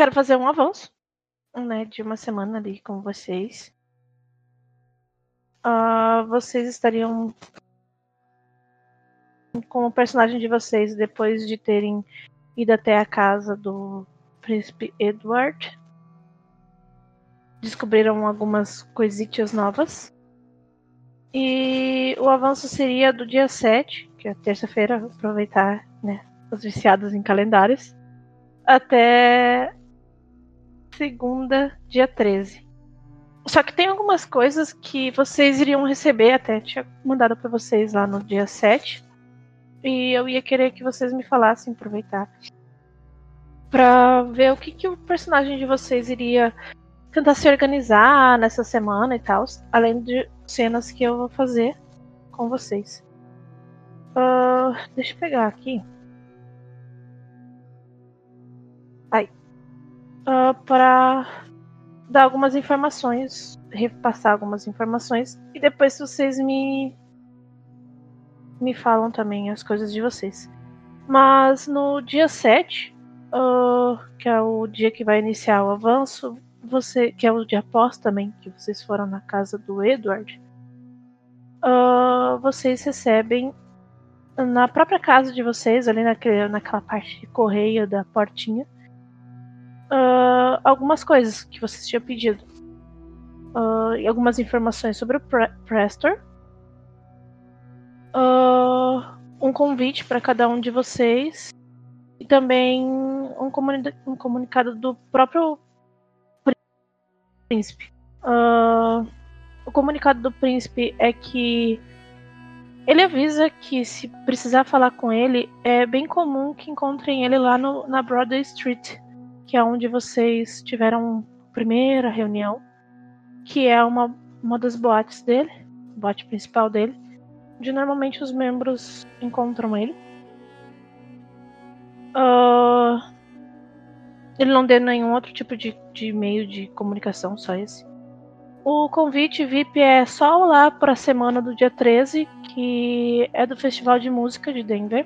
quero fazer um avanço, né, de uma semana ali com vocês. Uh, vocês estariam com o personagem de vocês depois de terem ido até a casa do príncipe Edward. Descobriram algumas coisitas novas. E o avanço seria do dia 7, que é terça-feira, aproveitar né, os viciados em calendários, até segunda, dia 13. Só que tem algumas coisas que vocês iriam receber, até tinha mandado para vocês lá no dia 7. E eu ia querer que vocês me falassem, aproveitar, para ver o que, que o personagem de vocês iria tentar se organizar nessa semana e tal, além de cenas que eu vou fazer com vocês. Uh, deixa eu pegar aqui. Aí. Uh, para dar algumas informações, repassar algumas informações, e depois vocês me me falam também as coisas de vocês. Mas no dia 7, uh, que é o dia que vai iniciar o avanço, você que é o dia após também, que vocês foram na casa do Edward, uh, vocês recebem na própria casa de vocês, ali naquele, naquela parte de correio da portinha, uh, algumas coisas que vocês tinham pedido. Uh, e algumas informações sobre o Pre Prestor. Uh, um convite para cada um de vocês. E também um, comuni um comunicado do próprio príncipe. o comunicado do príncipe é que ele avisa que se precisar falar com ele, é bem comum que encontrem ele lá no, na Broadway Street, que é onde vocês tiveram a primeira reunião, que é uma, uma das boates dele, boate principal dele, onde normalmente os membros encontram ele. Uh, ele não deu nenhum outro tipo de, de meio de comunicação, só esse. O convite VIP é só lá para a semana do dia 13, que é do Festival de Música de Denver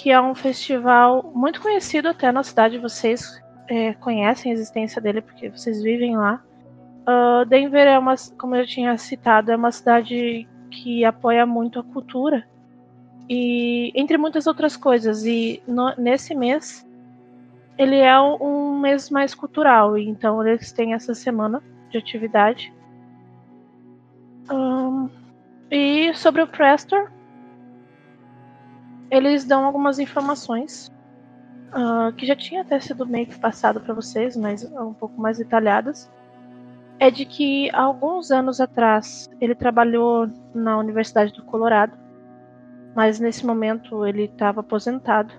que é um festival muito conhecido até na cidade. Vocês é, conhecem a existência dele porque vocês vivem lá. Uh, Denver é uma, como eu tinha citado, é uma cidade que apoia muito a cultura e entre muitas outras coisas. E no, nesse mês ele é um, mês mais cultural, então eles têm essa semana de atividade. Um, e sobre o Prestor, eles dão algumas informações uh, que já tinha até sido meio que passado para vocês, mas um pouco mais detalhadas. É de que alguns anos atrás ele trabalhou na Universidade do Colorado, mas nesse momento ele estava aposentado.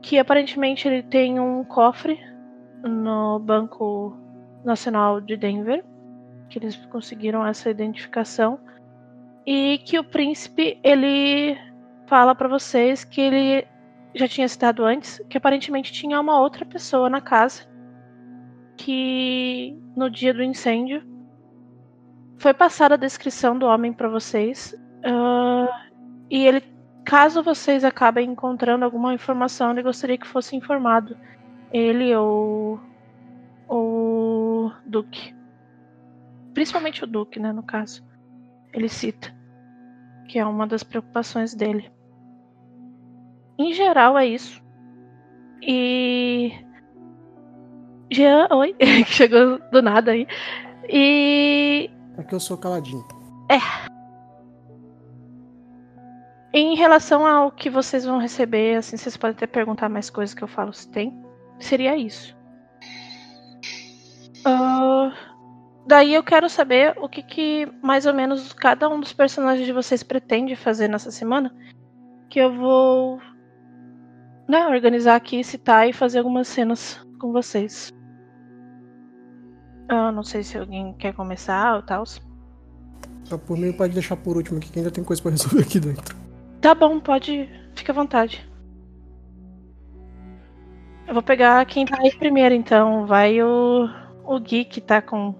Que aparentemente ele tem um cofre no Banco Nacional de Denver, que eles conseguiram essa identificação, e que o príncipe ele fala para vocês que ele já tinha citado antes, que aparentemente tinha uma outra pessoa na casa que no dia do incêndio foi passada a descrição do homem para vocês uh, e ele, caso vocês acabem encontrando alguma informação, ele gostaria que fosse informado ele ou o Duque, principalmente o Duque, né, no caso, ele cita que é uma das preocupações dele. Em geral é isso. E. Jean, oi, que chegou do nada aí. E. É que eu sou caladinho. É. Em relação ao que vocês vão receber, assim, vocês podem até perguntar mais coisas que eu falo se tem. Seria isso. Uh, daí eu quero saber o que, que mais ou menos cada um dos personagens de vocês pretende fazer nessa semana. Que eu vou né, organizar aqui, citar e fazer algumas cenas com vocês. Eu não sei se alguém quer começar ou tal. Tá, por mim pode deixar por último aqui, que ainda tem coisa pra resolver aqui dentro. Tá bom, pode. Fica à vontade. Eu vou pegar quem tá aí primeiro, então. Vai o, o Gui, que tá com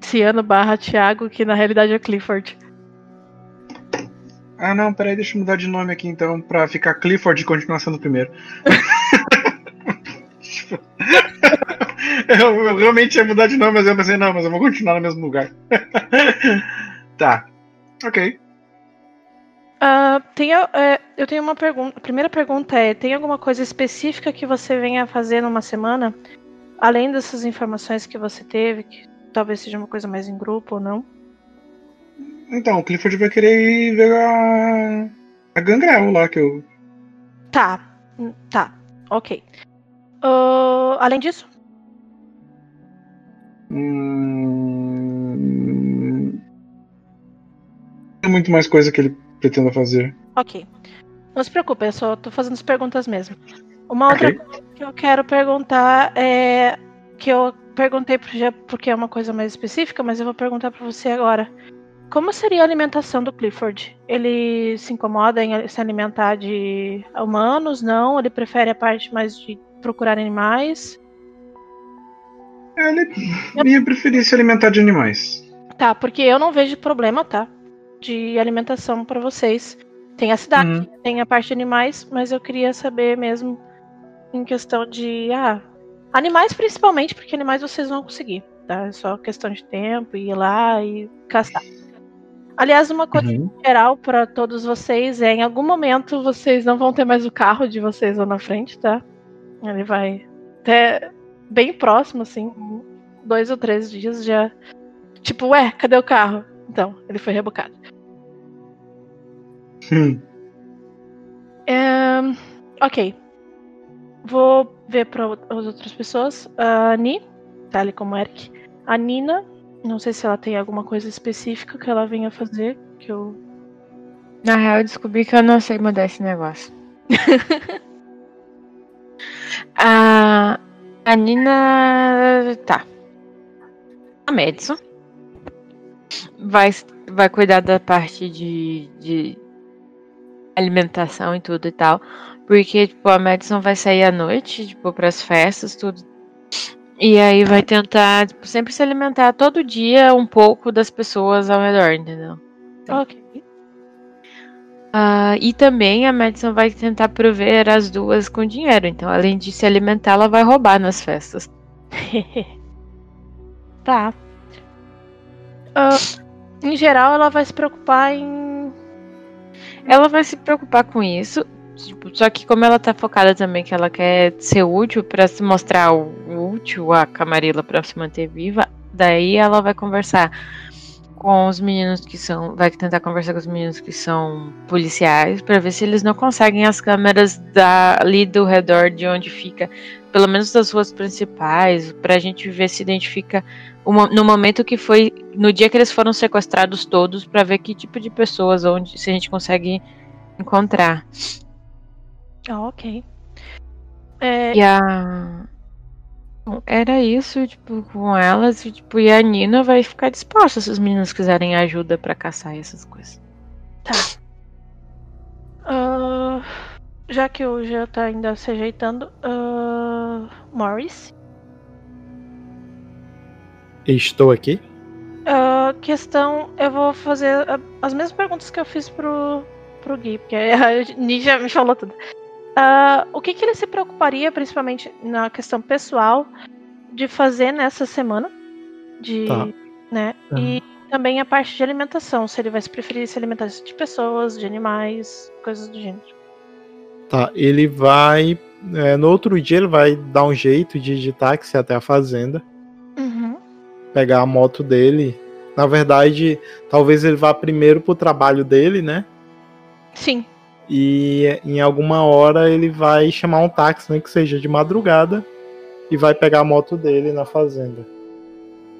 Ciano barra Thiago, que na realidade é Clifford. Ah, não, peraí, deixa eu mudar de nome aqui então, pra ficar Clifford e continuar sendo o primeiro. eu, eu, realmente ia mudar de nome, mas eu pensei, não, mas eu vou continuar no mesmo lugar. tá. Ok. Uh, tem, uh, eu tenho uma pergunta. A primeira pergunta é: tem alguma coisa específica que você venha fazer numa semana? Além dessas informações que você teve, que talvez seja uma coisa mais em grupo ou não? Então, o Clifford vai querer ver a. a Gangrel lá que eu. Tá, tá, ok. Uh, além disso? Hum... Tem muito mais coisa que ele pretenda fazer. Ok. Não se preocupe, eu só tô fazendo as perguntas mesmo. Uma outra okay. coisa que eu quero perguntar é. Que eu perguntei porque é uma coisa mais específica, mas eu vou perguntar para você agora. Como seria a alimentação do Clifford? Ele se incomoda em se alimentar de humanos? Não? Ele prefere a parte mais de procurar animais? É, ele ia preferir se alimentar de animais. Tá, porque eu não vejo problema, tá? De alimentação para vocês. Tem a cidade, uhum. tem a parte de animais, mas eu queria saber mesmo em questão de. Ah, animais principalmente, porque animais vocês vão conseguir, tá? É só questão de tempo, ir lá e caçar. Aliás, uma coisa uhum. geral para todos vocês é: em algum momento vocês não vão ter mais o carro de vocês lá na frente, tá? Ele vai até bem próximo, assim, dois ou três dias já. Tipo, ué, cadê o carro? Então, ele foi rebocado. Hum. É, ok. Vou ver para as outras pessoas. A Ni, tal tá como Eric. A Nina não sei se ela tem alguma coisa específica que ela venha fazer, que eu. Na real, eu descobri que eu não sei mudar esse negócio. a, a Nina. Tá. A Madison vai, vai cuidar da parte de, de alimentação e tudo e tal. Porque, tipo, a Madison vai sair à noite, tipo, pras festas, tudo. E aí vai tentar tipo, sempre se alimentar todo dia um pouco das pessoas ao redor, entendeu? Ok. Uh, e também a Madison vai tentar prover as duas com dinheiro. Então, além de se alimentar, ela vai roubar nas festas. tá. Uh, em geral, ela vai se preocupar em. Ela vai se preocupar com isso. Tipo, só que como ela tá focada também que ela quer ser útil para se mostrar útil a Camarilla para se manter viva, daí ela vai conversar com os meninos que são, vai tentar conversar com os meninos que são policiais para ver se eles não conseguem as câmeras da, ali do redor de onde fica, pelo menos das ruas principais, para a gente ver se identifica uma, no momento que foi, no dia que eles foram sequestrados todos, para ver que tipo de pessoas, onde se a gente consegue encontrar. Ah, ok. É... E a. Era isso, tipo, com elas, e, tipo, e a Nina vai ficar disposta se os meninos quiserem ajuda para caçar essas coisas. Tá. Uh, já que o já tá ainda se ajeitando, uh, Morris? Estou aqui. Uh, questão, eu vou fazer as mesmas perguntas que eu fiz pro, pro Gui, porque a Ninja me falou tudo. Uh, o que, que ele se preocuparia, principalmente na questão pessoal, de fazer nessa semana? De, tá. né? Uhum. E também a parte de alimentação, se ele vai se preferir se alimentar de pessoas, de animais, coisas do gênero. Tá, ele vai. É, no outro dia ele vai dar um jeito de ir de táxi até a fazenda. Uhum. Pegar a moto dele. Na verdade, talvez ele vá primeiro pro trabalho dele, né? Sim e em alguma hora ele vai chamar um táxi, nem que seja de madrugada, e vai pegar a moto dele na fazenda.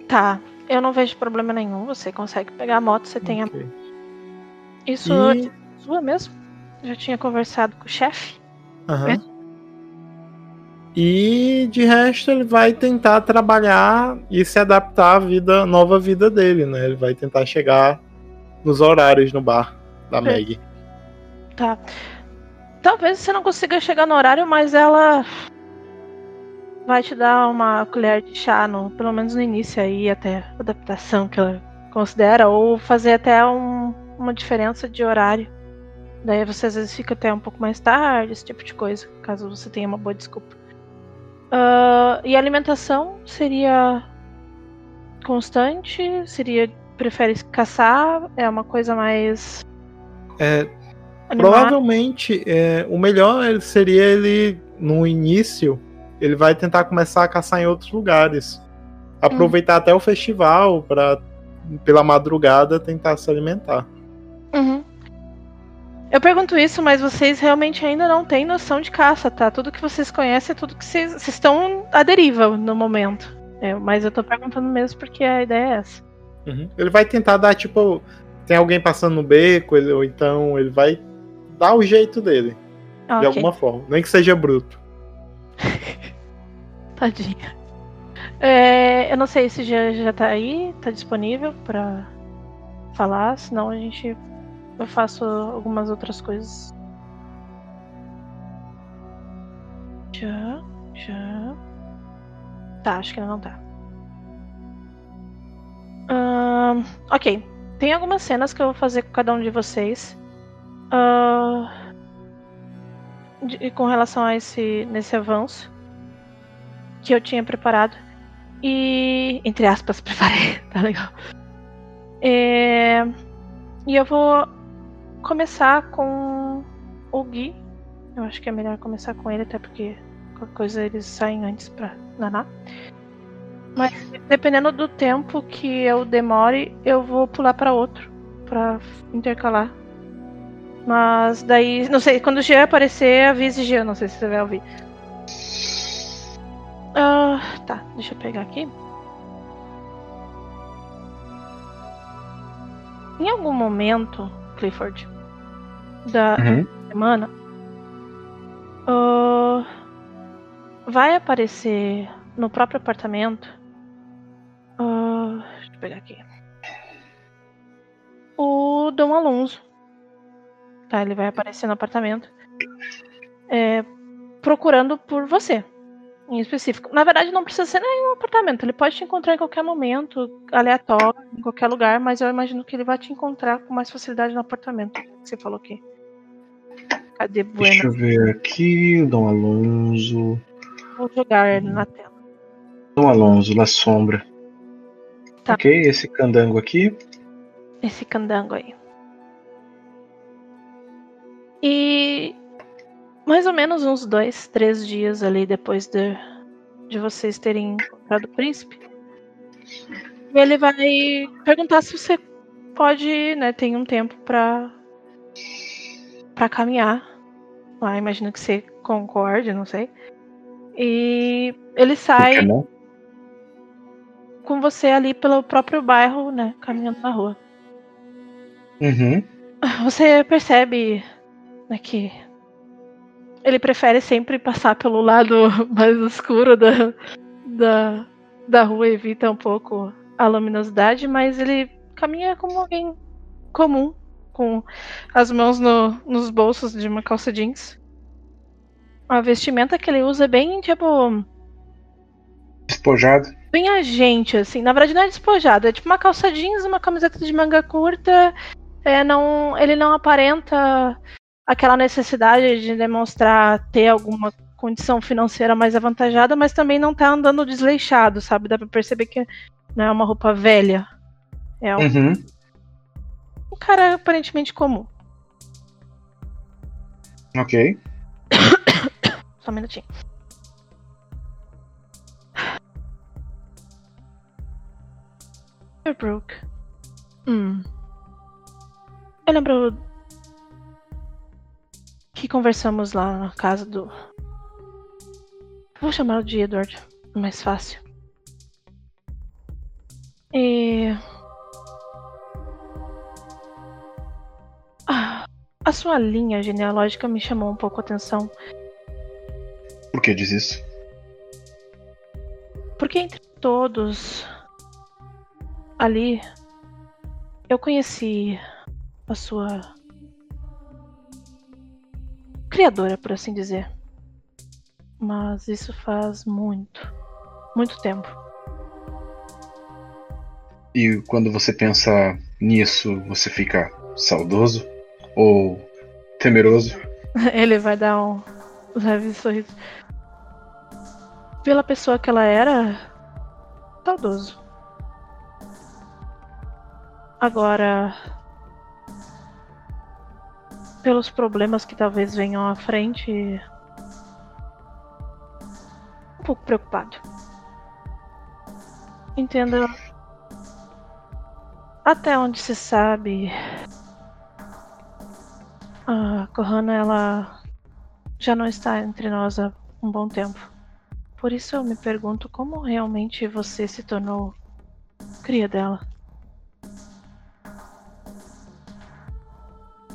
Tá, eu não vejo problema nenhum. Você consegue pegar a moto, você tem okay. a. Isso e... é sua mesmo? Já tinha conversado com o chefe. Aham. Uhum. E de resto ele vai tentar trabalhar e se adaptar à vida, nova vida dele, né? Ele vai tentar chegar nos horários no bar da Meg. Tá. Talvez você não consiga chegar no horário, mas ela vai te dar uma colher de chá, no, pelo menos no início aí, até a adaptação que ela considera, ou fazer até um, uma diferença de horário. Daí você às vezes fica até um pouco mais tarde, esse tipo de coisa, caso você tenha uma boa desculpa. Ah, e a alimentação seria constante? Seria. Prefere caçar? É uma coisa mais. É, Provavelmente, é, o melhor seria ele, no início, ele vai tentar começar a caçar em outros lugares. Aproveitar até o festival para pela madrugada, tentar se alimentar. Uhum. Eu pergunto isso, mas vocês realmente ainda não têm noção de caça, tá? Tudo que vocês conhecem é tudo que vocês, vocês estão à deriva no momento. É, mas eu tô perguntando mesmo porque a ideia é essa. Uhum. Ele vai tentar dar, tipo, tem alguém passando no beco, ele- ou então ele vai dar o jeito dele, Ah, de alguma forma. Nem que seja bruto. Tadinha. É, eu não sei se já, já tá aí, tá disponível pra falar, senão a gente. Eu faço algumas outras coisas. Já, já. Tá, acho que ainda não tá. Ok. Tem algumas cenas que eu vou fazer com cada um de vocês. Ah, de- com relação a esse nesse avanço que eu tinha preparado. E, entre aspas, preparei, tá legal. É, e eu vou começar com o Gui. Eu acho que é melhor começar com ele, até porque qualquer coisa eles saem antes pra naná. Mas dependendo do tempo que eu demore, eu vou pular pra outro, pra intercalar. Mas daí, não sei, quando o Jean aparecer, avise Jean, não sei se você vai ouvir. Ah, tá, deixa eu pegar aqui. Em algum momento, Clifford, da Uhum. semana, ah, vai aparecer no próprio apartamento. ah, deixa eu pegar aqui. O Dom Alonso. Tá, ele vai aparecer no apartamento. é, procurando por você em específico. Na verdade, não precisa ser nenhum apartamento. Ele pode te encontrar em qualquer momento, aleatório, em qualquer lugar, mas eu imagino que ele vai te encontrar com mais facilidade no apartamento. Você falou aqui. Cadê Deixa Bueno? eu ver aqui. Dom Alonso. Vou jogar ele na tela. Dom Alonso, La Sombra. Tá. Ok, esse candango aqui. Esse candango aí. E mais ou menos uns dois, três dias ali depois de, de vocês terem encontrado o príncipe, ele vai perguntar se você pode, né, tem um tempo pra para caminhar. Ah, imagino que você concorde, não sei. E ele sai com você ali pelo próprio bairro, né, caminhando na rua. Uhum. Você percebe né, que ele prefere sempre passar pelo lado mais escuro da, da, da rua, evita um pouco a luminosidade, mas ele caminha como alguém comum, com as mãos no- nos bolsos de uma calça jeans. A vestimenta que ele usa é bem, tipo, Despojado. bem agente, assim. Na verdade, não é despojado. É tipo uma calça jeans, uma camiseta de manga curta. É, não, ele não aparenta aquela necessidade de demonstrar ter alguma condição financeira mais avantajada, mas também não tá andando desleixado, sabe? Dá pra perceber que não é uma roupa velha. É um, Uhum. um cara aparentemente comum. Ok. Só um minutinho. Brooke. Hum. Eu lembro que conversamos lá na casa do. Vou chamá-lo de Edward, é mais fácil. E. Ah, a sua linha genealógica me chamou um pouco a atenção. Por que diz isso? Porque entre todos ali eu conheci a sua criadora, por assim dizer. Mas isso faz muito, muito tempo. E quando você pensa nisso, você fica saudoso? Ou temeroso? Ele vai dar um leve sorriso. pela pessoa que ela era, saudoso. Agora, pelos problemas que talvez venham à frente, um pouco preocupado. Entenda. Até onde se sabe, a Corrana ela já não está entre nós há um bom tempo. Por isso eu me pergunto como realmente você se tornou cria dela.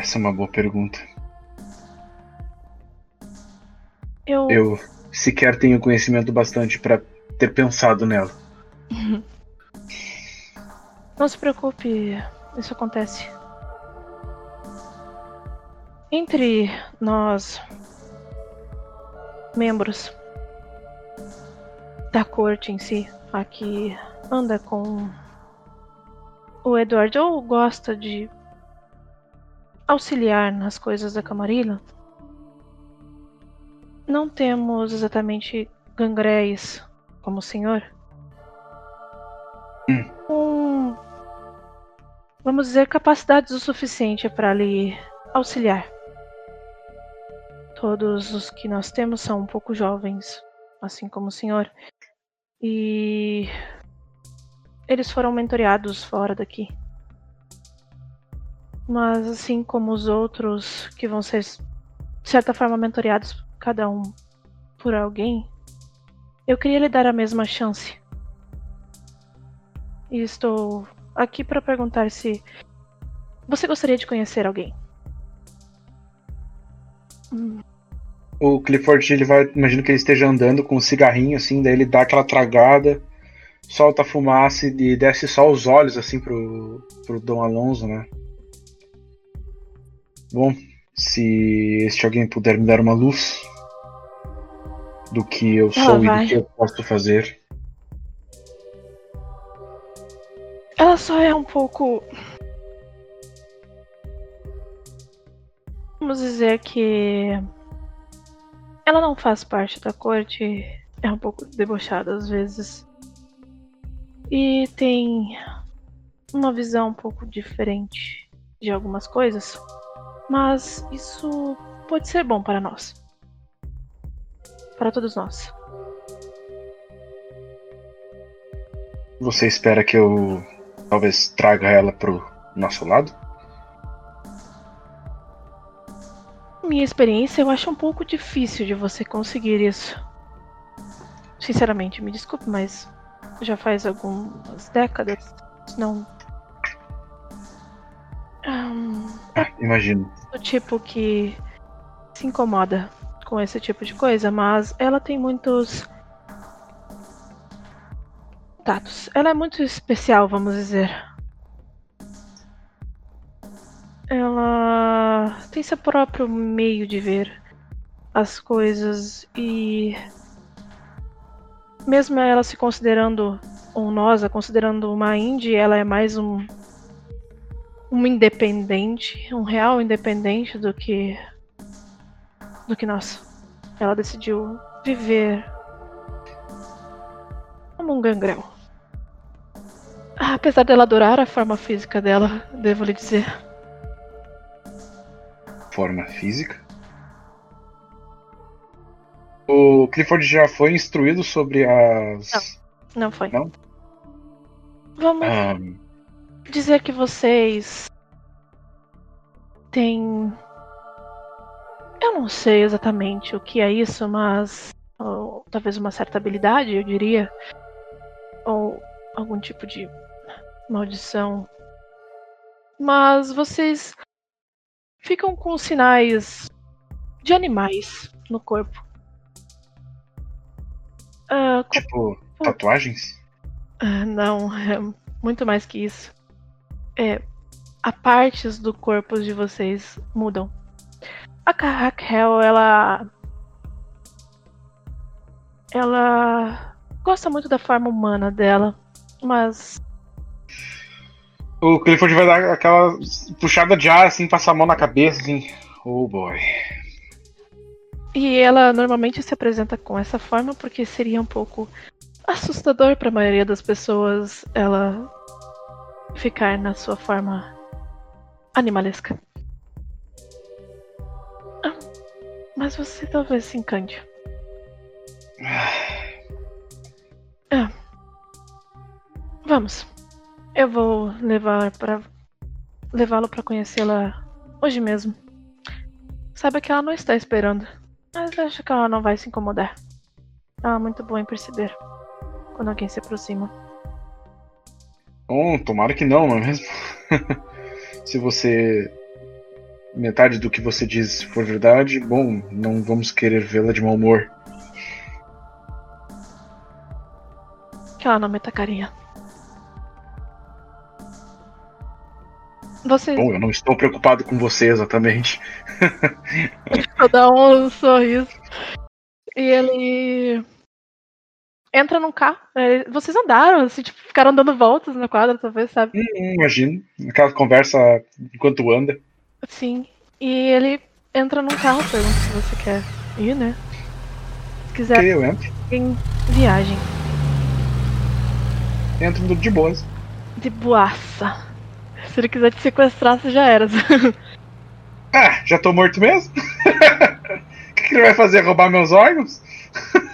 Essa é uma boa pergunta. Eu, Eu sequer tenho conhecimento bastante pra ter pensado nela. Não se preocupe, isso acontece. Entre nós, membros da corte em si, a que anda com o Edward ou gosta de auxiliar nas coisas da Camarilla, não temos exatamente gangréis como o senhor. Um, vamos dizer, capacidades o suficiente para lhe auxiliar. Todos os que nós temos são um pouco jovens, assim como o senhor. E eles foram mentoreados fora daqui. Mas assim como os outros que vão ser de certa forma mentoreados cada um por alguém, eu queria lhe dar a mesma chance. E estou aqui para perguntar se você gostaria de conhecer alguém. O Clifford, ele vai, imagino que ele esteja andando com um cigarrinho assim, daí ele dá aquela tragada, solta a fumaça e desce só os olhos assim pro, pro Dom Alonso, né? Bom, se este alguém puder me dar uma luz do que eu Ela sou e vai. do que eu posso fazer. Ela só é um pouco. Vamos dizer que. Ela não faz parte da corte. É um pouco debochada às vezes. E tem uma visão um pouco diferente de algumas coisas. Mas isso pode ser bom para nós. Para todos nós. Você espera que eu talvez traga ela pro nosso lado? Minha experiência, eu acho um pouco difícil de você conseguir isso. Sinceramente, me desculpe, mas já faz algumas décadas. Não. Ah, imagino. do tipo que se incomoda com esse tipo de coisa, mas ela tem muitos tatos. Ela é muito especial, vamos dizer. Ela tem seu próprio meio de ver as coisas e mesmo ela se considerando ou nós considerando uma indie, ela é mais um um independente, um real independente do que do que nós. Ela decidiu viver como um gangrel. Ah, Apesar dela adorar a forma física dela, devo lhe dizer. Forma física. O Clifford já foi instruído sobre as. Não foi. Não? Vamos Ah, dizer que vocês têm. Eu não sei exatamente o que é isso, mas. ou talvez uma certa habilidade, eu diria. Ou algum tipo de maldição. Mas vocês ficam com sinais de animais no corpo. Co- tipo, tatuagens? Ah, Não, é muito mais que isso. É, a partes do corpo de vocês mudam. A Raquel, ela. Ela gosta muito da forma humana dela, mas O Clifford vai dar aquela puxada de ar, assim, passar a mão na cabeça, assim. Oh boy. E ela normalmente se apresenta com essa forma porque seria um pouco assustador para a maioria das pessoas ela ficar na sua forma animalesca. Ah, mas você talvez se encante. Ah. Vamos. Eu vou levar para levá-lo para conhecê-la hoje mesmo. Saiba que ela não está esperando, mas acho que ela não vai se incomodar. Ela é muito boa em perceber quando alguém se aproxima. Bom, tomara que não, não é mesmo? se você. Metade do que você diz for verdade, bom, não vamos querer vê-la de mau humor. Que ela não meta carinha. Você. Bom, eu não estou preocupado com você exatamente. Vou dar um sorriso. E ele entra num carro. É, vocês andaram, assim, tipo, ficaram dando voltas na quadra, talvez, sabe? Hum, imagino. Aquela conversa enquanto anda. Sim. E ele entra num carro, pergunta se você quer ir, né? Se quiser. Ok, eu entro. Em viagem. Entro de boas. De boaça. Se ele quiser te sequestrar, você já era. Ah, já tô morto mesmo? O que, que ele vai fazer? Roubar meus órgãos?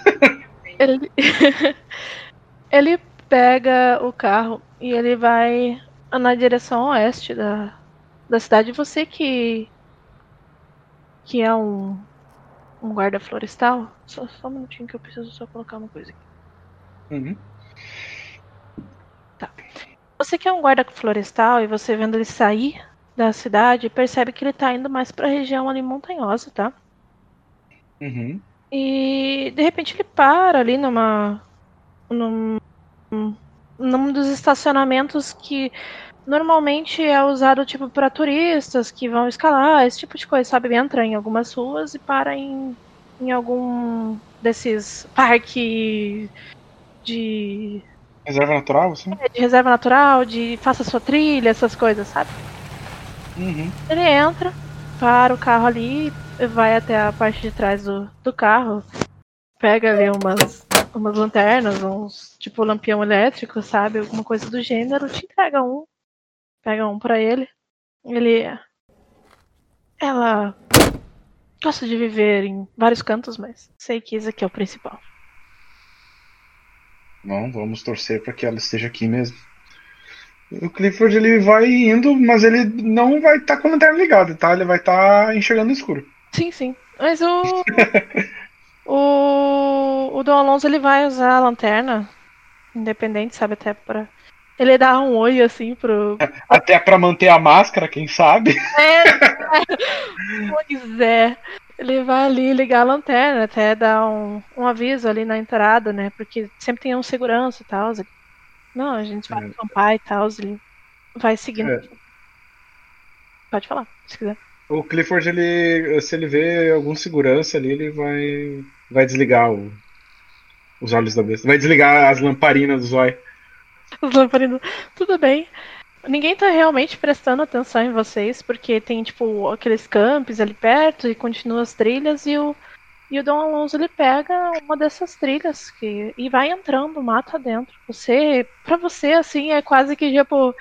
ele, ele pega o carro e ele vai na direção oeste da, da cidade. Você que que é um, um guarda florestal, só, só um minutinho que eu preciso só colocar uma coisa aqui. Uhum. Tá. Você que é um guarda florestal e você vendo ele sair da cidade, percebe que ele tá indo mais pra região ali montanhosa, tá? Uhum. E de repente ele para ali numa. num, num dos estacionamentos que normalmente é usado tipo para turistas que vão escalar, esse tipo de coisa, sabe? Entra em algumas ruas e para em, em algum desses parques de, Reserva natural, assim? de reserva natural, de faça sua trilha, essas coisas, sabe? Uhum. Ele entra, para o carro ali, vai até a parte de trás do, do carro, pega ali umas, umas lanternas, uns tipo lampião elétrico, sabe? Alguma coisa do gênero, te entrega um. Pega um pra ele. Ele. Ela gosta de viver em vários cantos, mas sei que esse aqui é o principal. Não, vamos torcer para que ela esteja aqui mesmo. O Clifford ele vai indo, mas ele não vai estar com a lanterna ligada, tá? Ele vai estar enxergando no escuro. Sim, sim. Mas o. o. O Dom Alonso ele vai usar a lanterna. Independente, sabe? Até pra. Ele dá um oi assim pro. Até para manter a máscara, quem sabe? É, pois é. Ele vai ali ligar a lanterna, até dar um, um aviso ali na entrada, né? Porque sempre tem um segurança e tal. Não, a gente vai É. acampar e tal. Ele vai seguindo. É. Pode falar, se quiser. O Clifford, ele, se ele vê algum segurança ali, ele vai, vai desligar o- os olhos da besta. Vai desligar as lamparinas do zóio. Os lamparinos. Tudo bem. Ninguém tá realmente prestando atenção em vocês, porque tem, tipo, aqueles campos ali perto e continua as trilhas e o. E o Dom Alonso ele pega uma dessas trilhas que, e vai entrando, mata dentro. Você, pra você, assim, é quase que tipo.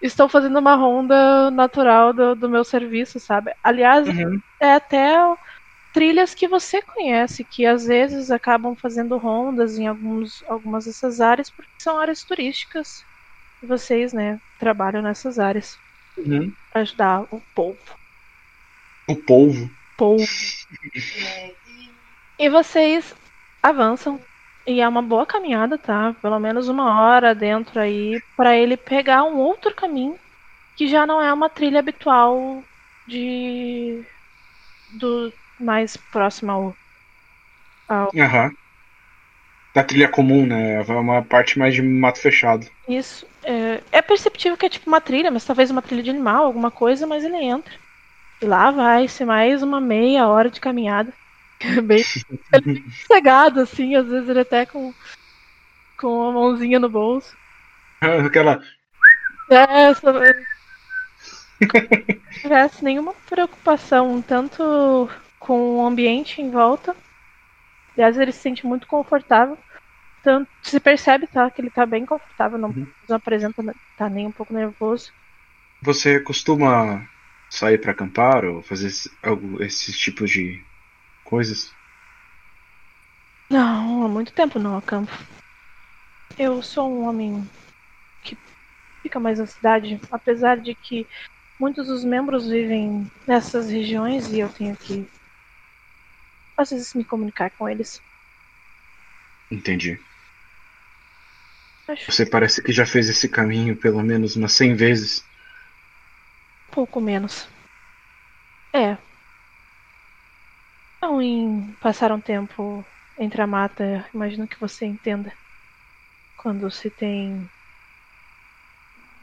Estou fazendo uma ronda natural do, do meu serviço, sabe? Aliás, é até trilhas que você conhece, que às vezes acabam fazendo rondas em alguns, algumas dessas áreas, porque são áreas turísticas. E vocês, né, trabalham nessas áreas Uhum. para ajudar o povo. O polvo. povo. E vocês avançam. E é uma boa caminhada, tá? Pelo menos uma hora dentro aí, para ele pegar um outro caminho que já não é uma trilha habitual de. do mais próximo ao. ao Aham. Da trilha comum, né? É uma parte mais de mato fechado. Isso. É, é perceptível que é tipo uma trilha, mas talvez uma trilha de animal, alguma coisa, mas ele entra. E lá vai ser mais uma meia hora de caminhada. Bem, ele bem sossegado, assim, às vezes ele até com, com a mãozinha no bolso. Aquela. É. Não tivesse nenhuma preocupação, tanto com o ambiente em volta. Aliás, ele se sente muito confortável. Tanto se percebe, tá? Que ele tá bem confortável, não, Uhum. não apresenta, tá nem um pouco nervoso. Você costuma sair pra acampar ou fazer esse, algo, esses tipos de coisas? Não, há muito tempo não acampo. Eu sou um homem que fica mais na cidade, apesar de que muitos dos membros vivem nessas regiões e eu tenho que às vezes me comunicar com eles. Entendi. Acho Você parece que já fez esse caminho pelo menos umas 100 vezes. pouco menos. É. Não em passar um tempo entre a mata, imagino que você entenda. Quando se tem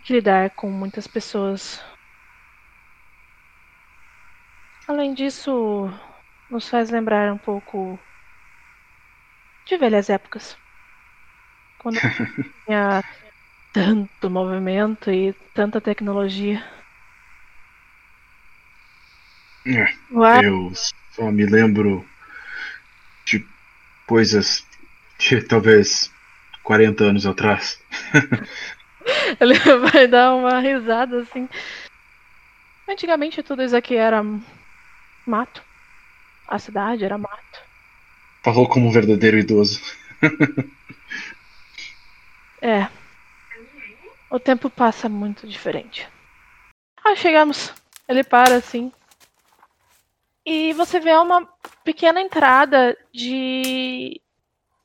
que lidar com muitas pessoas. Além disso, nos faz lembrar um pouco de velhas épocas. Quando tinha tanto movimento e tanta tecnologia. É, Uau, eu só me lembro de coisas de talvez 40 anos atrás. Ele vai dar uma risada assim. Antigamente tudo isso aqui era mato. A cidade era mato. Falou como um verdadeiro idoso. É. O tempo passa muito diferente. Ah, chegamos. Ele para assim. E você vê uma pequena entrada de.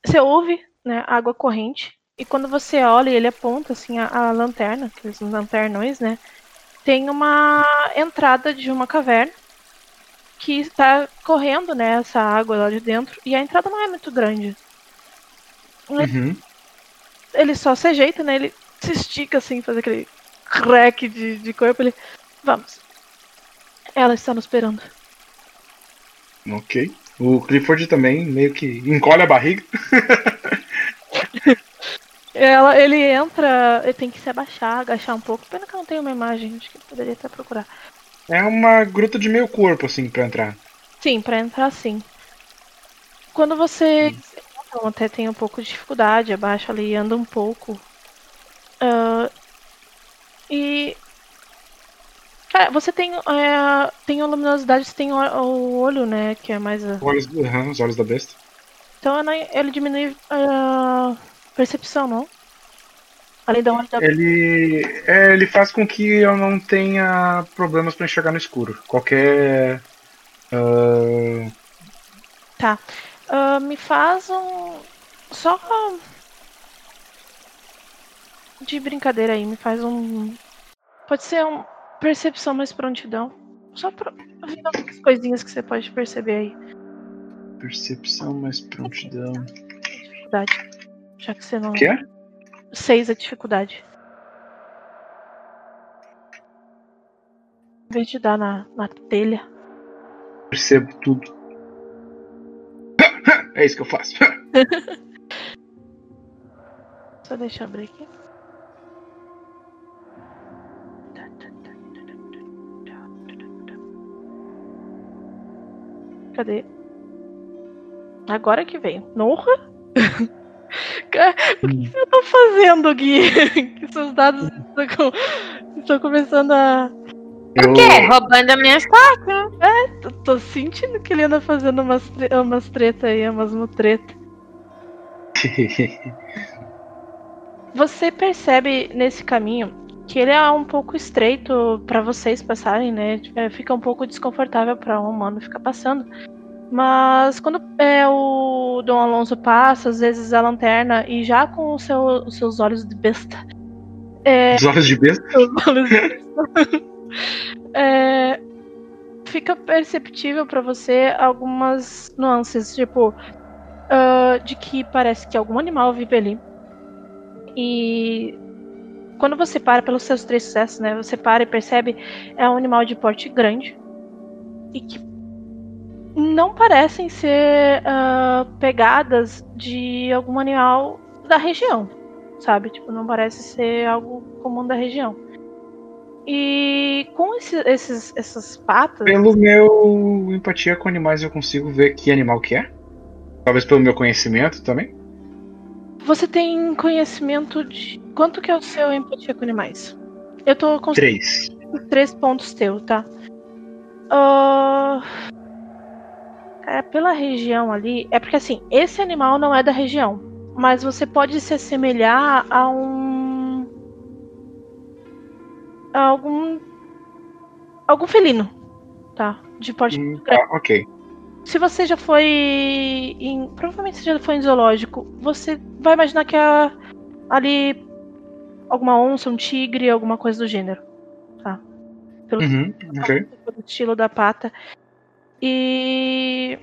Você ouve, né, água corrente. E quando você olha e ele aponta assim a, a lanterna, aqueles lanternões, né? Tem uma entrada de uma caverna que está correndo, né, essa água lá de dentro. E a entrada não é muito grande. Uhum. ele só se ajeita, né? Ele se estica assim, faz aquele crack de, de corpo. Ele. Vamos. Ela está nos esperando. Ok. O Clifford também meio que encolhe a barriga. Ela, ele entra. Ele tem que se abaixar, agachar um pouco. Pena que eu não tenho uma imagem, acho que poderia até procurar. É uma gruta de meio corpo, assim, pra entrar. Sim, pra entrar sim. Quando você. Eu até tem um pouco de dificuldade, abaixa ali, anda um pouco. Ah, e. Cara, você tem. É, tem a luminosidade, você tem o, o olho, né? Que é mais. a- Olhos, aham, os olhos da besta. Então ela- ele diminui a percepção, não? Além da olho da. Ele, é, ele faz com que eu não tenha problemas pra enxergar no escuro. Qualquer. ah, Ah, me faz um. Só. De brincadeira aí, me faz um. Pode ser um. Percepção mais prontidão. Só pra ver algumas coisinhas que você pode perceber aí. percepção mais prontidão. Dificuldade. Já que você não. O que é? Seis é dificuldade. Em vez de dar na, na telha. Percebo tudo. É isso que eu faço. Só deixa eu abrir aqui. Cadê? Agora que veio. Norra? O que você tá fazendo, Gui? que seus dados estão, estão começando a. Eu, O quê? Roubando as minhas cartas? Tô, tô sentindo que ele anda fazendo umas, tre... umas treta aí, umas mutreta. Você percebe nesse caminho que ele é um pouco estreito pra vocês passarem, né? É, fica um pouco desconfortável pra um humano ficar passando. Mas quando é, o Dom Alonso passa, às vezes a lanterna, e já com o seu- os seus olhos de besta. É, Os olhos de besta. seus olhos de besta. é, fica perceptível pra você algumas nuances, tipo, ah, de que parece que algum animal vive ali. E quando você para pelos seus três sucessos, né? Você para e percebe é um animal de porte grande e que não parecem ser ah, pegadas de algum animal da região, sabe? Tipo, não parece ser algo comum da região. E com esse, esses, essas patas. Pelo meu empatia com animais, eu consigo ver que animal que é? Talvez pelo meu conhecimento também. Você tem conhecimento de. Quanto que é o seu empatia com animais? Eu tô com Três. três pontos teu, tá? Ah, é, pela região ali. É porque assim, esse animal não é da região. Mas você pode se assemelhar a um. a algum. algum felino. Tá? De porte Hum, tá, ok. Se você já foi em. Provavelmente você já foi em zoológico. Você vai imaginar que é ali alguma onça, um tigre, alguma coisa do gênero. Tá? Pelo, Uhum, ok. pelo estilo da pata. E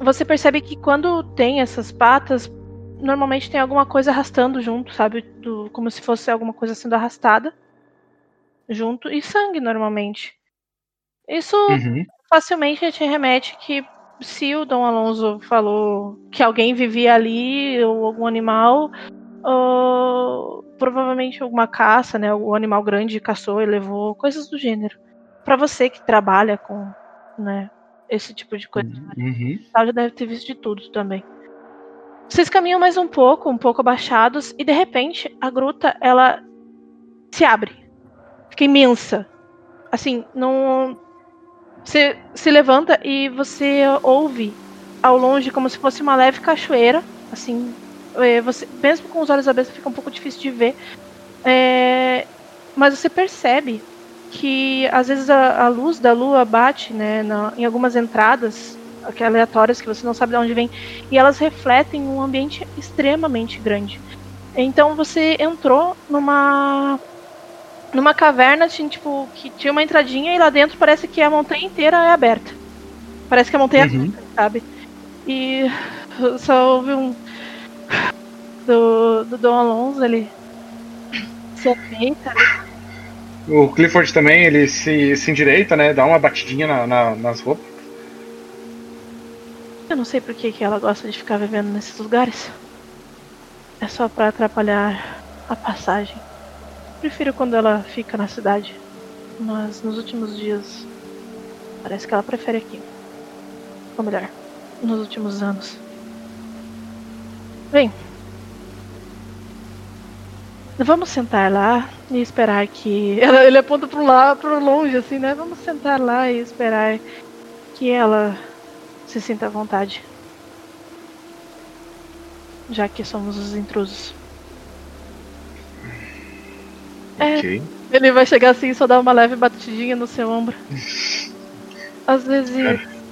você percebe que quando tem essas patas, normalmente tem alguma coisa arrastando junto, sabe? Do- como se fosse alguma coisa sendo arrastada junto. E sangue, normalmente. Isso Uhum. Facilmente te remete que se o Dom Alonso falou que alguém vivia ali ou algum animal, provavelmente alguma caça, né? O animal grande caçou e levou coisas do gênero. Pra você que trabalha com, né? Esse tipo de coisa, Uhum. tal, já deve ter visto de tudo também. Vocês caminham mais um pouco, um pouco abaixados, e de repente a gruta ela se abre. Fica imensa. Assim, não. Você se levanta e você ouve ao longe como se fosse uma leve cachoeira. Assim, é, você, mesmo com os olhos abertos fica um pouco difícil de ver. É, mas você percebe que às vezes a, a luz da lua bate né, na- em algumas entradas aleatórias que você não sabe de onde vem e elas refletem um ambiente extremamente grande. Então você entrou numa numa caverna assim, tipo que tinha uma entradinha e lá dentro parece que a montanha inteira é aberta. Parece que a montanha Uhum. é aberta, sabe? E só houve um do, do Dom Alonso, ele se ajeita, O Clifford também, ele se, se endireita, né? Dá uma batidinha na- na- nas roupas. Eu não sei por que, que ela gosta de ficar vivendo nesses lugares. É só pra atrapalhar a passagem. Prefiro quando ela fica na cidade. Mas nos últimos dias. Parece que ela prefere aqui. Ou melhor, nos últimos anos. Bem. Vamos sentar lá e esperar que. Ela- ele aponta pro lá, pro longe, assim, né? Vamos sentar lá e esperar que ela se sinta à vontade. Já que somos os intrusos. É, Ok. ele vai chegar assim e só dar uma leve batidinha no seu ombro. Às vezes. É.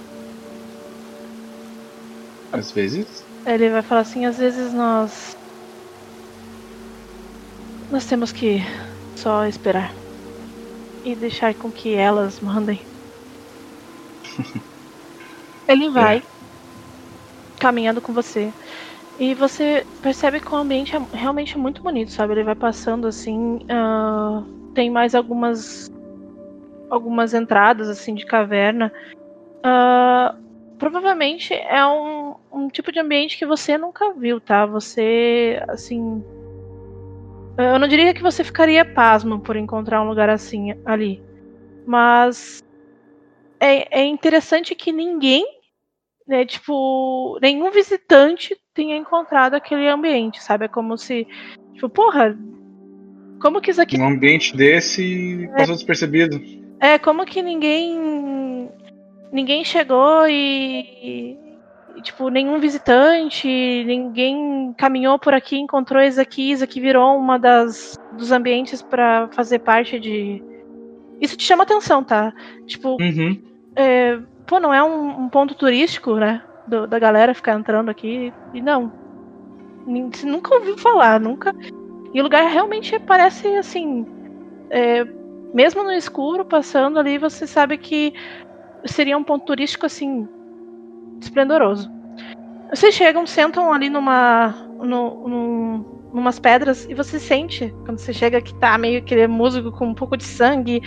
Às vezes. Ele vai falar assim, às vezes nós. Nós temos que só esperar. E deixar com que elas mandem. Ele vai caminhando com você. E você percebe que o ambiente é realmente muito bonito, sabe? Ele vai passando assim. ah, tem mais algumas. algumas entradas assim de caverna. Ah, provavelmente é um, um tipo de ambiente que você nunca viu, tá? Você, assim. Eu não diria que você ficaria pasmo por encontrar um lugar assim ali. Mas. É, é interessante que ninguém, né, tipo, nenhum visitante tenha encontrado aquele ambiente, sabe? É como se. Tipo, porra. Como que isso aqui Um ambiente desse passou despercebido. é, como que ninguém. Ninguém chegou e. e, tipo, nenhum visitante, ninguém caminhou por aqui, encontrou isso aqui, isso aqui virou uma das dos ambientes pra fazer parte de. Isso te chama atenção, tá? Tipo, Uhum. é, pô, não é um, um ponto turístico, né? do- da galera ficar entrando aqui. E não. Você nunca ouviu falar, nunca. E o lugar realmente parece assim. é, mesmo no escuro, passando ali, você sabe que seria um ponto turístico assim. esplendoroso. Vocês chegam, sentam ali numa. No, num, numas pedras e você sente, quando você chega, que tá meio aquele musgo com um pouco de sangue,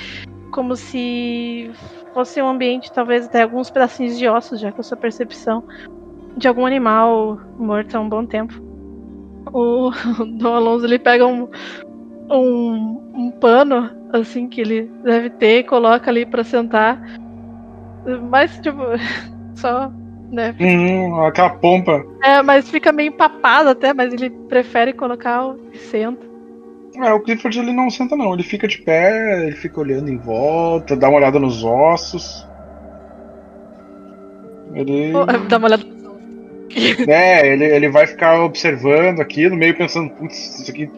como se fosse um ambiente, talvez até alguns pedacinhos de ossos, já que a sua percepção de algum animal morto há um bom tempo. O Dom Alonso ele pega um, um, um pano assim que ele deve ter, coloca ali para sentar. Mas, tipo, só, né? Hum, aquela pompa. É, mas fica meio empapado até, mas ele prefere colocar o e senta. É, o Clifford ele não senta não, ele fica de pé, ele fica olhando em volta, dá uma olhada nos ossos. Ele. Dá uma olhada. É, ele, ele vai ficar observando aquilo, meio pensando, putz, isso aqui.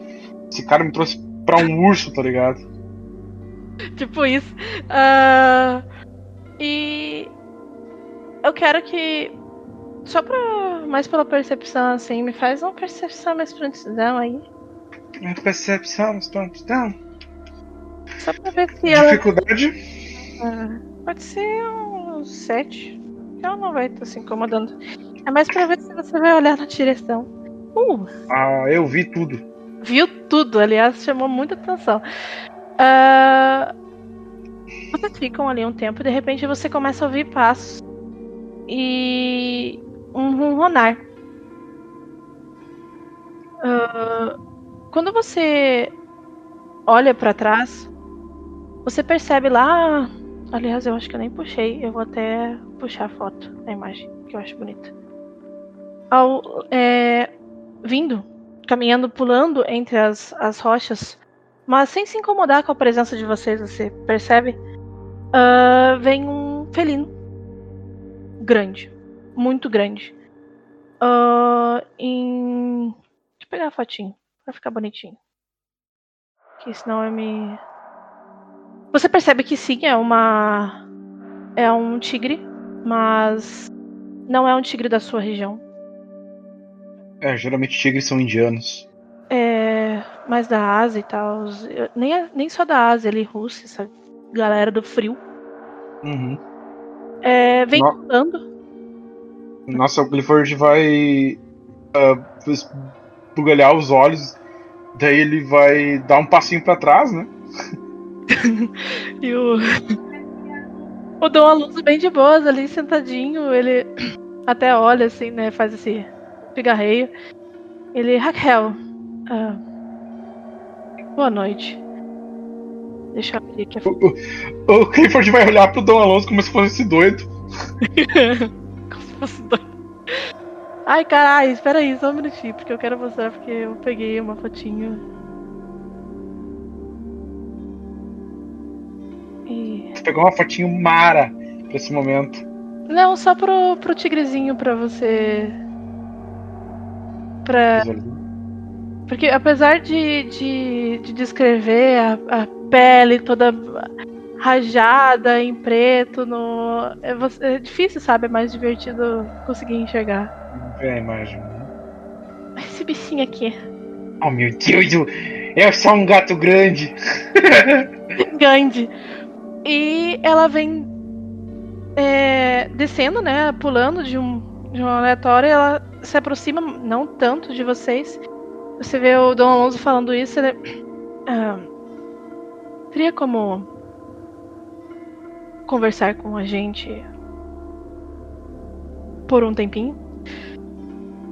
Esse cara me trouxe pra um urso, tá ligado? Tipo isso. Uh, e eu quero que. Só pra. Mais pela percepção, assim, me faz uma percepção mais prontidão aí. Percepção, prontidão. Só pra ver se ela. Dificuldade? Uh, pode ser um 7. Ela não vai estar se incomodando. É mais pra ver se você vai olhar na direção. Uh! Ah, eu vi tudo. Viu tudo, aliás, chamou muita atenção. Uh, vocês ficam ali um tempo e de repente você começa a ouvir passos e um ronronar. Uh, quando você olha para trás, você percebe lá. Aliás, eu acho que eu nem puxei. Eu vou até puxar a foto da imagem, que eu acho bonita. Ao, é, vindo, caminhando, pulando entre as, as rochas, mas sem se incomodar com a presença de vocês, você percebe? Uh, vem um felino grande, muito grande. Uh, em... Deixa eu pegar a fotinho pra ficar bonitinho. Que senão eu me. Você percebe que sim, é uma. É um tigre, mas não é um tigre da sua região. É, geralmente tigres são indianos. É. Mais da Ásia e tal. Nem, é, nem só da Ásia, ali, Rússia, essa galera do frio. Uhum. É, vem no... pulando. Nossa, o Clifford vai uh, esbugalhar os olhos, daí ele vai dar um passinho para trás, né? e o. O Dom Alonso bem de boas ali, sentadinho, ele até olha assim, né? Faz esse pigarreio. Ele, Raquel, uh, boa noite. Deixa eu abrir aqui a foto. O, o, Clifford vai olhar pro Dom Alonso como se fosse doido. como se fosse doido. Ai, caralho, espera aí, só um minutinho, porque eu quero mostrar, porque eu peguei uma fotinho. E... Você pegou uma fotinho mara pra esse momento. Não, só pro, pro tigrezinho pra você. Pra. Porque apesar de, de, de descrever a, a pele toda rajada em preto, no... é, é, difícil, sabe? É mais divertido conseguir enxergar. É a imagem. Esse bichinho aqui. Oh meu Deus, é só um gato grande. grande. E ela vem é, descendo, né? Pulando de um, de um aleatório. Ela se aproxima, não tanto de vocês. Você vê o Dom Alonso falando isso. Ele, ah, teria como conversar com a gente por um tempinho?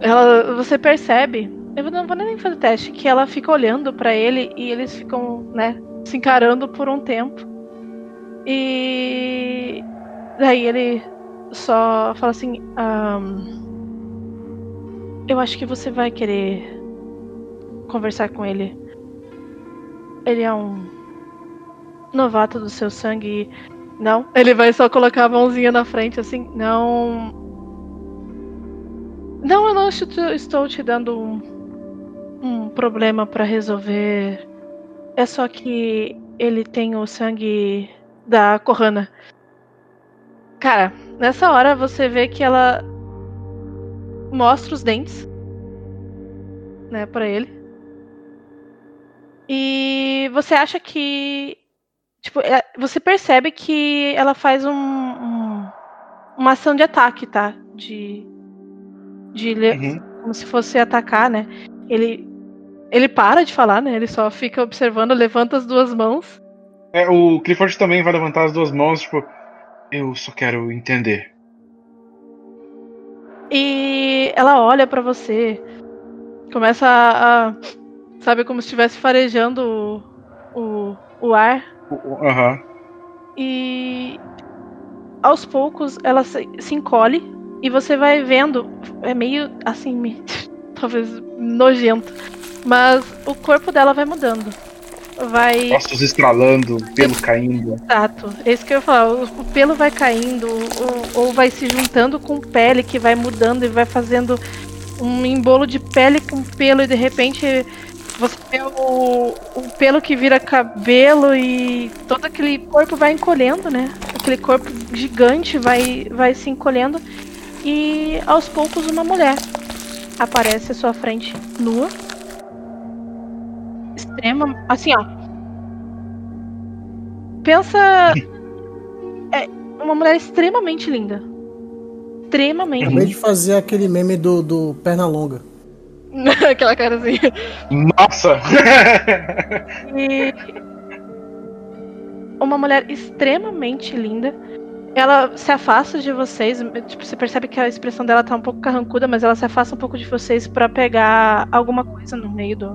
Ela, você percebe, eu não vou nem fazer teste, que ela fica olhando para ele e eles ficam, né, se encarando por um tempo. E daí ele só fala assim: um, Eu acho que você vai querer conversar com ele. Ele é um novato do seu sangue. Não. Ele vai só colocar a mãozinha na frente assim. Não. Não, eu não estou te dando um, um problema para resolver. É só que ele tem o sangue da Corrana. Cara, nessa hora você vê que ela mostra os dentes, né, para ele. E você acha que. Tipo, é, você percebe que ela faz um, um, uma ação de ataque, tá? De. De uhum. como se fosse atacar, né? Ele. Ele para de falar, né? Ele só fica observando, levanta as duas mãos. É, o Clifford também vai levantar as duas mãos, tipo, eu só quero entender. E ela olha para você, começa a, a Sabe, como se estivesse farejando o, o, o ar Aham. E aos poucos ela se, se encolhe e você vai vendo. É meio assim, talvez nojento. Mas o corpo dela vai mudando. Vai. Ossos estralando, pelo caindo. Exato. É isso que eu ia falar. O, o pelo vai caindo, ou, ou vai se juntando com pele que vai mudando e vai fazendo um embolo de pele com pelo e de repente você vê o, o pelo que vira cabelo e todo aquele corpo vai encolhendo, né? Aquele corpo gigante vai, vai se encolhendo e aos poucos uma mulher aparece à sua frente, nua. Extrema, assim, ó. Pensa é uma mulher extremamente linda. Extremamente. Acabei de fazer aquele meme do, do Pernalonga. Aquela carazinha. Nossa! E uma mulher extremamente linda. Ela se afasta de vocês. Tipo, você percebe que a expressão dela tá um pouco carrancuda, mas ela se afasta um pouco de vocês pra pegar alguma coisa no meio do,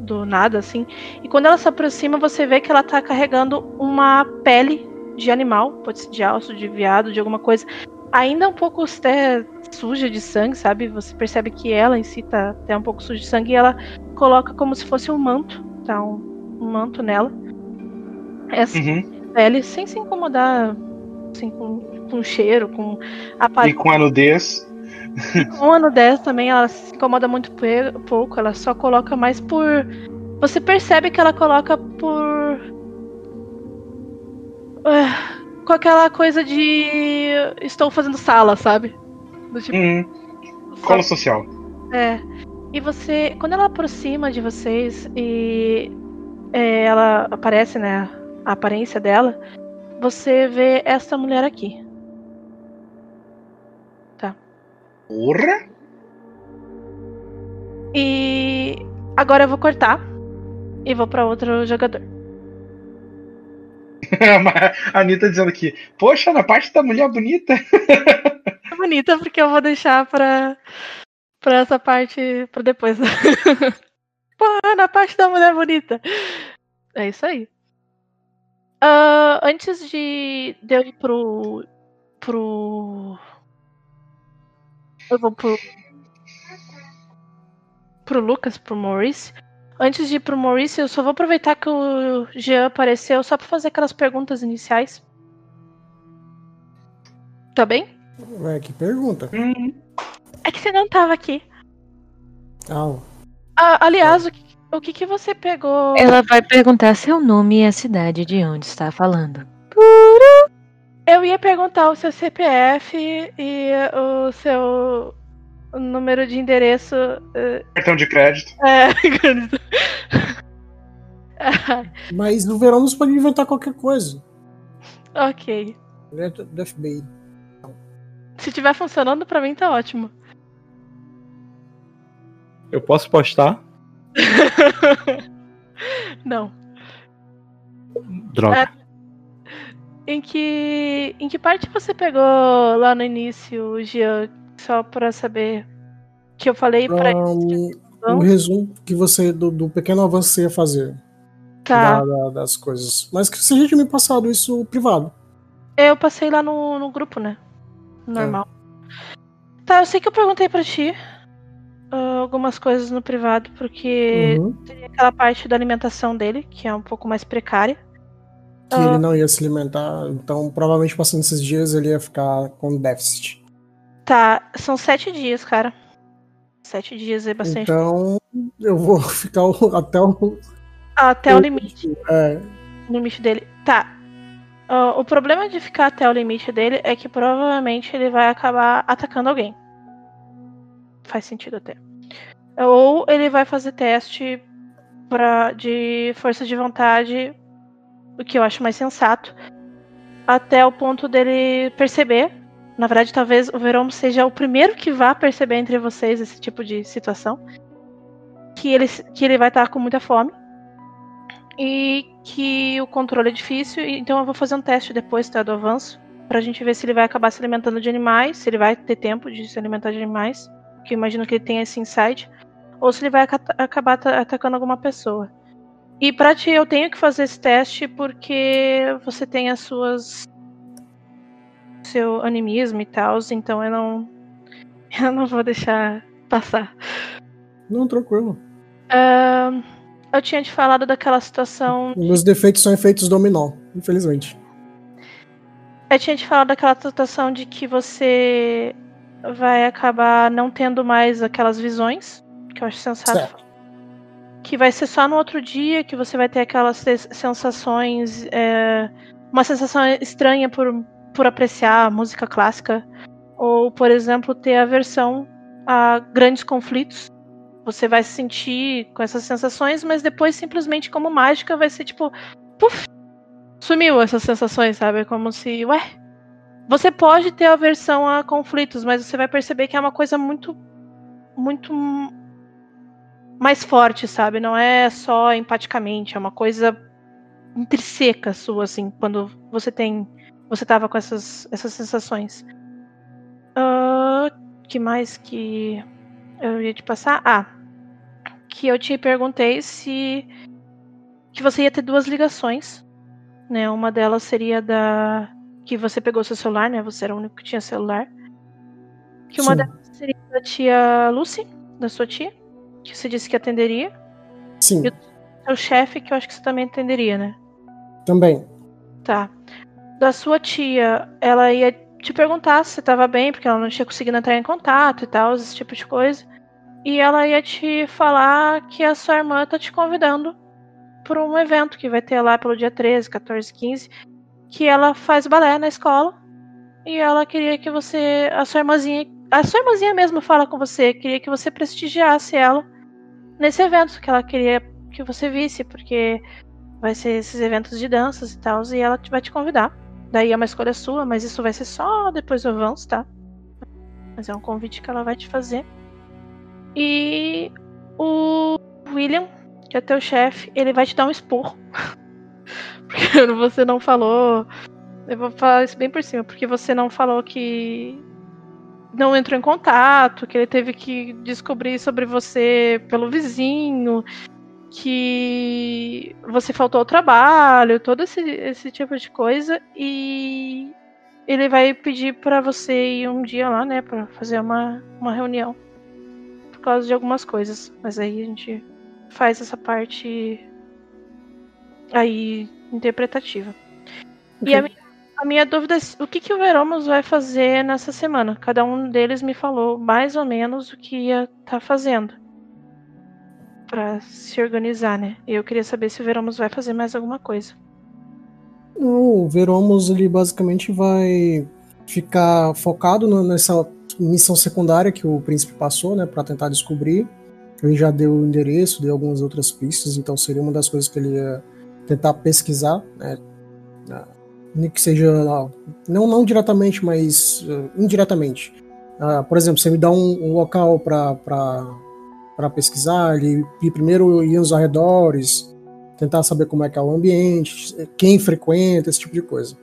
do nada, assim. E quando ela se aproxima, você vê que ela tá carregando uma pele de animal, pode ser de alce, de viado, de alguma coisa. Ainda um pouco até suja de sangue, sabe? Você percebe que ela em si tá até um pouco suja de sangue e ela coloca como se fosse um manto, tá? Um, um manto nela. Essa Uhum. pele, sem se incomodar assim, com, com cheiro, com E aparência. com a nudez. Com a nudez também, ela se incomoda muito pouco, ela só coloca mais por. Você percebe que ela coloca por. Ah, com aquela coisa de. Estou fazendo sala, sabe? Do tipo. Uhum. Cola social. É. E você, quando ela aproxima de vocês e é, ela aparece, né, a aparência dela, você vê essa mulher aqui. Porra! E agora eu vou cortar e vou pra outro jogador. a Anitta dizendo aqui, poxa, na parte da mulher bonita. É bonita porque eu vou deixar pra, pra essa parte pra depois. Pô, na parte da mulher bonita. É isso aí. Ah, antes de, de eu ir pro. pro. Eu vou pro. pro Lucas, pro Maurice. Antes de ir pro Maurice, eu só vou aproveitar que o Jean apareceu só pra fazer aquelas perguntas iniciais. Tá bem? Ué, que pergunta. Hum, É que você não tava aqui. Ah, Ah, aliás, o que, o que que você pegou? Ela vai perguntar seu nome e a cidade de onde está falando. Eu ia perguntar o seu CPF e o seu número de endereço. eh, cartão de crédito. É. mas o Veranos pode inventar qualquer coisa. ok. É do FBI. Se tiver funcionando, pra mim tá ótimo. Eu posso postar? Não. Droga. Em que. Em que parte você pegou lá no início, Jean? Só pra saber. Que eu falei pra Um, um Vamos? resumo que você do, do pequeno avanço que você ia fazer Tá. da- da- das coisas. Mas que você já tinha me passado isso privado. Eu passei lá no, no grupo, né? Normal. Tá, eu sei que eu perguntei pra ti ah, algumas coisas no privado, porque Uhum. tem aquela parte da alimentação dele, que é um pouco mais precária. Que Ah. ele não ia se alimentar. Então, provavelmente passando esses dias ele ia ficar com déficit. Tá, são sete dias, cara. Sete dias é bastante. Então, eu vou ficar o- até o. Até o limite. É, O limite dele. Tá. Ah, o problema de ficar até o limite dele é que provavelmente ele vai acabar atacando alguém. Faz sentido até. Ou ele vai fazer teste pra, de força de vontade, o que eu acho mais sensato, até o ponto dele perceber. Na verdade, talvez o Verão seja o primeiro que vá perceber entre vocês esse tipo de situação. Que ele, que ele vai estar com muita fome e que o controle é difícil, então eu vou fazer um teste depois tá, do avanço, pra gente ver se ele vai acabar se alimentando de animais, se ele vai ter tempo de se alimentar de animais, que eu imagino que ele tenha esse insight, ou se ele vai aca- acabar ata- atacando alguma pessoa. E pra ti, eu tenho que fazer esse teste porque você tem as suas. Seu animismo e tal, então eu não. Eu não vou deixar passar. Não, tranquilo. Ahn, eu tinha te falado daquela situação. Meus defeitos são efeitos dominó, infelizmente. Eu tinha te falado daquela situação de que você vai acabar não tendo mais aquelas visões, que eu acho sensato. Certo. Que vai ser só no outro dia que você vai ter aquelas se- sensações. é, uma sensação estranha por, por apreciar música clássica. Ou, por exemplo, ter aversão a grandes conflitos. Você vai se sentir com essas sensações, mas depois, simplesmente como mágica, vai ser tipo. Puf! Sumiu essas sensações, sabe? Como se. Ué, você pode ter aversão a conflitos, mas você vai perceber que é uma coisa muito. muito mais forte, sabe? Não é só empaticamente, é uma coisa intrínseca sua, assim, quando você tem. Você tava com essas, essas sensações. Ah, que mais que eu ia te passar? Ah, que eu te perguntei se. que você ia ter duas ligações. Né? Uma delas seria da que você pegou seu celular, né? Você era o único que tinha celular. Que uma Sim. delas seria da tia Lucy, da sua tia, que você disse que atenderia. Sim, Eu- Seu chefe, que eu acho que você também atenderia, né? também. Tá. Da sua tia, ela ia te perguntar se você tava bem, porque ela não tinha conseguido entrar em contato e tal, esse tipo de coisa. E ela ia te falar que a sua irmã tá te convidando para um evento que vai ter lá pelo dia 13, 14, 15, que ela faz balé na escola. E ela queria que você, a sua irmãzinha, a sua irmãzinha mesmo fala com você, queria que você prestigiasse ela nesse evento que ela queria que você visse, porque vai ser esses eventos de danças e tal, e ela vai te convidar. Daí é uma escolha sua, mas isso vai ser só depois do avanço, tá? Mas é um convite que ela vai te fazer. E o William, que é teu chefe, ele vai te dar um esporro. porque você não falou. Eu vou falar isso bem por cima, porque você não falou que não entrou em contato, que ele teve que descobrir sobre você pelo vizinho, que você faltou ao trabalho, todo esse, esse tipo de coisa, e ele vai pedir pra você ir um dia lá, né, Pra fazer uma, uma reunião por causa de algumas coisas, mas aí a gente faz essa parte aí interpretativa. E a, mi- a minha dúvida é o que, que o Veromos vai fazer nessa semana? Cada um deles me falou mais ou menos o que ia estar fazendo Pra se organizar, né? E eu queria saber se o Veromos vai fazer mais alguma coisa. O Veromos ele basicamente vai ficar focado nessa missão secundária que o príncipe passou, né, para tentar descobrir. Ele já deu o endereço, deu algumas outras pistas, então seria uma das coisas que ele ia tentar pesquisar, né, que seja não não diretamente, mas ah, indiretamente. Ah, por exemplo, você me dá um, um local para para pesquisar, ele ir primeiro ir nos arredores, tentar saber como é que é o ambiente, quem frequenta, esse tipo de coisa.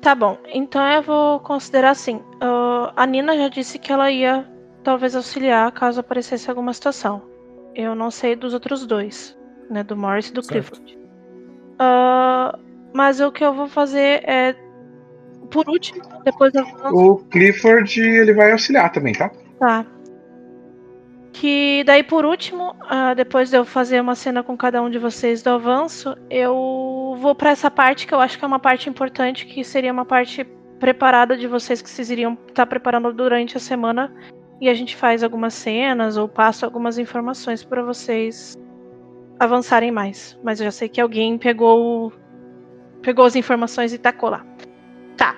Tá bom, então eu vou considerar assim. ah, a Nina já disse que ela ia talvez auxiliar caso aparecesse alguma situação. Eu não sei dos outros dois, né? Do Morris e do Certo. Clifford. Ah, mas o que eu vou fazer é. Por último, depois eu vou O Clifford ele vai auxiliar também, tá? Tá. Que daí por último, ah, depois de eu fazer uma cena com cada um de vocês do avanço, eu vou pra essa parte que eu acho que é uma parte importante, que seria uma parte preparada de vocês que vocês iriam estar preparando durante a semana e a gente faz algumas cenas ou passo algumas informações pra vocês avançarem mais. Mas eu já sei que alguém pegou pegou as informações e tacou lá. Tá.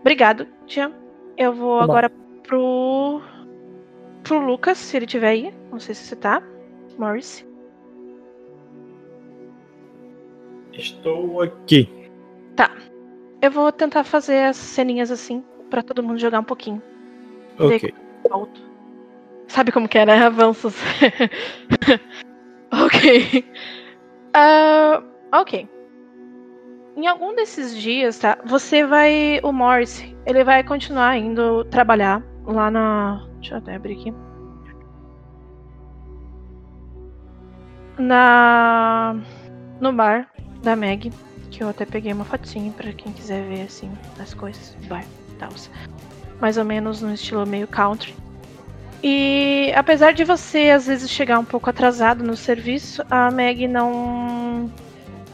Obrigado, Tia. Eu vou Tá bom. agora pro pro Lucas, se ele tiver aí. Não sei se você tá. Morris. Estou aqui. Eu vou tentar fazer as ceninhas assim, pra todo mundo jogar um pouquinho. Ok. Alto. Sabe como que é, né? Avanços. ok. Ah, ok. Em algum desses dias, tá? Você vai. O Morris, ele vai continuar indo trabalhar lá na. Deixa eu até abrir aqui. na no bar da Meg, que eu até peguei uma fotinha para quem quiser ver assim as coisas bar, tal. Mais ou menos no estilo meio country. E apesar de você às vezes chegar um pouco atrasado no serviço, a Meg não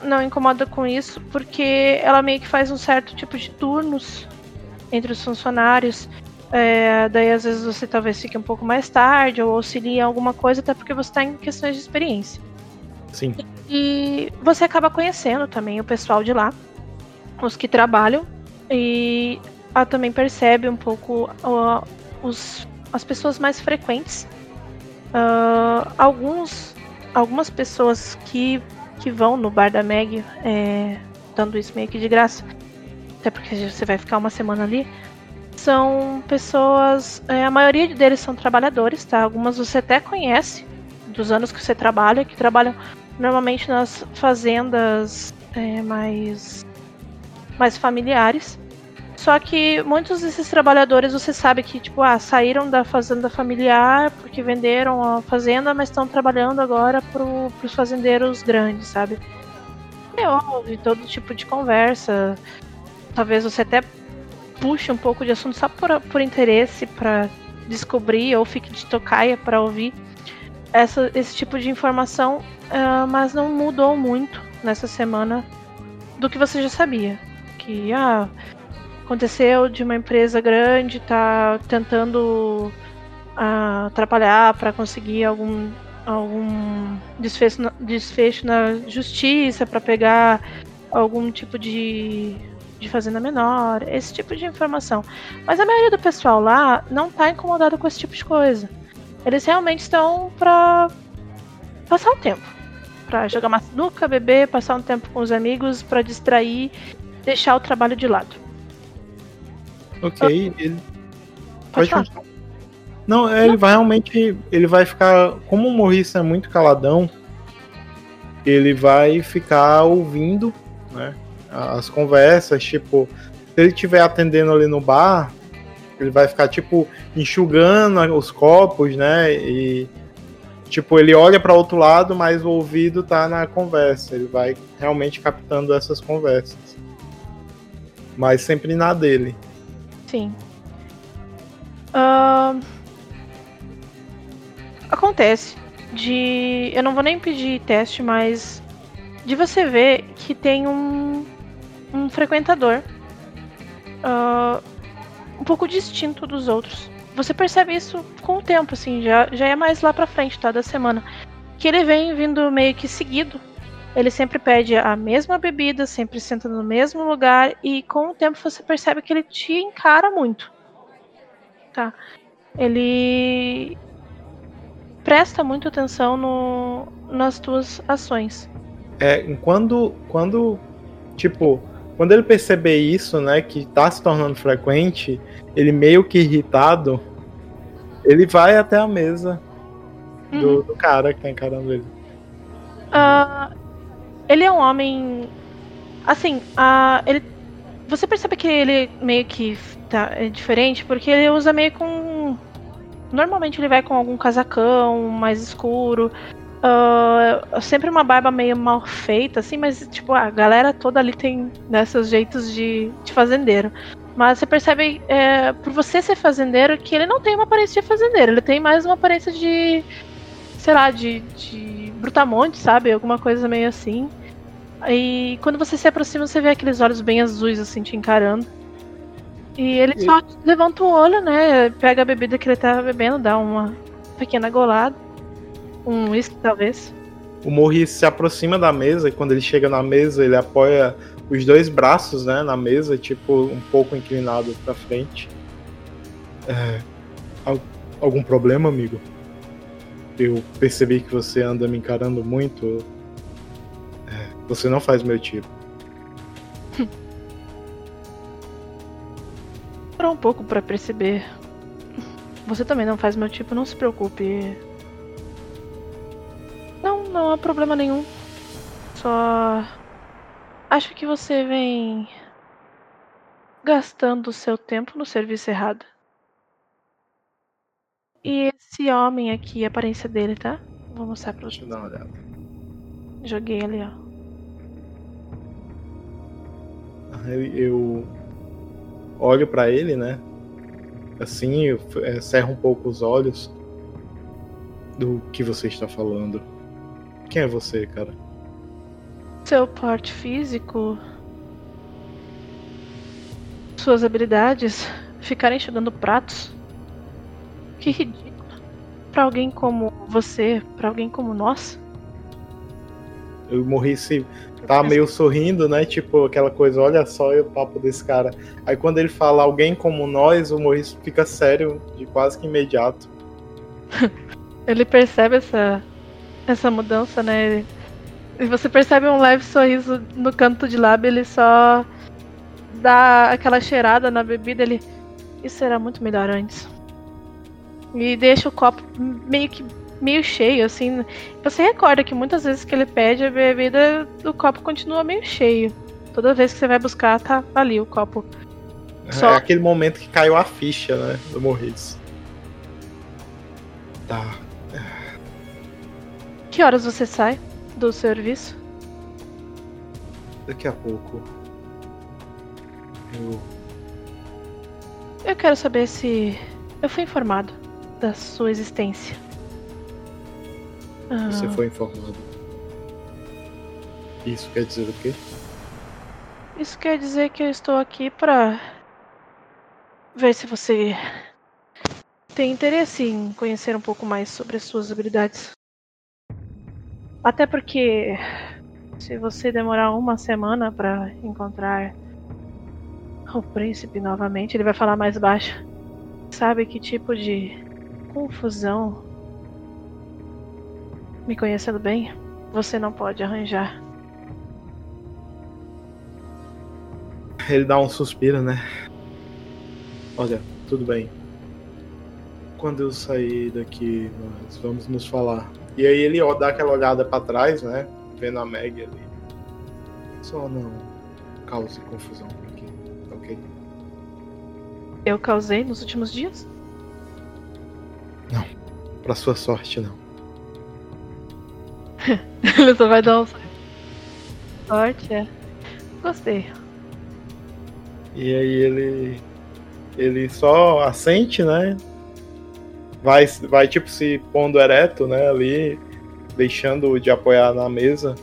não incomoda com isso, porque ela meio que faz um certo tipo de turnos entre os funcionários. É, daí às vezes você talvez fique um pouco mais tarde ou auxilie em alguma coisa, até porque você está em questões de experiência. Sim. E você acaba conhecendo também o pessoal de lá, os que trabalham, e ela também percebe um pouco uh, os, as pessoas mais frequentes. Uh, alguns, algumas pessoas que que vão no bar da Meg, é, dando isso meio que de graça, até porque você vai ficar uma semana ali, são pessoas. É, a maioria deles são trabalhadores, tá? Algumas você até conhece dos anos que você trabalha, que trabalham normalmente nas fazendas é, mais, mais familiares. Só que muitos desses trabalhadores você sabe que, tipo, ah, saíram da fazenda familiar porque venderam a fazenda, mas estão trabalhando agora pro, pros fazendeiros grandes, sabe? E ouve todo tipo de conversa. Talvez você até puxe um pouco de assunto só por, por interesse para descobrir ou fique de tocaia para ouvir essa, esse tipo de informação, uh, mas não mudou muito nessa semana do que você já sabia. Que, ah, aconteceu de uma empresa grande tá tentando uh, atrapalhar para conseguir algum algum desfecho na, desfecho na justiça para pegar algum tipo de de fazenda menor, esse tipo de informação. Mas a maioria do pessoal lá não tá incomodado com esse tipo de coisa. Eles realmente estão para passar o tempo, para jogar uma sinuca, beber, passar um tempo com os amigos, para distrair, deixar o trabalho de lado. Ok, ele. Pode, Pode continuar. Não, ele vai realmente. Ele vai ficar. Como o Morris é muito caladão, ele vai ficar ouvindo, né? As conversas, tipo, se ele estiver atendendo ali no bar, ele vai ficar, tipo, enxugando os copos, né? E, tipo, ele olha para outro lado, mas o ouvido tá na conversa. Ele vai realmente captando essas conversas. Mas sempre na dele. Sim. Uh... Acontece de. Eu não vou nem pedir teste, mas. De você ver que tem um. Um frequentador. Uh... Um pouco distinto dos outros. Você percebe isso com o tempo, assim, já, já é mais lá pra frente, tá? Da semana. Que ele vem vindo meio que seguido ele sempre pede a mesma bebida, sempre senta no mesmo lugar e com o tempo você percebe que ele te encara muito. Tá? Ele presta muito atenção no, nas tuas ações. É, quando quando tipo, quando ele perceber isso, né, que tá se tornando frequente, ele meio que irritado, ele vai até a mesa do, uhum. do cara que tá encarando ele. Uh, ele é um homem. Assim, a, ele, você percebe que ele meio que tá, é diferente porque ele usa meio com. Normalmente ele vai com algum casacão mais escuro. Uh, sempre uma barba meio mal feita, assim, mas tipo, a galera toda ali tem desses jeitos de, de fazendeiro. Mas você percebe, é, por você ser fazendeiro, que ele não tem uma aparência de fazendeiro, ele tem mais uma aparência de. sei lá, de, de brutamonte, sabe? Alguma coisa meio assim. E quando você se aproxima, você vê aqueles olhos bem azuis, assim, te encarando. E ele e... só levanta o olho, né? Pega a bebida que ele tá bebendo, dá uma pequena golada. Um uísque, talvez. O Morris se aproxima da mesa e quando ele chega na mesa, ele apoia os dois braços, né, na mesa, tipo, um pouco inclinado pra frente. É... Algum problema, amigo? Eu percebi que você anda me encarando muito. Você não faz meu tipo. Demorou um pouco para perceber. Você também não faz meu tipo, não se preocupe. Não, não há problema nenhum. Só. Acho que você vem. gastando seu tempo no serviço errado. E esse homem aqui, a aparência dele, tá? Vou mostrar pra você. Deixa eu dar uma olhada. Joguei ali, ó. Aí Eu olho pra ele, né? Assim, eu é, cerro um pouco os olhos do que você está falando. Quem é você, cara? Seu porte físico. Suas habilidades. Ficar enxugando pratos. Que ridículo. Pra alguém como você, pra alguém como nós. Eu morri se tá meio sorrindo, né? Tipo, aquela coisa, olha só o papo desse cara. Aí quando ele fala alguém como nós, o Morris fica sério de quase que imediato. Ele percebe essa, essa mudança, né? E você percebe um leve sorriso no canto de lábio, ele só dá aquela cheirada na bebida, ele. Isso era muito melhor antes. E deixa o copo meio que meio cheio, assim. Você recorda que muitas vezes que ele pede a bebida, o copo continua meio cheio. Toda vez que você vai buscar, tá ali o copo. Só... É aquele momento que caiu a ficha, né? Do Morris. Tá. Que horas você sai do serviço? Daqui a pouco. Eu. Eu quero saber se eu fui informado da sua existência. Você Ah, foi informado. Isso quer dizer o quê? Isso quer dizer que eu estou aqui pra ver se você tem interesse em conhecer um pouco mais sobre as suas habilidades. Até porque se você demorar uma semana pra encontrar o príncipe novamente, ele vai falar mais baixo. Sabe que tipo de confusão, me conhecendo bem, você não pode arranjar. Ele dá um suspiro, né? Olha, tudo bem. Quando eu sair daqui, nós vamos nos falar. E aí ele ó, dá aquela olhada pra trás, né? Vendo a Meg ali. Só não cause confusão aqui, ok? Eu causei nos últimos dias? Pra sua sorte, não. Ele só vai dar um sorte, é. Gostei. E aí ele. Ele só assente, né? Vai, vai tipo se pondo ereto, né? Ali, deixando de apoiar na mesa.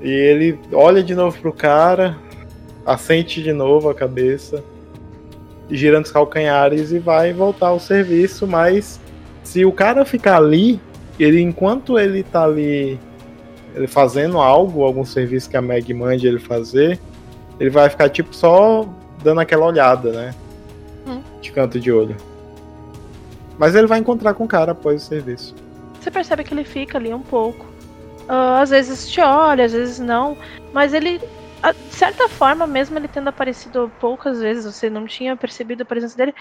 E ele olha de novo pro cara, assente de novo a cabeça, girando os calcanhares e vai voltar ao serviço. Mas se o cara ficar ali, ele enquanto ele tá ali ele fazendo algo, algum serviço que a Meg mande ele fazer, ele vai ficar tipo só dando aquela olhada, né? Hum. De canto de olho. Mas ele vai encontrar com o cara após o serviço. Você percebe que ele fica ali um pouco. Ah, às vezes te olha, às vezes não. Mas ele, de certa forma, mesmo ele tendo aparecido poucas vezes, você não tinha percebido a presença dele.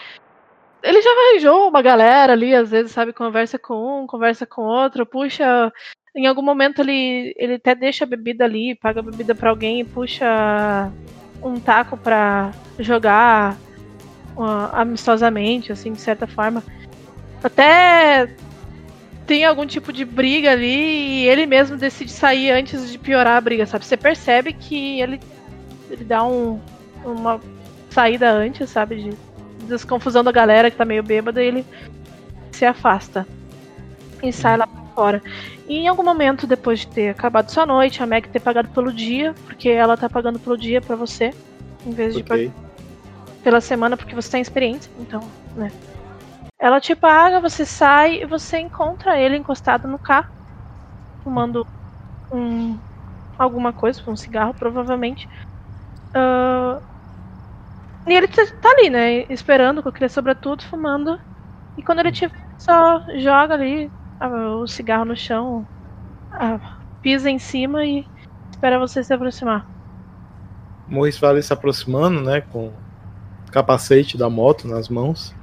Ele já arranjou uma galera ali, às vezes, sabe, conversa com um, conversa com outro, puxa. Em algum momento ele, ele até deixa a bebida ali, paga a bebida pra alguém e puxa um taco pra jogar ah, amistosamente, assim, de certa forma. Até tem algum tipo de briga ali e ele mesmo decide sair antes de piorar a briga, sabe? Você percebe que ele, ele dá um, uma saída antes, sabe? De desconfusão da galera que tá meio bêbada e ele se afasta e sai lá pra fora. E em algum momento, depois de ter acabado sua noite, a Meg ter pagado pelo dia, porque ela tá pagando pelo dia pra você, em vez de Ok. pela semana, porque você tem experiência, então, né? Ela te paga, você sai e você encontra ele encostado no carro, fumando um, alguma coisa, um cigarro, provavelmente. Ah, e ele tá tá ali, né? Esperando com aquele sobretudo, fumando. E quando ele te só joga ali ah, o cigarro no chão, ah, pisa em cima e espera você se aproximar. Morris vai se aproximando, né? Com o capacete da moto nas mãos.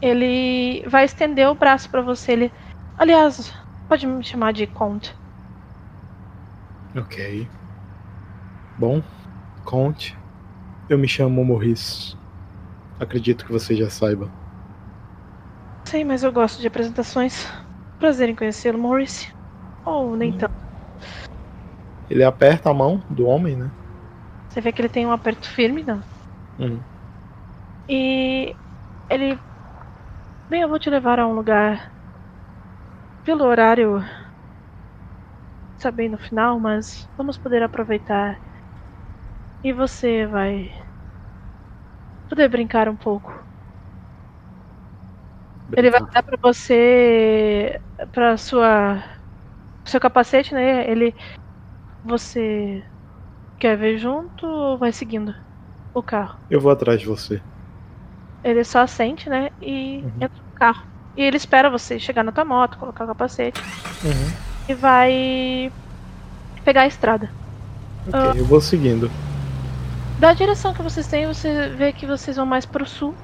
Ele vai estender o braço pra você. Ele, aliás, pode me chamar de Conte. Ok. Bom, conte. Eu me chamo Morris. Acredito que você já saiba. Sei, mas eu gosto de apresentações. Prazer em conhecê-lo, Maurice. Ou nem Hum. tanto. Ele aperta a mão do homem, né? Você vê que ele tem um aperto firme, não? Hum. E ele. Bem, eu vou te levar a um lugar. Pelo horário. Bem no final, mas vamos poder aproveitar. E você vai. Poder brincar um pouco. Ele vai dar pra você. pra sua. seu capacete, né? Ele. Você. quer ver junto ou vai seguindo o carro? Eu vou atrás de você. Ele só assente, né? E Uhum. entra no carro. E ele espera você chegar na tua moto, colocar o capacete Uhum. e vai pegar a estrada. Ok, eu vou seguindo. Da direção que vocês têm, você vê que vocês vão mais pro sul.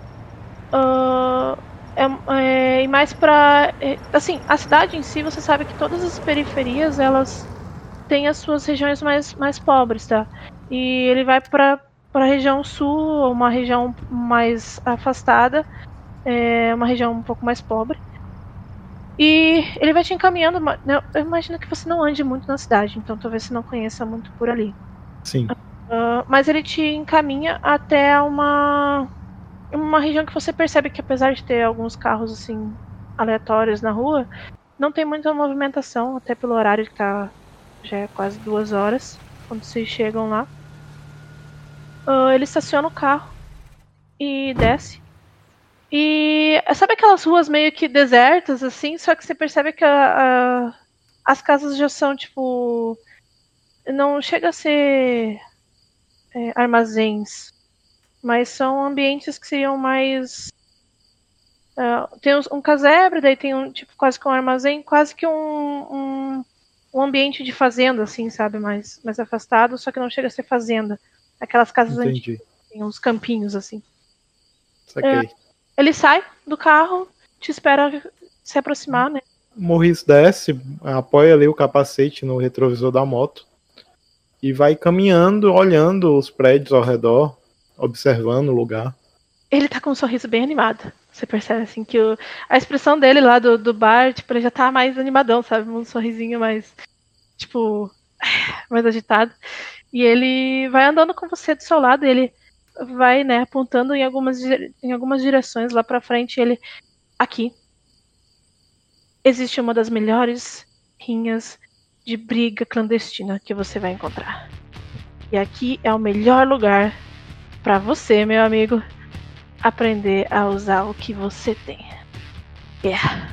Ah, é, é, e mais pra. é, assim, a cidade em si, você sabe que todas as periferias elas têm as suas regiões mais, mais pobres, tá? E ele vai pra, pra região sul, uma região mais afastada, é, uma região um pouco mais pobre. E ele vai te encaminhando. ma- Eu imagino que você não ande muito na cidade, então talvez você não conheça muito por ali. Sim. Ah, mas ele te encaminha até uma uma região que você percebe que apesar de ter alguns carros assim aleatórios na rua, não tem muita movimentação, até pelo horário que tá já é quase duas horas quando vocês chegam lá. Ah, ele estaciona o carro e desce. E sabe aquelas ruas meio que desertas assim, só que você percebe que a- a- as casas já são tipo não chega a ser é, armazéns, mas são ambientes que seriam mais. ah, tem uns- um casebre, daí tem um tipo quase que um armazém, quase que um, um, um ambiente de fazenda, assim, sabe? Mais, mais afastado, só que não chega a ser fazenda. Aquelas casas antigas, Entendi. tem uns campinhos, assim. Saquei. Ele sai do carro, te espera se aproximar, né? Morris desce, apoia ali o capacete no retrovisor da moto e vai caminhando, olhando os prédios ao redor, observando o lugar. Ele tá com um sorriso bem animado. Você percebe assim que o- a expressão dele lá do, do bar, tipo, ele já tá mais animadão, sabe? Um sorrisinho mais, tipo, mais agitado. E ele vai andando com você do seu lado, ele vai, né, apontando em algumas, em algumas direções lá pra frente. Ele, aqui, existe uma das melhores rinhas de briga clandestina que você vai encontrar. E aqui é o melhor lugar pra você, meu amigo, aprender a usar o que você tem. Yeah.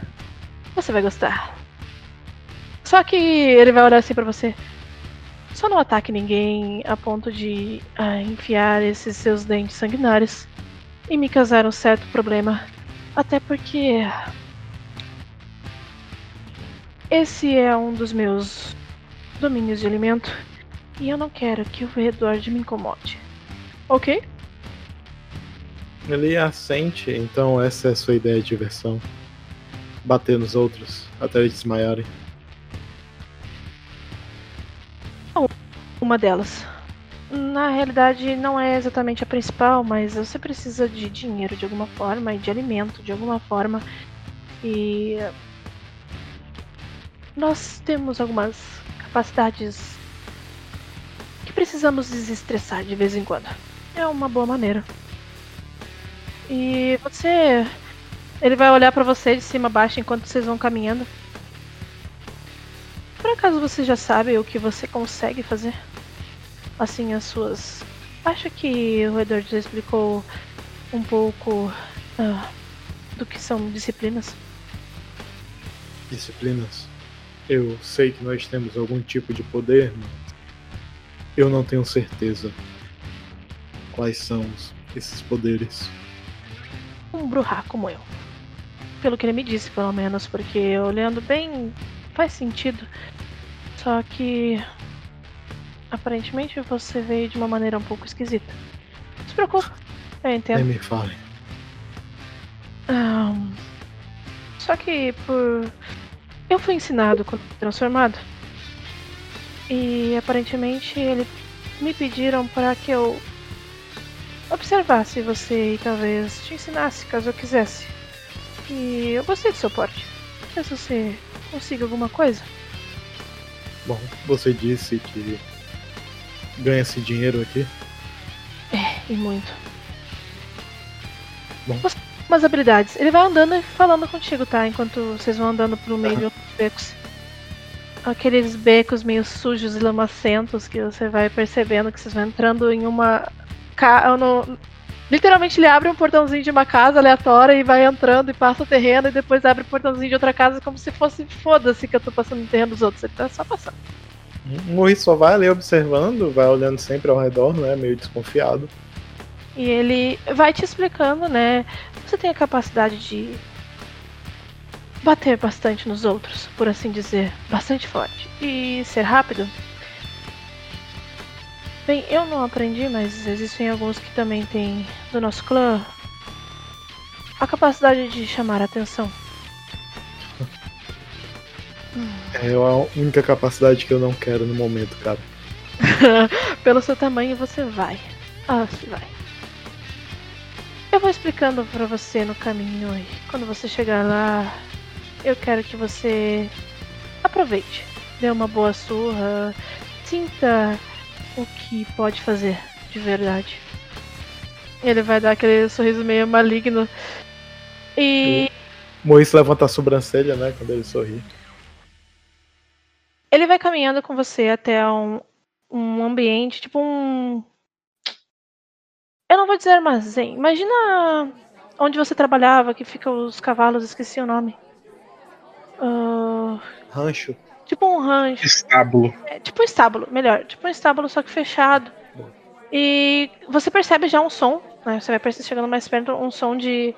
Você vai gostar. Só que ele vai olhar assim pra você. Só não ataque ninguém a ponto de ah, enfiar esses seus dentes sanguinários e me causar um certo problema. Até porque. Esse é um dos meus domínios de alimento e eu não quero que o Edward me incomode. Ok? Ele assente, então essa é a sua ideia de diversão. Bater nos outros até eles desmaiarem. Uma delas. Na realidade, não é exatamente a principal, mas você precisa de dinheiro de alguma forma e de alimento de alguma forma. E. Nós temos algumas capacidades que precisamos desestressar de vez em quando. É uma boa maneira. E você. Ele vai olhar pra você de cima a baixo enquanto vocês vão caminhando. Por acaso você já sabe o que você consegue fazer? Assim, as suas. Acho que o Edward já explicou um pouco ah, do que são disciplinas. Disciplinas. Eu sei que nós temos algum tipo de poder, mas eu não tenho certeza quais são esses poderes. Um Bruhá como eu. Pelo que ele me disse, pelo menos, porque olhando bem faz sentido. Só que aparentemente você veio de uma maneira um pouco esquisita. Não se preocupe, eu entendo. Nem me fale. Ahn, só que por. Eu fui ensinado quando fui transformado. E aparentemente eles me pediram para que eu observasse você e talvez te ensinasse caso eu quisesse. E eu gostei do seu porte. Talvez você consiga alguma coisa. Bom, você disse que ganha esse dinheiro aqui. É, e muito. Bom. Você tem umas habilidades. Ele vai andando e falando contigo, tá? Enquanto vocês vão andando pelo meio de outros becos. Aqueles becos meio sujos e lamacentos que você vai percebendo que vocês vão entrando em uma. Ca... No... Literalmente ele abre um portãozinho de uma casa aleatória e vai entrando e passa o terreno e depois abre o portãozinho de outra casa como se fosse foda-se que eu tô passando no terreno dos outros. Ele tá só passando. O Morris só vai ali observando, vai olhando sempre ao redor, né? Meio desconfiado. E ele vai te explicando, né? Você tem a capacidade de bater bastante nos outros, por assim dizer, bastante forte. E ser rápido. Bem, eu não aprendi, mas existem alguns que também têm do nosso clã a capacidade de chamar a atenção. É a única capacidade que eu não quero no momento, cara. Pelo seu tamanho você vai. Ah, você vai. Eu vou explicando pra você no caminho e quando você chegar lá, eu quero que você aproveite. Dê uma boa surra, sinta o que pode fazer de verdade. Ele vai dar aquele sorriso meio maligno. E Morris levanta a sobrancelha, né? Quando ele sorri. Ele vai caminhando com você até um, um ambiente, tipo um. Eu não vou dizer armazém. Imagina onde você trabalhava, que fica os cavalos, esqueci o nome. Ah, Rancho. tipo um rancho. Estábulo. É, tipo um estábulo, melhor. Tipo um estábulo, só que fechado. E você percebe já um som, né? Você vai chegando mais perto, um som de,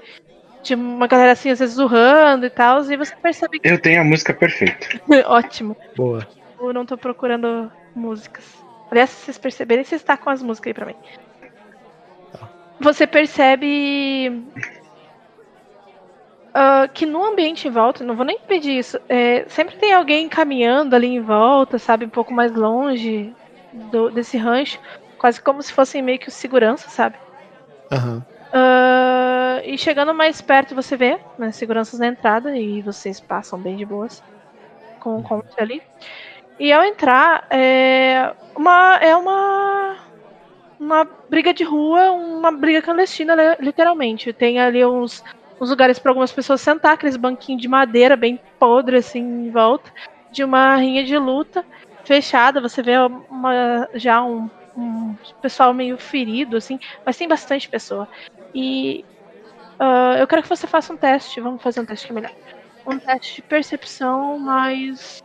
de uma galera assim, às vezes urrando e tal. E você percebe que. Eu tenho a música perfeita. Ótimo. Boa. Eu não tô procurando músicas. Aliás, se vocês perceberem, vocês está com as músicas aí pra mim. Você percebe ah, que no ambiente em volta, não vou nem pedir isso, é, sempre tem alguém caminhando ali em volta, sabe, um pouco mais longe do- desse rancho, quase como se fossem meio que os segurança, sabe? Aham. Ah, e chegando mais perto, você vê né, seguranças na entrada e vocês passam bem de boas com o conte ali. E ao entrar, é uma, é uma, uma briga de rua, uma briga clandestina, literalmente. Tem ali uns, uns lugares para algumas pessoas sentar, aqueles banquinhos de madeira bem podre assim em volta, de uma rinha de luta fechada. Você vê uma, já um, um pessoal meio ferido, assim, mas tem bastante pessoa. E ah, eu quero que você faça um teste. Vamos fazer um teste que é melhor. Um teste de percepção, mas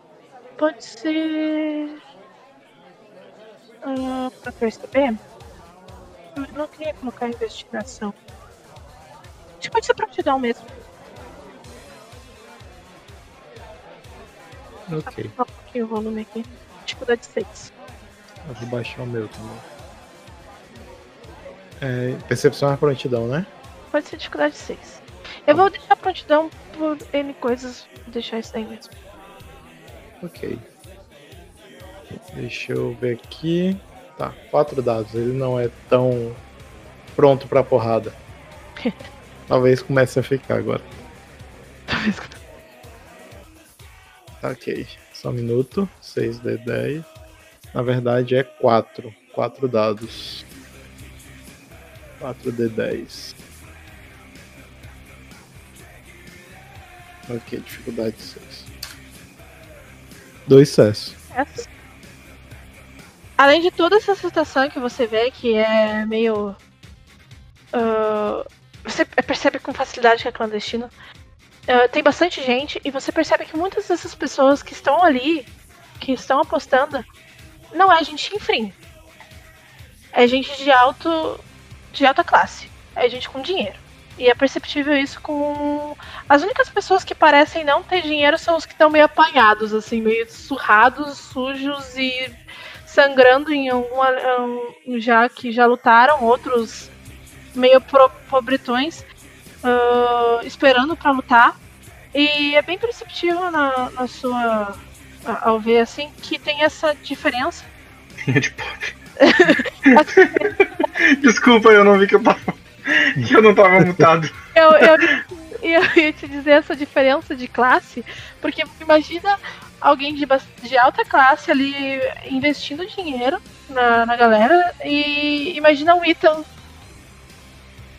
pode ser. ah, pra perceber. Eu não queria colocar investigação. Acho que pode ser prontidão mesmo. Ok. Só um pouquinho o volume aqui. Dificuldade 6. Eu vou baixar o meu também. É, percepção é prontidão, né? Pode ser dificuldade 6. Eu vou deixar prontidão por N coisas. Vou deixar isso aí mesmo. Ok. Deixa eu ver aqui. Tá, quatro dados. Ele não é tão pronto pra porrada. Talvez comece a ficar agora. Talvez Tá, Ok. Só um minuto. 6D10. Na verdade é 4. 4 dados. 4D10. Ok, dificuldade 6. Dois sucessos. Além de toda essa situação que você vê que é meio. ah, você percebe com facilidade que é clandestino. Ah, tem bastante gente e você percebe que muitas dessas pessoas que estão ali, que estão apostando, não é gente enfim. É gente de alto. de alta classe. É gente com dinheiro. E é perceptível isso com. As únicas pessoas que parecem não ter dinheiro são os que estão meio apanhados, assim, meio surrados, sujos e sangrando em algum. um, já que já lutaram, outros meio pro- pobretões, ah, esperando pra lutar. E é bem perceptível na, na sua. ao ver assim, que tem essa diferença. De pobre. Desculpa, eu não vi que eu tava. Que eu não tava mutado. Eu, eu, eu ia te dizer essa diferença de classe, porque imagina alguém de, de alta classe ali investindo dinheiro na, na galera. E imagina o Ethan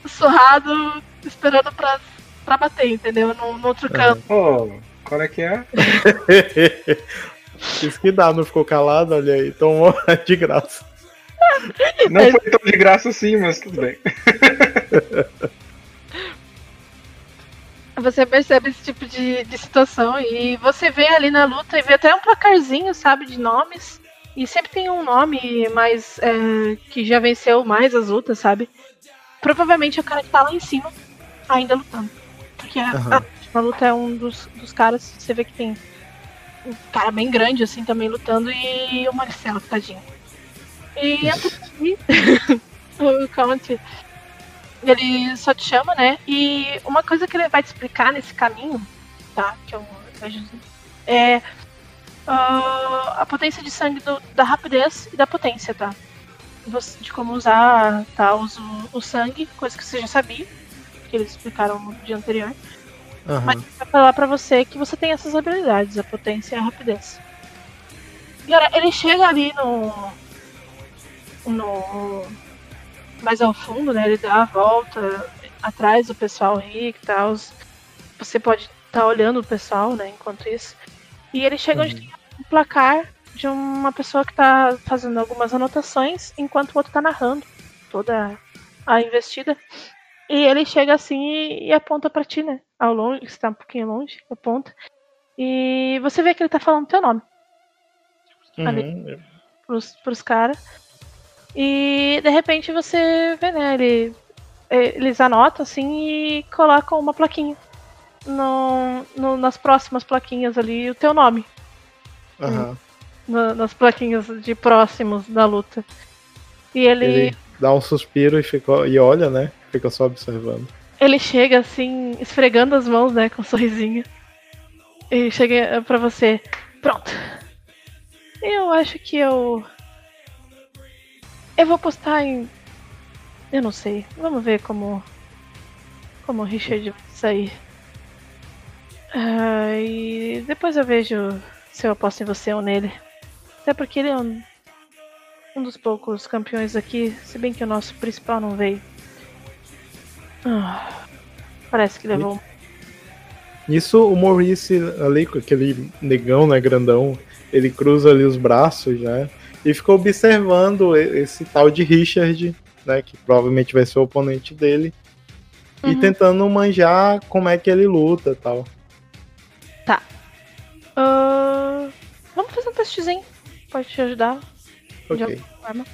surrado esperando pra, pra bater, entendeu? No, no outro canto. Ô, qual é que é? Isso que dá, não ficou calado, olha aí, tomou de graça. Não foi tão de graça assim, mas tudo bem. Você percebe esse tipo de, de situação e você vê ali na luta e vê até um placarzinho, sabe, de nomes. E sempre tem um nome mais. é, que já venceu mais as lutas, sabe? Provavelmente é o cara que tá lá em cima, ainda lutando. Porque a, Aham. a última luta é um dos, dos caras, você vê que tem um cara bem grande assim também lutando e o Marcelo, tadinho. E entra aqui, o Count ele só te chama, né? E uma coisa que ele vai te explicar nesse caminho, tá? Que eu vejo é ah, a potência de sangue do- da rapidez e da potência, tá? Você- de como usar tá, uso, o sangue, coisa que você já sabia, que eles explicaram no dia anterior. Aham. Mas vai falar pra você que você tem essas habilidades, a potência e a rapidez. E olha, ele chega ali no. No. mais ao fundo, né? Ele dá a volta atrás do pessoal rico e tal. Você pode estar olhando o pessoal, né? Enquanto isso. E ele chega onde tem um placar de uma pessoa que tá fazendo algumas anotações enquanto o outro tá narrando toda a investida. E ele chega assim e, e aponta pra ti, né? Ao longe, que está um pouquinho longe, aponta. E você vê que ele tá falando teu nome Uhum. pros, pros caras. E de repente você vê, né? Ele, eles anotam assim e colocam uma plaquinha. No, no- nas próximas plaquinhas ali, o teu nome. Aham. na- nas plaquinhas de próximos da luta. E ele, Ele ele, dá um suspiro e, fica, e olha, né? Fica só observando. chega assim, esfregando as mãos, né, com um sorrisinho. E chega pra você. Pronto. Eu acho que eu. Eu vou postar em. Eu não sei. Vamos ver como. Como o Richard vai sair. Ah, e depois eu vejo se eu aposto em você ou nele. Até porque ele é um, um dos poucos campeões aqui, se bem que o nosso principal não veio. Ah, parece que levou. Nisso, o Maurice ali, com aquele negão, né, grandão, ele cruza ali os braços já e fica observando e- esse tal de Richard, né, que provavelmente vai ser o oponente dele, e Uhum. tentando manjar como é que ele luta e tal. Ah, vamos fazer um testezinho. Pode te ajudar. De Ok. forma.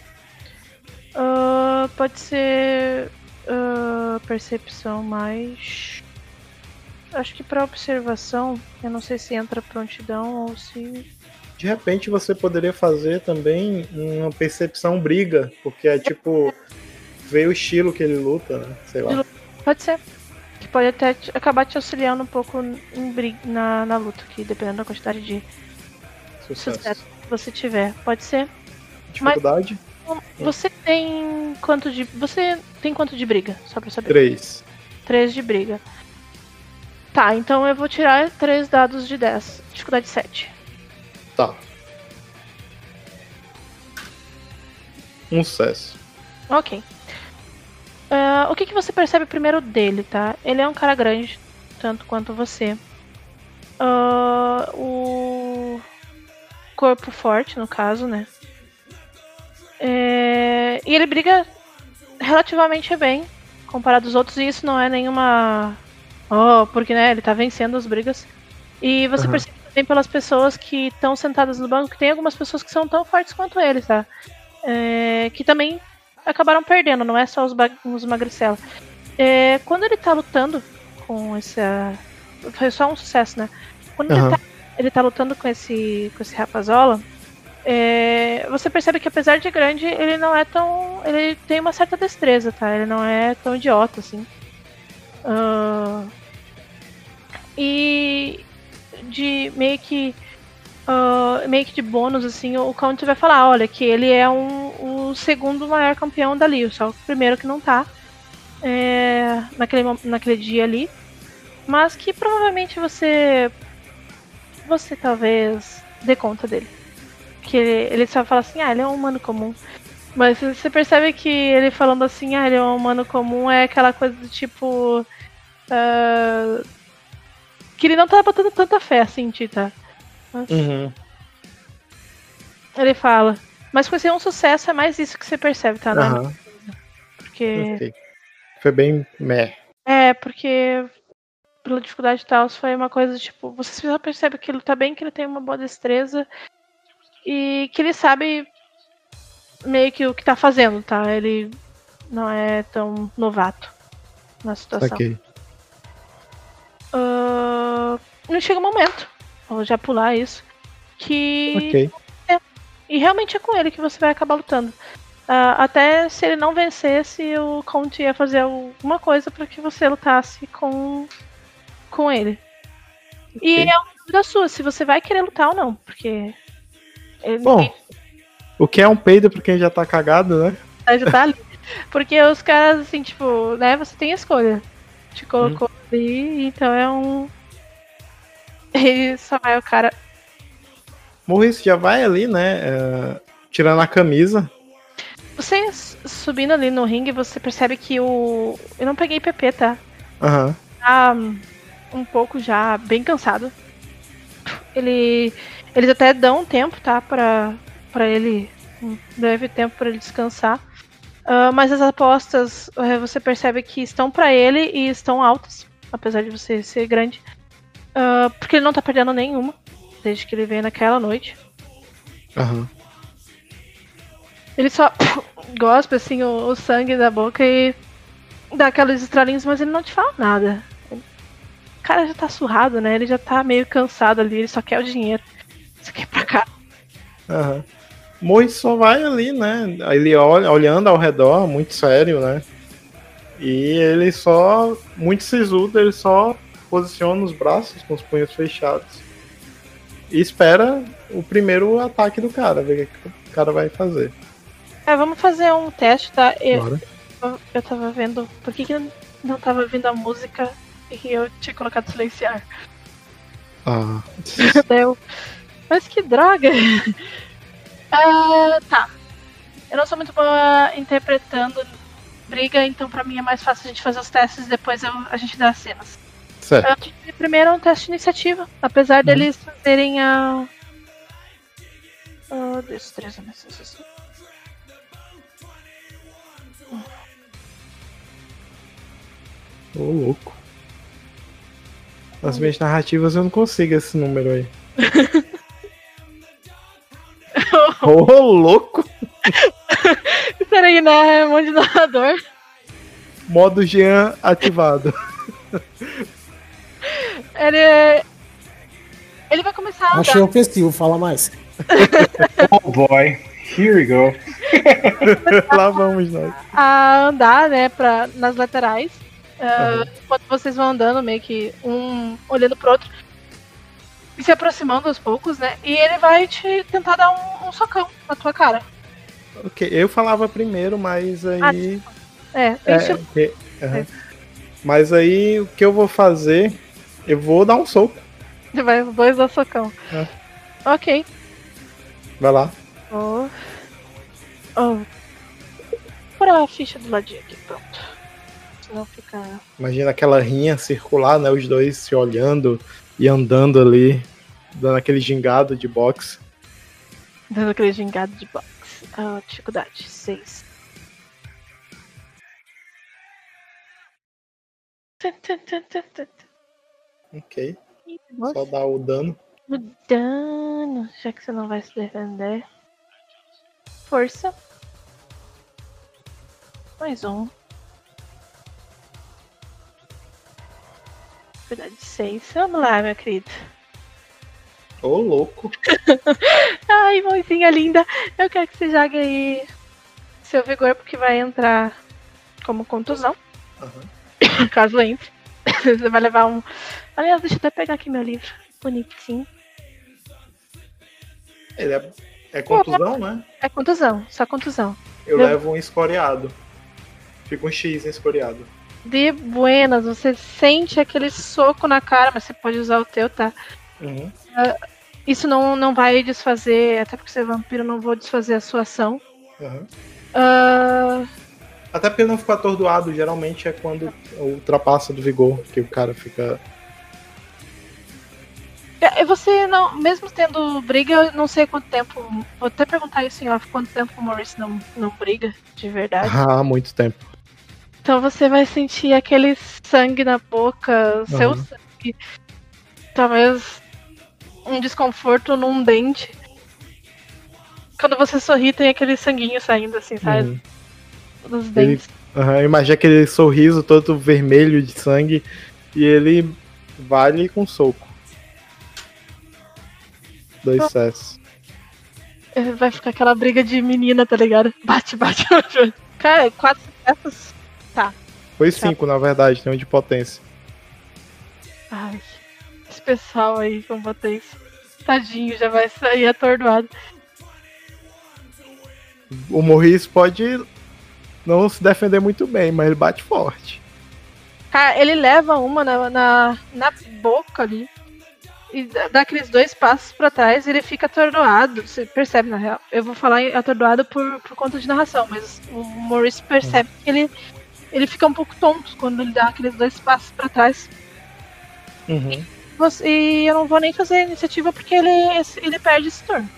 Ah, pode ser ah, percepção mais. Acho que pra observação, eu não sei se entra prontidão ou se. De repente você poderia fazer também uma percepção briga, porque é tipo ver o estilo que ele luta, né? Sei lá. Pode ser. Que pode até te- acabar te auxiliando um pouco em brig- na, na luta, que dependendo da quantidade de Sucesso. sucesso que você tiver. Pode ser. Dificuldade? Você tem quanto de. Você tem quanto de briga? Só pra saber. Três. 3 de briga. Tá, então eu vou tirar 3 dados de 10. Dificuldade 7. Tá. Um sucesso. Ok. Ah, o que, que você percebe primeiro dele, tá? Ele é um cara grande, tanto quanto você. Ah, o corpo forte, no caso, né? É, E ele briga relativamente bem comparado aos outros, e isso não é nenhuma. Oh, porque né, ele tá vencendo as brigas. E você Aham. percebe também pelas pessoas que estão sentadas no banco que tem algumas pessoas que são tão fortes quanto ele, tá? É, que também acabaram perdendo, não é só os, os magricela. É, quando ele tá lutando com essa. Foi só um sucesso, né? Quando ele, Aham. tá, ele tá lutando com esse, com esse rapazola, é, você percebe que apesar de grande, ele não é tão. Ele tem uma certa destreza, tá? Ele não é tão idiota assim. Ah, e de meio que. ah, meio que de bônus, assim, o Count vai falar, olha, que ele é um, o segundo maior campeão dali, só o primeiro que não tá é, naquele, naquele dia ali. Mas que provavelmente você você talvez dê conta dele. Que ele, ele só fala assim, ah, ele é um humano comum. Mas você percebe que ele falando assim, ah, ele é um humano comum, é aquela coisa do tipo. ah, que ele não tá botando tanta fé assim, Tita. Mas Uhum. Ele fala. Mas por ser um sucesso, é mais isso que você percebe, tá? Não Aham. Porque. ok. Foi bem meh. É, porque pela dificuldade e tal, foi uma coisa tipo, você só percebe que ele tá bem, que ele tem uma boa destreza e que ele sabe meio que o que tá fazendo, tá? Ele não é tão novato na situação. Saquei. Ah, não chega um momento, vou já pular isso, que Ok. e realmente é com ele que você vai acabar lutando. Ah, até se ele não vencesse, o Conte ia fazer alguma coisa para que você lutasse com, com ele. E Ok. é uma dúvida sua, se você vai querer lutar ou não, porque. Ele Bom, o que é um peido pra quem já tá cagado, né? já tá ali. Porque os caras, assim, tipo, né, você tem a escolha. Te colocou ali, então é um. E só vai o cara. Morris já vai ali, né? é, tirando a camisa. Você subindo ali no ringue, você percebe que o. Eu não peguei PP, tá? Aham. tá um pouco já bem cansado. Ele, eles até dão um tempo, tá, pra, pra ele, um breve tempo pra ele descansar. Ah, mas as apostas eh, você percebe que estão pra ele e estão altas, apesar de você ser grande. Ah, porque ele não tá perdendo nenhuma, desde que ele veio naquela noite. Aham. Ele só gospe assim o, o sangue da boca e dá aqueles estralinhos, mas ele não te fala nada. O cara já tá surrado, né? Ele já tá meio cansado ali, ele só quer o dinheiro. Só quer ir pra cá. Aham. Morris só vai ali, né? Ele olha, olhando ao redor, muito sério, né? E ele só, muito sisudo, ele só posiciona os braços com os punhos fechados. E espera o primeiro ataque do cara, ver o que o cara vai fazer. É, vamos fazer um teste, tá? Eu, Bora. eu, tava vendo. Por que, que não tava vindo a música e eu tinha colocado silenciar? Ah, Mas que droga! Ah, tá. Eu não sou muito boa interpretando briga, então pra mim é mais fácil a gente fazer os testes depois eu- a gente dá as cenas. certo. Tive primeiro um teste de iniciativa, apesar deles fazerem a. Ah, destreza necessária. Ô, louco. Nas minhas narrativas eu não consigo esse número aí. Ô, louco! Peraí, né? É um monte de narrador. Modo Jean ativado. Ele. Ele vai começar a. Achei ofensivo, fala mais. Oh boy, here we go. Lá vamos nós. a andar, né, pra, nas laterais. Ah, Enquanto vocês vão andando, meio que um olhando pro outro. E se aproximando aos poucos, né? E ele vai te tentar dar um, um socão na tua cara. Ok, eu falava primeiro, mas aí. É, bem É, estilo- ok, aham. Mas aí o que eu vou fazer? Eu vou dar um soco. Vai os dois dar socão. É. Ok. Vai lá. Oh. Oh. Por a ficha do ladinho aqui, pronto. Senão fica. Imagina aquela rinha circular, né? Os dois se olhando e andando ali, dando aquele gingado de boxe. Dando aquele gingado de box. Ah, dificuldade, 6. Ok. Só dar o dano. O dano, já que você não vai se defender. Força. Mais um. Cuidado de seis. Vamos lá, meu querido. Ô, louco. Ai, mãozinha linda. Eu quero que você jogue aí seu vigor, porque vai entrar como contusão. Aham. Caso entre. Você vai levar um. Aliás, deixa eu até pegar aqui meu livro. Bonitinho. Ele é, é contusão, né? É contusão, só contusão. Eu levo um escoriado. Fica um X em escoriado. De buenas, você sente aquele soco na cara, mas você pode usar o teu, tá? Uhum. Isso não, não vai desfazer, até porque você é vampiro, não vou desfazer a sua ação. Uhum. Ah, Até porque não ficou atordoado, geralmente é quando ultrapassa do vigor, que o cara fica. é, você não, mesmo tendo briga, eu não sei quanto tempo. Vou até perguntar isso em off, quanto tempo o Maurice não, não briga, de verdade. Há muito tempo. Então você vai sentir aquele sangue na boca, seu Aham. sangue. Talvez um desconforto num dente. Quando você sorri, tem aquele sanguinho saindo assim, sabe? Uhum. Dos Ele- dentes. Aham, Imagina aquele sorriso todo vermelho de sangue e ele vai ali com soco. Dois sucessos. É, Vai ficar aquela briga de menina, tá ligado? Bate, bate, bate. Cara, quatro sucessos. Foi cinco, na verdade, tem um de potência. Ai, esse pessoal aí com potência. Tadinho, já vai sair atordoado. O Morris pode não se defender muito bem, mas ele bate forte. Cara, ele leva uma na, na, na boca ali. E dá aqueles dois passos pra trás e ele fica atordoado. Você percebe, na real. Eu vou falar atordoado por, por conta de narração, mas o Maurice percebe que ele, ele fica um pouco tonto quando ele dá aqueles dois passos pra trás. Uhum. Você- e eu não vou nem fazer a iniciativa porque ele, ele perde esse turno.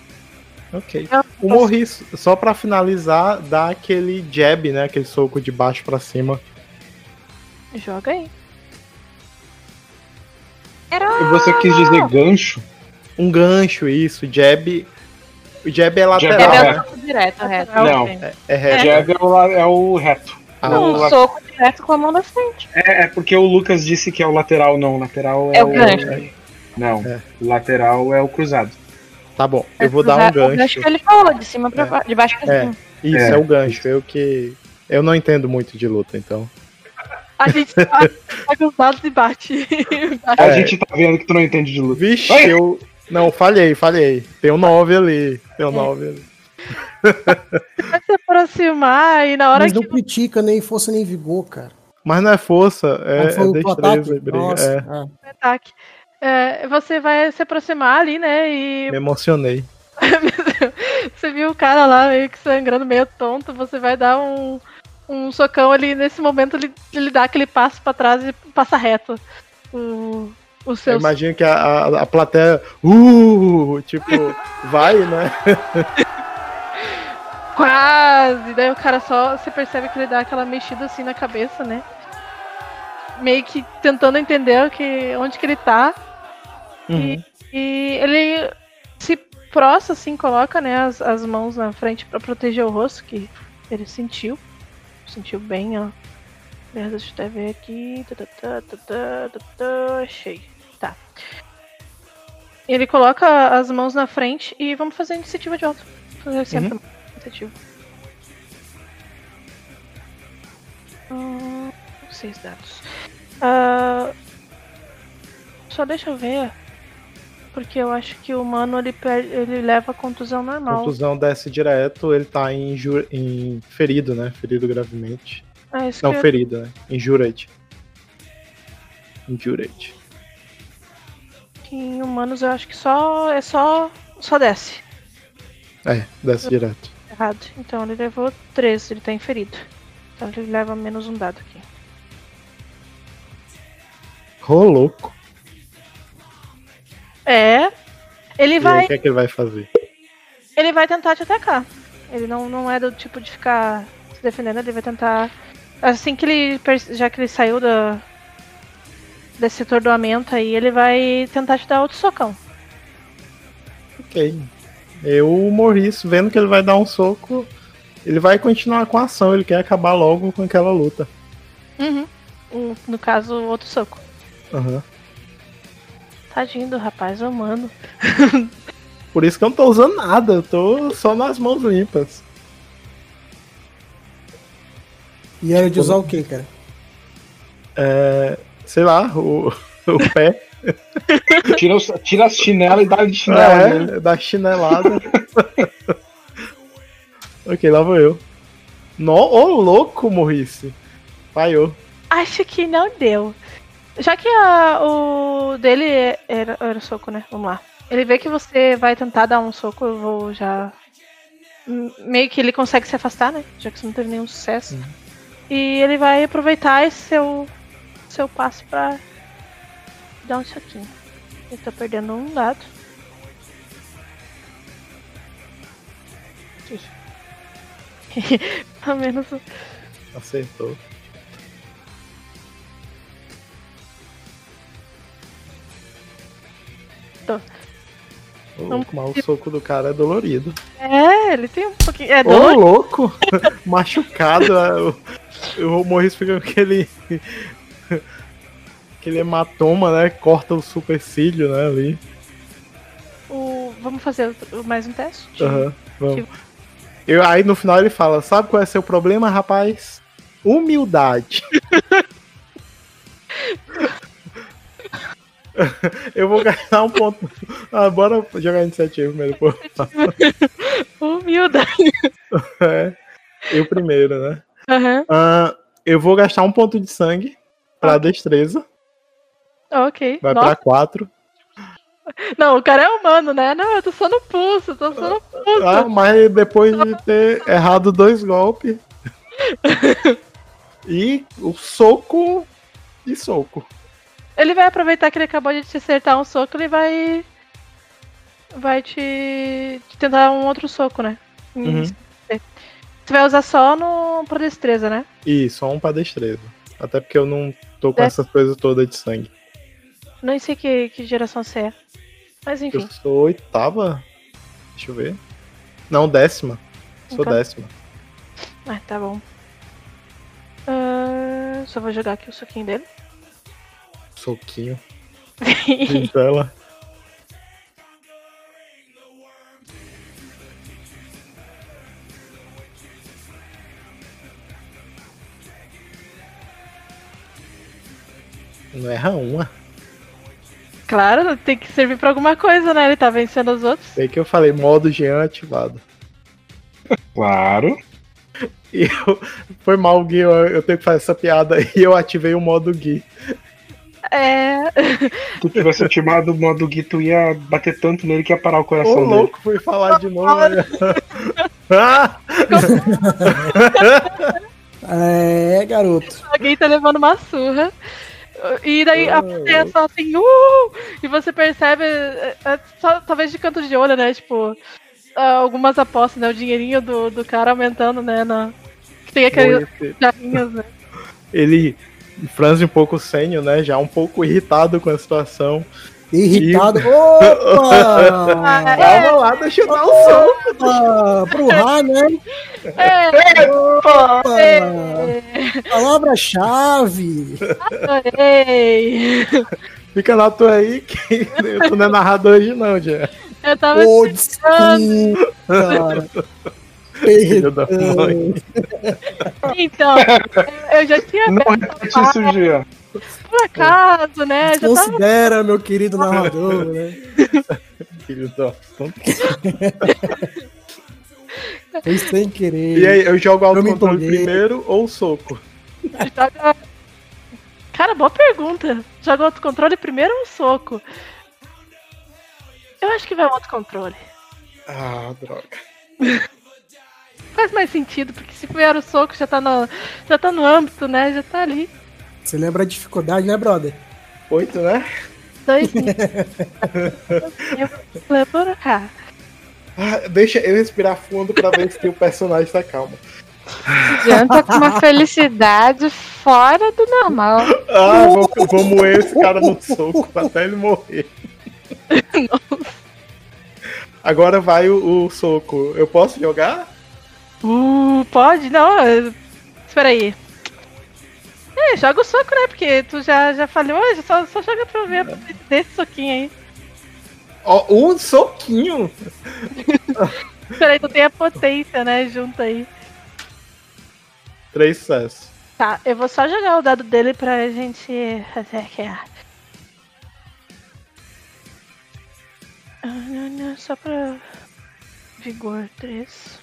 Ok. Eu O posso- Morris, só pra finalizar, dá aquele jab, né? Aquele soco de baixo pra cima. Joga aí. E você quis dizer gancho? Um gancho, isso. Jab. O jab é Jab lateral, Deve é é né? direto, reto. Não. É, é reto. Jab é o, é o reto. Ah, O Um la- soco direto com a mão da frente. é, é porque o Lucas disse que é o lateral, não. O lateral é, É o gancho. Não, É. o lateral é o cruzado. Tá bom, eu vou dar um O gancho gancho. que ele falou, de cima pra É. baixo, de baixo pra É. cima. Isso, É. é o gancho. Eu que. Eu não entendo muito de luta, então. A gente tá os dados e bate. A É. gente tá vendo que tu não entende de luta. Vixe, Vai. eu. Não, falhei, falhei. Tem um 9 ali. Tem um 9 ali. Vai se aproximar e na hora Mas não que critica nem força nem vigor, cara. Mas não é força, é, foi é o destreza ataque? e briga. Nossa, É, ah. o ataque. é, você vai se aproximar ali, né? E me emocionei. você viu o cara lá meio que sangrando, meio tonto. Você vai dar um, um socão ali. Nesse momento, ele, ele dá aquele passo pra trás e passa reto. O, o Eu seu. imagino que a, a, a plateia. Uh! Tipo, vai, né? Quase! Daí o cara só. Você percebe que ele dá aquela mexida assim na cabeça, né? Meio que tentando entender que, onde que ele tá. Uhum. E ele se prostra, assim, coloca né, as, as mãos na frente pra proteger o rosto, que ele sentiu. Sentiu bem, ó. Deixa eu até ver aqui. Achei. Tá. Ele coloca as mãos na frente e vamos fazer a iniciativa de volta. Fazer sempre Uhum. A iniciativa. Hum, seis dados. Ah, só deixa eu ver. Porque eu acho que o humano ele, per- ele leva contusão normal. Contusão desce direto, ele tá inju- em ferido, né? Ferido gravemente. Ah, Não, que eu- ferido, né? Injured. Injured. em humanos eu acho que só é só só desce. É, desce direto. Errado. Então ele levou 13, ele tá inferido. Então ele leva menos um dado aqui. Ô, louco. É. Ele E aí, vai, o que é que ele vai fazer? ele vai tentar te atacar. Ele não, não é do tipo de ficar se defendendo, ele vai tentar. Assim que ele. Já que ele saiu da. Desse atordoamento aí, ele vai tentar te dar outro socão. Ok. Eu, o Morris, vendo que ele vai dar um soco, ele vai continuar com a ação, ele quer acabar logo com aquela luta. Uhum. Um- no caso, outro soco. Aham. Tadinho do rapaz, eu mando. Por isso que eu não tô usando nada, eu tô só nas mãos limpas. E era de usar o quê, cara? É, sei lá, o, o pé Tira, tira as chinelas e dá de chinela nele. é, da chinelada. ok, lá vou eu. No, ô louco, Morrice. Falhou. Acho que não deu. Já que a- o dele era, era soco, né? Vamos lá. Ele vê que você vai tentar dar um soco, eu vou já. Meio que ele consegue se afastar, né? Já que você não teve nenhum sucesso. E ele vai aproveitar esse seu, seu passo pra dar um soquinho. Ele tá perdendo um dado. Aqui. Pelo menos Acertou. Tô. Ô, louco, mas o soco do cara é dolorido. É, ele tem um pouquinho. É Ô, louco! Machucado. o, o Morris fica com aquele. Aquele hematoma, né? Corta o supercílio, né? Ali. O- Vamos fazer mais um teste? Aham, vamos. Eu, aí no final ele fala: Sabe qual é seu problema, rapaz? Humildade. Eu vou ganhar um ponto. Ah, bora jogar iniciativa primeiro, pô. Humildade. É. Eu primeiro, né? Aham. Ah, eu vou gastar um ponto de sangue pra destreza. Ok. Vai Nossa, pra 4. Não, o cara é humano, né? Não, eu tô só no pulso, tô só no pulso. Ah, mas depois de ter errado dois golpes. e o soco e soco. Ele vai aproveitar que ele acabou de te acertar um soco, ele vai. Vai te, te tentar um outro soco, né? Uhum. Isso. Você vai usar só no pra destreza, né? E só um pra destreza. Até porque eu não tô com É. essas coisas todas de sangue. Nem sei que, que geração você é. Mas Eu enfim. sou oitava. Deixa eu ver. Não, décima. Sou Então. décima. Ah, tá bom. Ah, só vou jogar aqui o soquinho dele. Soquinho. de tela. Não erra uma. Claro, tem que servir pra alguma coisa, né? Ele tá vencendo os outros. Sei que eu falei modo Jean ativado. Claro. E eu, foi mal, Gui, eu, eu tenho que fazer essa piada e eu ativei o modo Gui. É. Se tu tivesse ativado o modo Gui, tu ia bater tanto nele que ia parar o Ô, coração dele. louco, fui falar de novo. ah! É, garoto. Alguém tá levando uma surra. E daí a Ah. plateia só assim, uh! E você percebe, é, é, só, talvez de canto de olho, né? Tipo, ah, algumas apostas, né? O dinheirinho do, do cara aumentando, né? Na, que tem aqueles jarrinhos, né? Ele franze um pouco o senho, né? Já um pouco irritado com a situação. Irritado. Opa! Ah, Calma lá, deixa eu dar um som. Opa! Pro Rá, né? É, Opa! é, Palavra-chave. adorei! Fica na tua aí que tu não é narrador hoje não, Jé. Eu tava Ô, esperando. desculpa, cara. Filho da mãe. Então, eu já tinha Não repete isso, Gia. Por acaso, né? Já tava Considera, meu querido narrador, né? Filho da Foi sem querer. E aí, eu jogo autocontrole empolguei. primeiro ou soco? Joga... Cara, boa pergunta. Joga autocontrole primeiro ou soco? Eu acho que vai o autocontrole. Ah, droga. Faz mais sentido, porque se vier o soco já tá no, já tá no âmbito, né? Já tá ali. Você lembra a dificuldade, né, brother? Oito, né? Dois Lembra cá. Ah, deixa eu respirar fundo pra ver se o personagem tá calmo. Adianta com uma felicidade fora do normal. Ah, vou, vou moer esse cara no soco até ele morrer. Agora vai o, o soco. Eu posso jogar? Uh, pode? Não, espera aí. É, joga o soco, né? Porque tu já, já falhou, já só, só joga pra ver desse soquinho aí. Ó, um soquinho. Espera aí, tu tem a potência, né? Junto aí. Três sucessos. Tá, eu vou só jogar o dado dele pra gente fazer aqui. Ah, Só pra. Vigor 3.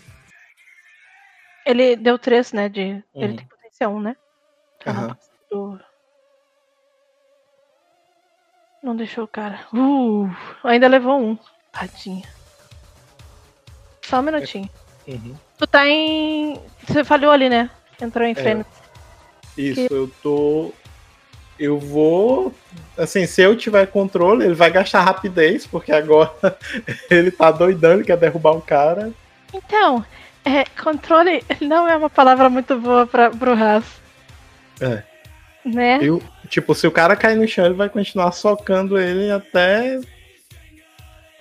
Ele deu 3, né? De... Ele Uhum. tem potência 1, né? Então não deixou o cara. Uh, ainda levou um. Tadinha. Só um minutinho. Uhum. Tu tá em. Você falhou ali, né? Entrou em É. Fênix. Isso, eu tô. Eu vou. Assim, se eu tiver controle, ele vai gastar rapidez, porque agora ele tá doidão, ele quer derrubar o cara. Então, é, controle não é uma palavra muito boa pra, pro Ras. É. Né? Eu, tipo, se o cara cair no chão, ele vai continuar socando ele até.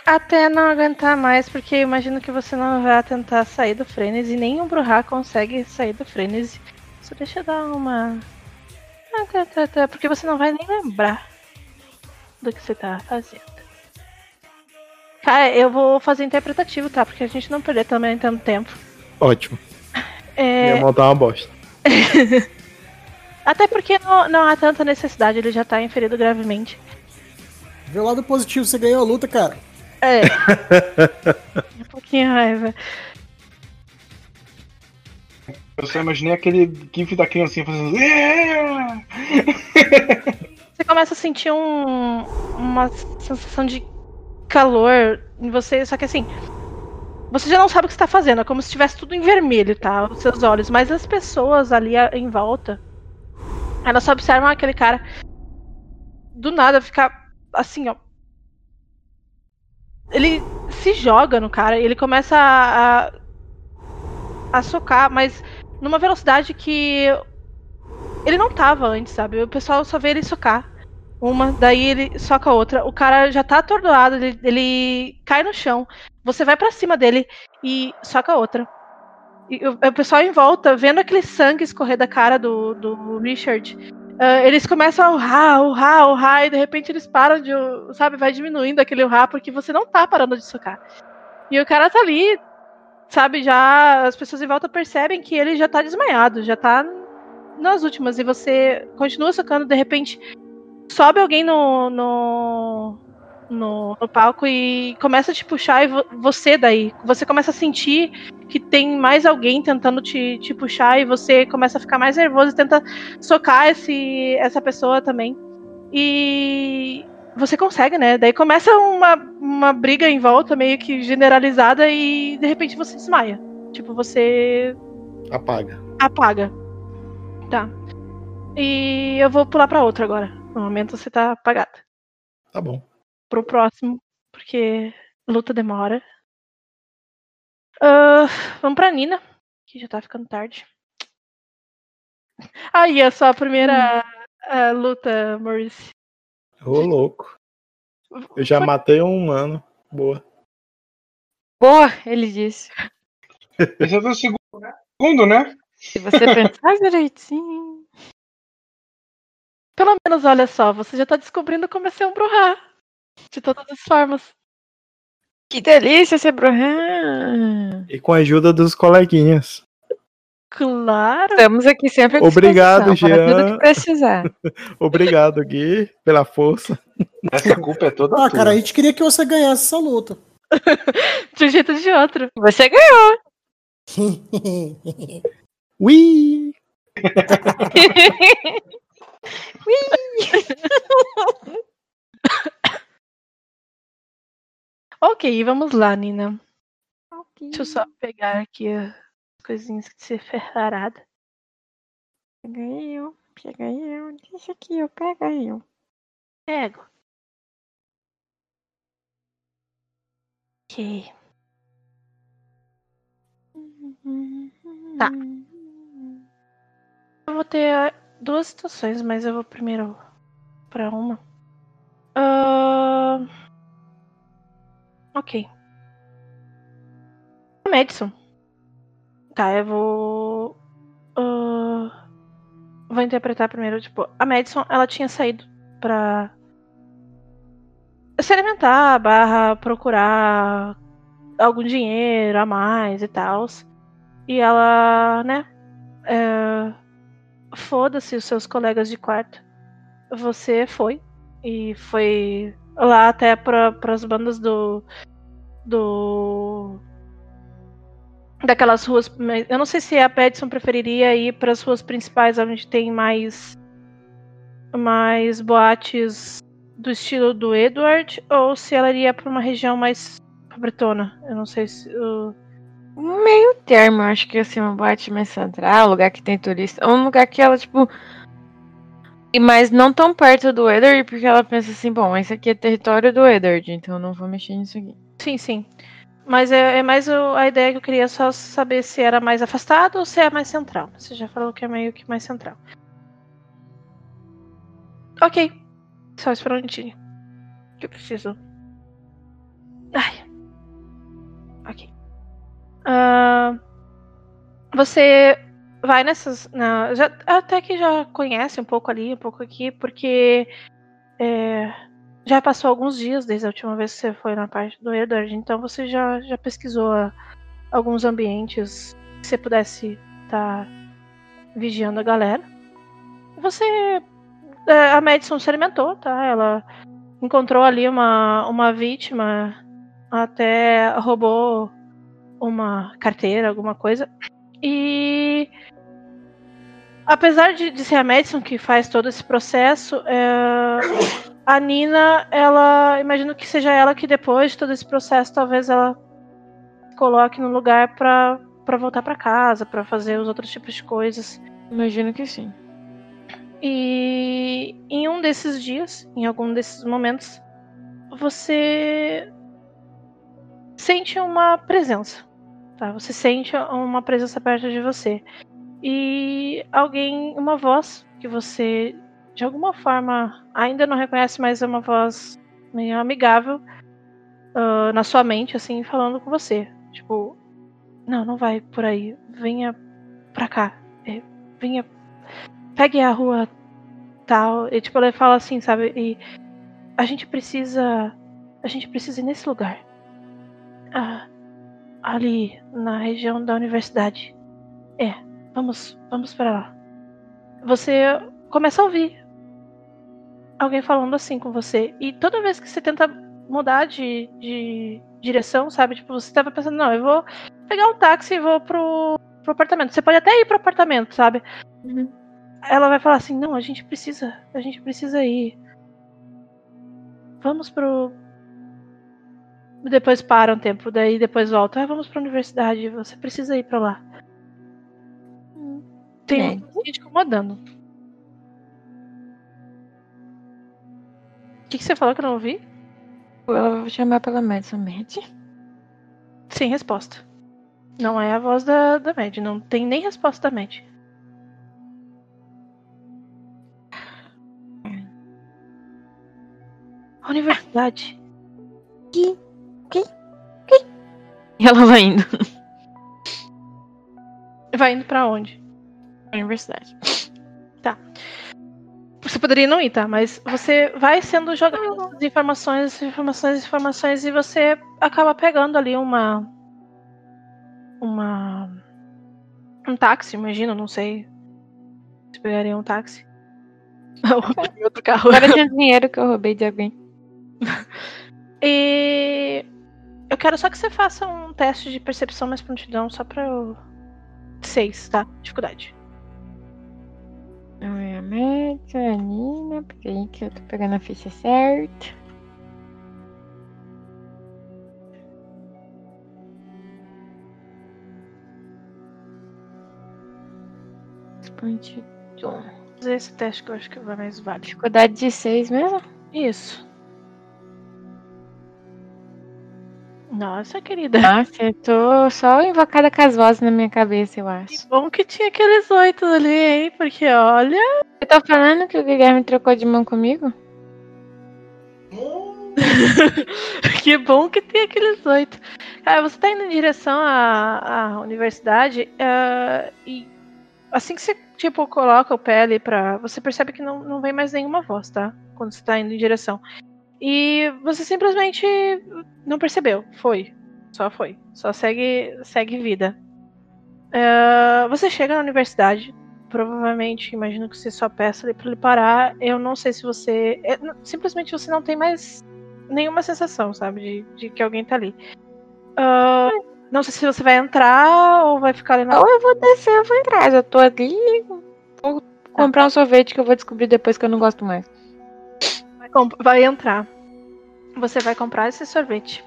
Até não aguentar mais, porque eu imagino que você não vai tentar sair do frenesi, o Bruhá consegue sair do frenesi. Só deixa eu dar uma. Ah, tá, tá, tá, porque você não vai nem lembrar do que você tá fazendo. Cara, eu vou fazer interpretativo, tá? Porque a gente não perder também tanto tempo. Ótimo. É, mão tá uma bosta. até porque não, não há tanta necessidade, ele já tá inferido gravemente. Vê o lado positivo, você ganhou a luta, cara. É. um pouquinho de raiva. Eu só imaginei aquele gif da criancinha fazendo. "Yeah!" Você começa a sentir um, uma sensação de calor em você, só que assim. Você já não sabe o que está fazendo, é como se estivesse tudo em vermelho, tá? Os seus olhos. Mas as pessoas ali em volta, elas só observam aquele cara do nada ficar assim, ó. Ele se joga no cara ele começa a, a, a socar, mas numa velocidade que ele não tava antes, sabe? O pessoal só vê ele socar. Uma, daí ele soca a outra. O cara já tá atordoado, ele, ele cai no chão. Você vai pra cima dele e soca a outra. E o, pessoal em volta, vendo aquele sangue escorrer da cara do, do Richard, ah, eles começam a urrar, urrar, urrar, e de repente eles param de, sabe, vai diminuindo aquele urrar porque você não tá parando de socar. E o cara tá ali, sabe, já as pessoas em volta percebem que ele já tá desmaiado, já tá nas últimas, e você continua socando, de repente sobe alguém no, no, no, no palco e começa a te puxar, e vo- você daí, você começa a sentir que tem mais alguém tentando te, te puxar, e você começa a ficar mais nervoso e tenta socar esse, essa pessoa também. E você consegue, né? Daí começa uma, uma briga em volta, meio que generalizada, e de repente você desmaia. Tipo, você Apaga. apaga. Tá. E eu vou pular pra outra agora. No momento você tá apagada. Tá bom. Pro próximo, porque luta demora. Ah, vamos pra Nina, que já tá ficando tarde. Aí é só a primeira ah, luta, Maurice. Ô, louco. Eu já matei um humano. Boa. Boa, ele disse. Esse é o segundo, né? Se você pensar direitinho. Pelo menos, olha só, você já tá descobrindo como é ser um Bruhá. De todas as formas. Que delícia ser Bruhan. E com a ajuda dos coleguinhas. Claro! Estamos aqui sempre à Obrigado, para tudo Jean. que precisar. Obrigado, Gui, pela força. Essa culpa é toda Ah, tua. cara, a gente queria que você ganhasse essa luta. De um jeito ou de outro. Você ganhou. Ui! Ok, vamos lá, Nina. Deixa eu só pegar aqui as coisinhas que você ferrarada. Pega eu, pega eu. Deixa aqui, eu pega eu. Pego. Ok. Tá. Eu vou ter duas situações, mas eu vou primeiro pra uma. Ahn, Ok. Madison. Tá, eu vou. ah, Vou interpretar primeiro, tipo, a Madison, ela tinha saído pra se alimentar, barra procurar algum dinheiro a mais e tal. E ela, né? é, Foda-se os seus colegas de quarto. Você foi. E foi lá até para as bandas do. Do. Daquelas ruas. Eu não sei se a Petson preferiria ir para as ruas principais, onde tem mais. Mais boates do estilo do Edward ou se ela iria pra uma região mais bretona. Eu não sei se. o- Meio termo, eu acho que assim, uma boate mais central, lugar que tem turista. Um lugar que ela, tipo. E mas não tão perto do Edward, porque ela pensa assim, bom, esse aqui é território do Edward, então eu não vou mexer nisso aqui. Sim, sim. Mas é, é mais o- a ideia que eu queria só saber se era mais afastado ou se é mais central. Você já falou que é meio que mais central. Ok. Só esperar um minutinho. Que eu preciso. Ai. Ok. Ah, você vai nessas. Na, já, até que já conhece um pouco ali, um pouco aqui, porque é, já passou alguns dias desde a última vez que você foi na parte do Edward, então você já, já pesquisou a- alguns ambientes que você pudesse estar vigiando a galera. Você. é, A Madison se alimentou, tá? Ela encontrou ali uma, uma vítima, até roubou uma carteira, alguma coisa. E apesar de, de ser a Madison que faz todo esse processo, é, a Nina, ela. Imagino que seja ela que depois de todo esse processo, talvez ela coloque no lugar pra, pra voltar pra casa, pra fazer os outros tipos de coisas. Imagino que sim. E em um desses dias, em algum desses momentos, você sente uma presença. Tá? Você sente uma presença perto de você. E alguém, uma voz que você de alguma forma ainda não reconhece, mas é uma voz meio amigável ah, na sua mente, assim, falando com você. Tipo, não, não vai por aí. Venha pra cá. É, venha. Pegue a rua tal. E tipo, ela fala assim, sabe? E a gente precisa. A gente precisa ir nesse lugar. Ah, ali na região da universidade. É, vamos, vamos para lá. Você começa a ouvir alguém falando assim com você. E toda vez que você tenta mudar de, de direção, sabe? Tipo, você tava pensando, não, eu vou pegar um táxi e vou pro, pro apartamento. Você pode até ir pro apartamento, sabe? Uhum. Ela vai falar assim, não, a gente precisa, a gente precisa ir. Vamos pro. Depois para um tempo, daí depois volta. Ah, vamos pra universidade, você precisa ir pra lá. Tem É. gente incomodando. O que, que você falou que eu não ouvi? Ela vai chamar pela Madison Mad. Sem resposta. Não é a voz da, da Mad, não tem nem resposta da Mad. A universidade. E ela vai indo Vai indo pra onde? pra universidade. Você poderia não ir, tá? Mas você vai sendo jogado essas informações, informações, informações, e você acaba pegando ali uma. Uma. Um táxi, imagino, não sei. Você pegaria um táxi. Ou outro carro. Agora tinha dinheiro que eu roubei de alguém. E. Eu quero só que você faça um teste de percepção mais prontidão, só pra eu. Seis, tá? Dificuldade. Não é a Madison, é a Nina, porque aí que eu tô pegando a ficha certa. Prontidão. Vou fazer esse teste que eu acho que vai mais válido. Dificuldade de 6 mesmo? Isso. Nossa, querida. Nossa, eu tô só invocada com as vozes na minha cabeça, eu Que acho. bom que tinha aqueles oito ali, hein? Porque olha. Eu tô falando que o Guilherme trocou de mão comigo? que bom que tem aqueles oito. Cara, você tá indo em direção à, à universidade eh, e assim que você, tipo, coloca o pé ali pra. Você percebe que não, não vem mais nenhuma voz, tá? Quando você tá indo em direção. E você simplesmente não percebeu. Foi. Só foi. Só segue, segue vida. Eh, você chega na universidade. Provavelmente, imagino que você só peça ali pra ele parar. Eu não sei se você. é, simplesmente você não tem mais nenhuma sensação, sabe? De, de que alguém tá ali. Ah, não sei se você vai entrar ou vai ficar ali na. Ou eu vou descer, eu vou entrar. Já tô ali. Vou comprar um sorvete que eu vou descobrir depois que eu não gosto mais. Vai entrar. Você vai comprar esse sorvete.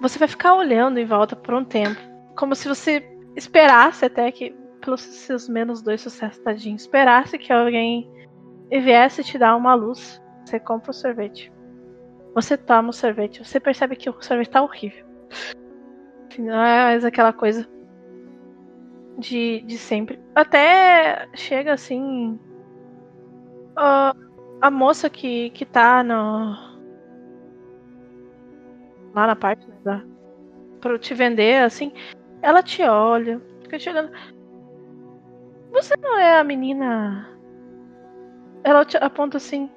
Você vai ficar olhando em volta por um tempo. Como se você esperasse até que, pelos seus menos dois sucessos, tadinho, esperasse que alguém viesse te dar uma luz. Você compra o sorvete. Você toma o sorvete. Você percebe que o sorvete tá horrível. Não é mais aquela coisa de, de sempre. Até chega assim. ah, a moça que, que tá no. Lá na parte né, da. Pra te vender, assim. Ela te olha. Fica te olhando. Você não é a menina. Ela te aponta assim.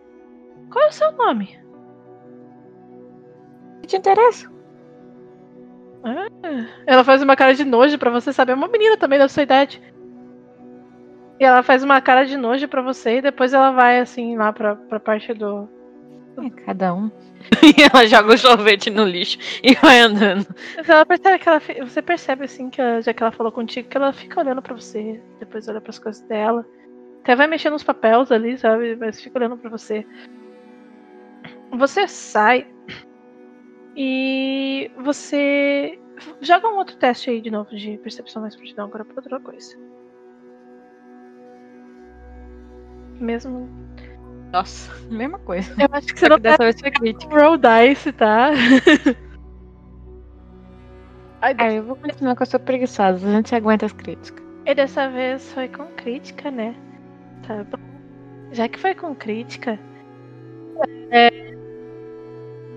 Qual é o seu nome? O que te interessa? Ela faz uma cara de nojo pra você, sabe? É uma menina também da sua idade. E ela faz uma cara de nojo pra você e depois ela vai assim lá pra, pra parte do. É, cada um. e ela joga o sorvete no lixo e vai andando. Mas ela percebe que ela. Você percebe assim que ela- já que ela falou contigo, que ela fica olhando pra você, depois olha pras coisas dela. Até vai mexendo nos papéis ali, sabe? Mas fica olhando pra você. Você sai e você joga um outro teste aí de novo de percepção mais prontidão agora pra outra coisa. Mesmo. Nossa, mesma coisa. Eu acho que você Só não que dessa vez foi crítica. roll dice, tá? Ai, Ah, eu vou continuar com a sua preguiçosa. A gente aguenta as críticas. E dessa vez foi com crítica, né? Tá bom. Já que foi com crítica, é,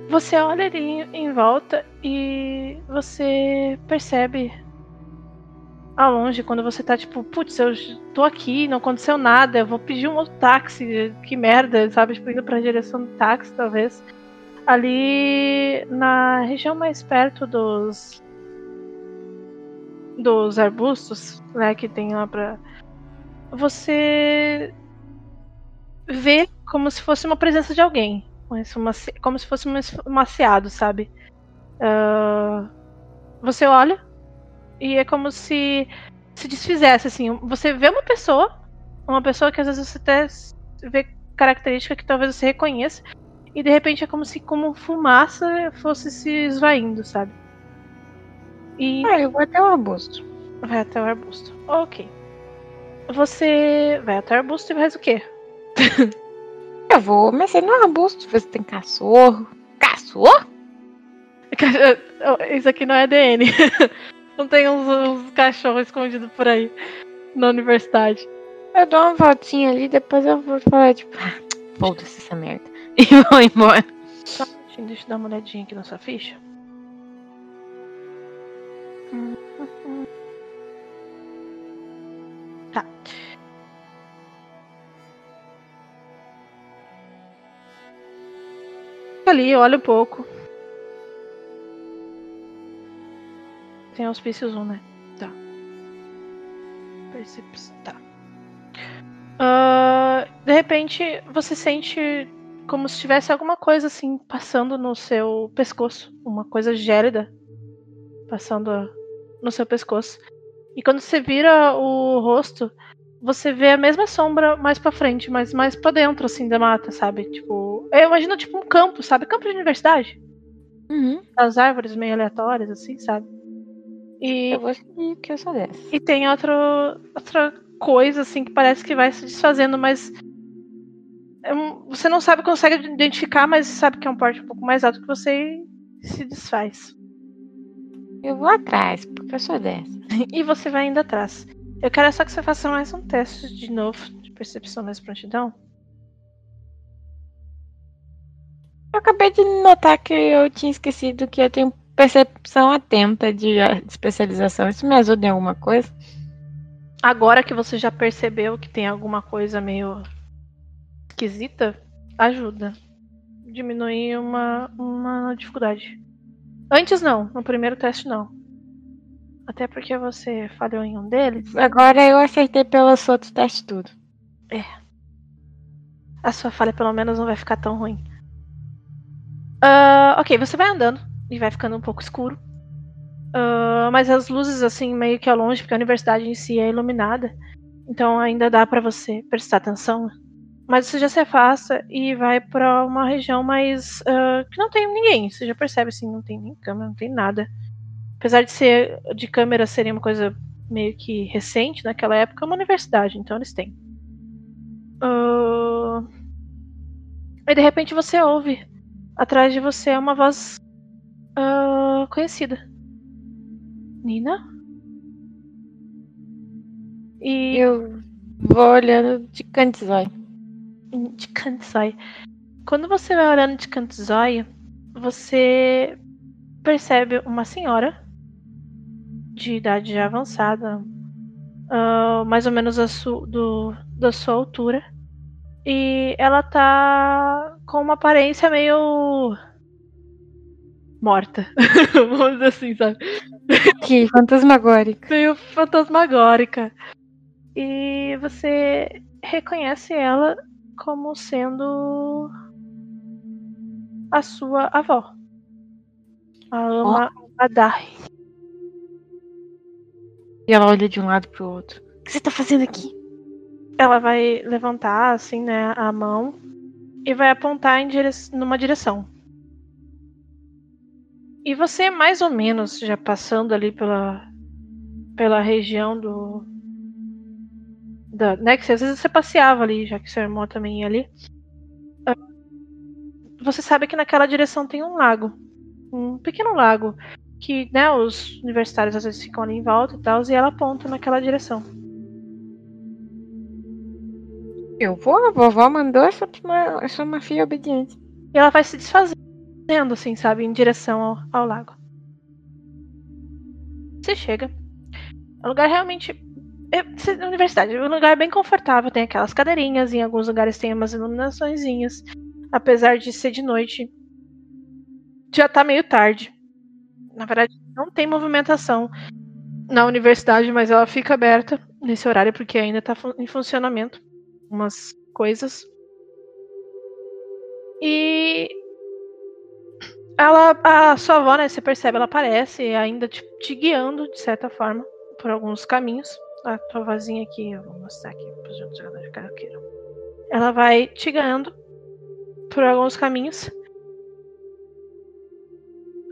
você olha ali em, em volta e você percebe ao longe, quando você tá tipo, putz, eu tô aqui, não aconteceu nada, eu vou pedir um outro táxi, que merda, sabe? Tipo, indo pra direção do táxi, talvez. Ali na região mais perto dos dos arbustos, né, que tem lá pra. Você vê como se fosse uma presença de alguém. Como se fosse um maciado, sabe? Ah, você olha e é como se se desfizesse, assim. Você vê uma pessoa, uma pessoa que às vezes você até vê característica que talvez você reconheça, e de repente é como se como fumaça fosse se esvaindo, sabe? E Ah, eu vou até o arbusto. Vai até o arbusto. Ok. Você vai até o arbusto e faz o quê? Eu vou mexer no arbusto, ver se tem cachorro. Cachorro? Isso aqui não é DN. Não tem uns, uns cachorros escondidos por aí na universidade. Eu dou uma voltinha ali, depois eu vou falar, tipo, ah, foda-se essa merda. E vou embora. Só um minutinho, deixa eu dar uma olhadinha aqui na sua ficha. Tá. Fica ali, olha um pouco. Tem auspícios 1, né? Tá. Perceps... Tá. Ah, de repente, você sente como se tivesse alguma coisa assim passando no seu pescoço, uma coisa gélida passando no seu pescoço. E quando você vira o rosto, você vê a mesma sombra mais pra frente, mas mais pra dentro assim da mata, sabe? Tipo, eu imagino tipo um campo, sabe? Campo de universidade, Uhum. as árvores meio aleatórias assim, sabe? E Eu vou seguir, porque eu sou dessa. e tem outro, outra coisa, assim, que parece que vai se desfazendo, mas. é você não sabe, consegue identificar, mas sabe que é um porte um pouco mais alto que você se desfaz. Eu vou atrás, porque eu sou dessa. E você vai indo atrás. Eu quero só que você faça mais um teste de novo de percepção mais prontidão. Eu acabei de notar que eu tinha esquecido que eu tenho percepção atenta de ah, de especialização. Isso me ajuda em alguma coisa? Agora que você já percebeu que tem alguma coisa meio esquisita, ajuda. Diminuir uma, uma dificuldade. Antes não, no primeiro teste não. Até porque você falhou em um deles. Agora eu acertei pelos outros testes tudo. A sua falha pelo menos não vai ficar tão ruim. Ah, ok, você vai andando e vai ficando um pouco escuro. Ah, mas as luzes, assim, meio que ao longe, porque a universidade em si é iluminada. Então ainda dá pra você prestar atenção Mas você já se afasta e vai pra uma região mais. ah, que não tem ninguém. Você já percebe assim, não tem nem câmera, não tem nada. Apesar de ser de câmera seria uma coisa meio que recente naquela época, é uma universidade, então eles têm. Ah, E de repente você ouve atrás de você uma voz ah, conhecida. Nina? E Eu vou olhando de canto de Kansai. Quando você vai olhando de Kansai, você percebe uma senhora de idade já avançada, ah, mais ou menos su- do, da sua altura. E ela tá com uma aparência meio morta. Vamos dizer assim, sabe? Que fantasmagórica. meio fantasmagórica. E você reconhece ela como sendo a sua avó. A ama Adar. E ela olha de um lado pro outro. O que você tá fazendo aqui? Ela vai levantar assim, né, a mão e vai apontar em dire... numa direção. E você mais ou menos já passando ali pela pela região do da, né, que você- às vezes você passeava ali, já que seu irmão também ia ali. Ah, Você sabe que naquela direção tem um lago, um pequeno lago que, né, os universitários às vezes ficam ali em volta e tal, e ela aponta naquela direção. Eu vou, a vovó mandou, eu sou uma, eu sou uma filha obediente. E ela vai se desfazendo, assim, sabe, em direção ao, ao lago. Você chega. É um lugar realmente. É, na universidade, é um lugar bem confortável. Tem aquelas cadeirinhas, em alguns lugares tem umas iluminaçõezinhas. Apesar de ser de noite. Já tá meio tarde. Na verdade, não tem movimentação na universidade, mas ela fica aberta nesse horário porque ainda tá em funcionamento. Umas coisas. E ela, a sua avó, né, você percebe, ela aparece ainda te, te guiando, de certa forma, por alguns caminhos. A tua vozinha aqui, eu vou mostrar aqui para os outros jogadores caso queiram. Ela vai te guiando por alguns caminhos.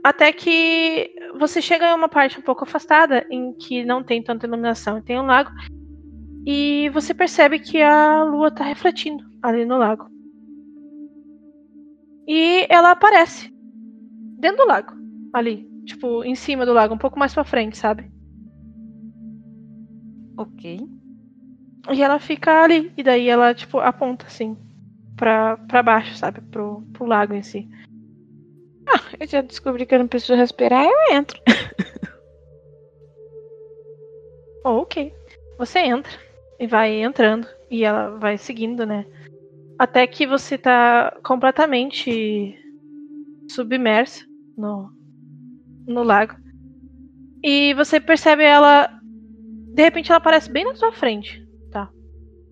Até que você chega em uma parte um pouco afastada, em que não tem tanta iluminação e tem um lago. E você percebe que a lua tá refletindo ali no lago. E ela aparece dentro do lago, ali, tipo, em cima do lago, um pouco mais pra frente, sabe? Ok. E ela fica ali, e daí ela, tipo, aponta assim pra, pra baixo, sabe? Pro, pro lago em si. Eu já descobri que eu não preciso respirar, eu entro. Oh, ok. Você entra e vai entrando, e ela vai seguindo, né? Até que você tá completamente submersa no, no lago. E você percebe ela. De repente ela aparece bem na sua frente, tá?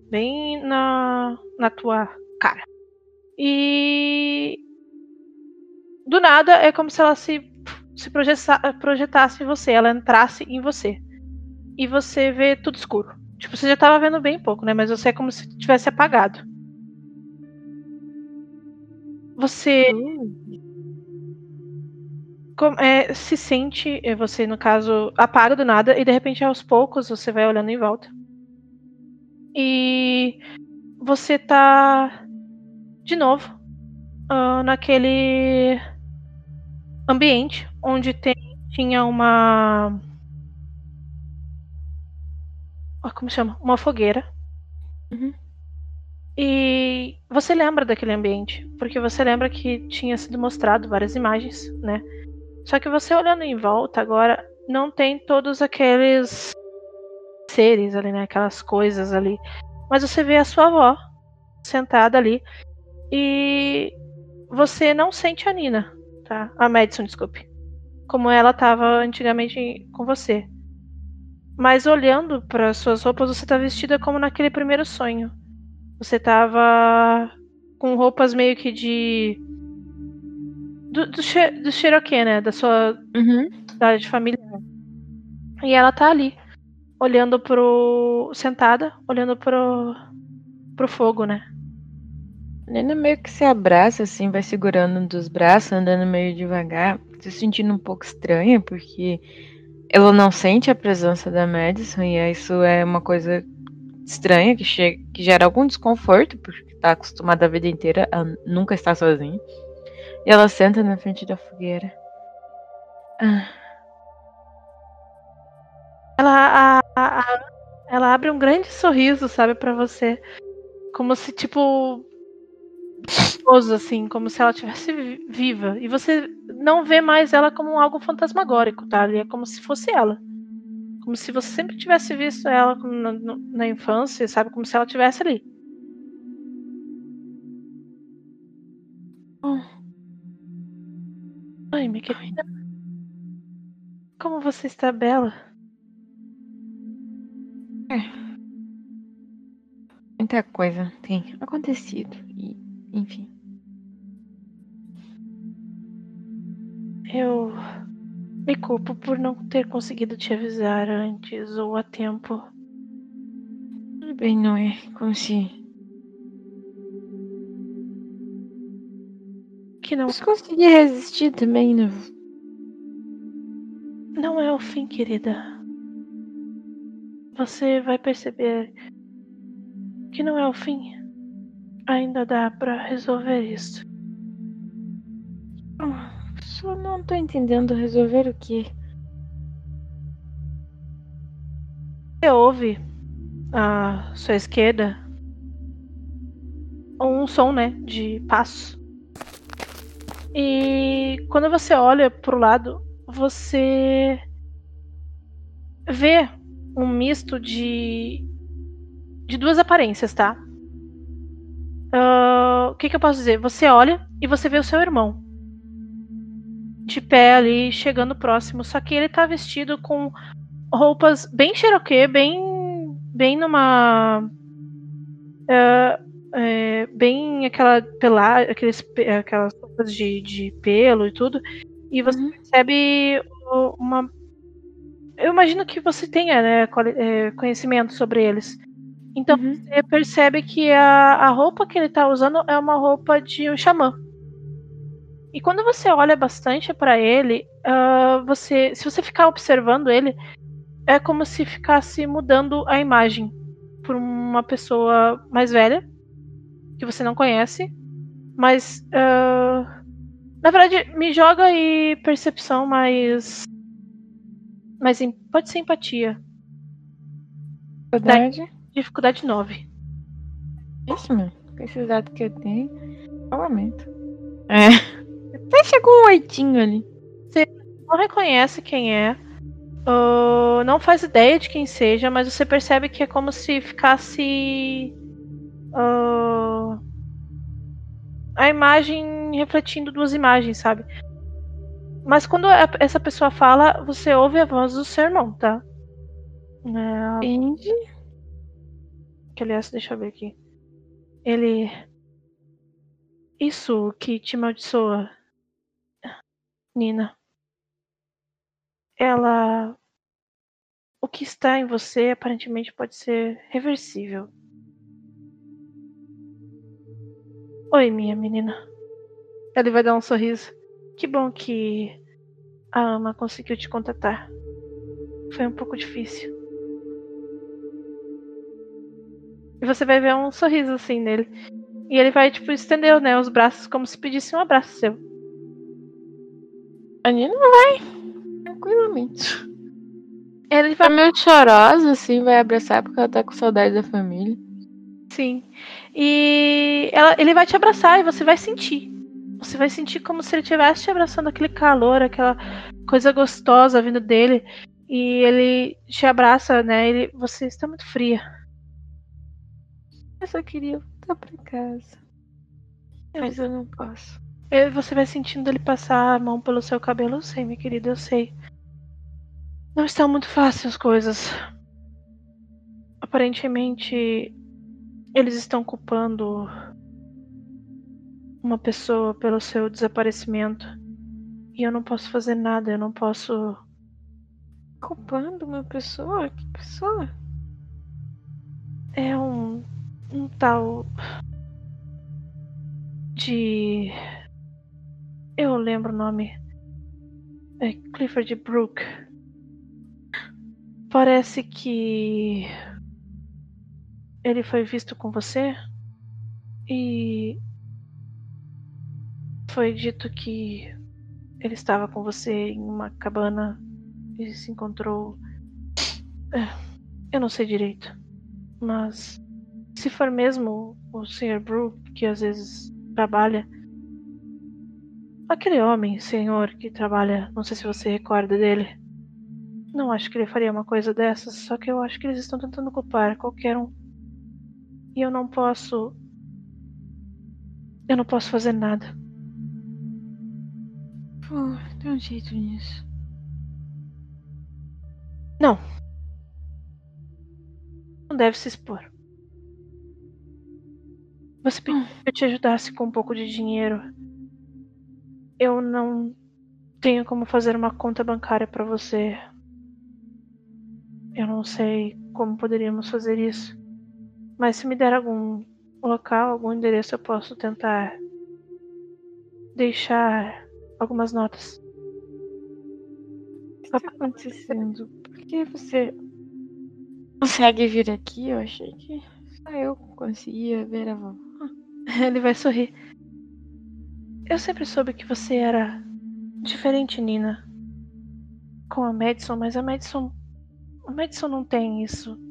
Bem na, na tua cara. E. Do nada é como se ela se, se projeta- projetasse em você, ela entrasse em você. E você vê tudo escuro. Tipo, você já tava vendo bem pouco, né? Mas você é como se tivesse apagado. Você com- é, se sente, é, você no caso, apaga do nada e de repente aos poucos você vai olhando em volta. E você tá de novo ah, naquele ambiente onde tem, tinha uma. ah, Como chama? Uma fogueira. Uhum. E você lembra daquele ambiente, porque você lembra que tinha sido mostrado várias imagens, né? Só que você olhando em volta agora, não tem todos aqueles seres ali, né? Aquelas coisas ali. Mas você vê a sua avó sentada ali e você não sente a Nina, tá? A Madison, desculpe. Como ela estava antigamente com você. Mas olhando para suas roupas, você tá vestida como naquele primeiro sonho. Você tava com roupas meio que de. Do, do, Che- do Cherokee, né? Da sua Uhum. idade familiar. E ela tá ali, olhando pro. sentada, olhando pro. pro fogo, né? A Nena meio que se abraça, assim, vai segurando um dos braços, andando meio devagar, se sentindo um pouco estranha, porque ela não sente a presença da Madison, e isso é uma coisa estranha, que, chega, que gera algum desconforto, porque tá acostumada a vida inteira a nunca estar sozinha. E ela senta na frente da fogueira. Ah. Ela, a, a, ela abre um grande sorriso, sabe, para você. Como se, tipo. Assim, como se ela estivesse viva. E você não vê mais ela como algo fantasmagórico, tá? É como se fosse ela. Como se você sempre tivesse visto ela na, na infância, sabe? Como se ela estivesse ali. Ai, minha querida. Como você está bela? É. Muita coisa tem acontecido. E, enfim. Eu me culpo por não ter conseguido te avisar antes ou a tempo. Tudo bem, não é como se. Que não. Mas consegui resistir também, não. Não é o fim, querida. Você vai perceber que não é o fim. Ainda dá para resolver isso. Só não tô entendendo resolver o que. Você ouve à sua esquerda um som, né, de passo. E quando você olha pro lado, você vê um misto de de duas aparências, tá? Uh, o que, que eu posso dizer? Você olha e você vê o seu irmão de pé ali, chegando próximo. Só que ele tá vestido com roupas bem Cherokee, bem, bem numa. Uh, é, bem aquela pelar, aqueles, aquelas de, de pelo e tudo. E você uhum. percebe uma. Eu imagino que você tenha né, é, conhecimento sobre eles. Então uhum. você percebe que a, a roupa que ele tá usando é uma roupa de um xamã. E quando você olha bastante para ele, uh, você, se você ficar observando ele, é como se ficasse mudando a imagem por uma pessoa mais velha que você não conhece, mas uh, na verdade me joga aí percepção mais, mais pode ser empatia. Dificuldade? Dificuldade 9. Isso mesmo. Com esses dados que eu tenho, eu aumento. É. Até chegou um oitinho ali. Você não reconhece quem é. Uh, não faz ideia de quem seja, mas você percebe que é como se ficasse. Uh, a imagem refletindo duas imagens, sabe? Mas quando essa pessoa fala, você ouve a voz do seu irmão, tá? É... Entendi. Que aliás, deixa eu ver aqui. Ele. Isso que te amaldiçoa Nina. Ela. O que está em você aparentemente pode ser reversível. Oi, minha menina. Ele vai dar um sorriso. Que bom que a Ama conseguiu te contatar. Foi um pouco difícil. E você vai ver um sorriso assim nele. E ele vai, tipo, estender né, os braços como se pedisse um abraço seu. A Nina vai. Tranquilamente. Ele vai tá meio chorosa, assim, vai abraçar porque ela tá com saudade da família. Sim. E ela, ele vai te abraçar e você vai sentir. Você vai sentir como se ele estivesse te abraçando aquele calor, aquela coisa gostosa vindo dele. E ele te abraça, né? Ele, você está muito fria. Eu só queria voltar pra casa. Mas eu não posso. Você vai sentindo ele passar a mão pelo seu cabelo. Eu sei, minha querida, eu sei. Não estão muito fáceis as coisas. Aparentemente, eles estão culpando uma pessoa pelo seu desaparecimento. E eu não posso fazer nada, eu não posso. Culpando uma pessoa? Que pessoa? É um. um tal. de. Eu lembro o nome. É Clifford Brook. Parece que. Ele foi visto com você e. Foi dito que ele estava com você em uma cabana e se encontrou. É, eu não sei direito. Mas se for mesmo o Sr. Brook, que às vezes trabalha. Aquele homem, senhor, que trabalha, não sei se você recorda dele. Não acho que ele faria uma coisa dessas, só que eu acho que eles estão tentando culpar qualquer um. E eu não posso. Eu não posso fazer nada. Pô, tem um jeito nisso. Não. Não deve se expor. Você pediu que eu te ajudasse com um pouco de dinheiro. Eu não tenho como fazer uma conta bancária para você. Eu não sei como poderíamos fazer isso. Mas se me der algum local, algum endereço, eu posso tentar deixar algumas notas. O que está acontecendo? Por que você consegue vir aqui? Eu achei que só eu conseguia ver a vovó. Ele vai sorrir. Eu sempre soube que você era diferente, Nina. Com a Madison, mas a Madison. A Madison não tem isso.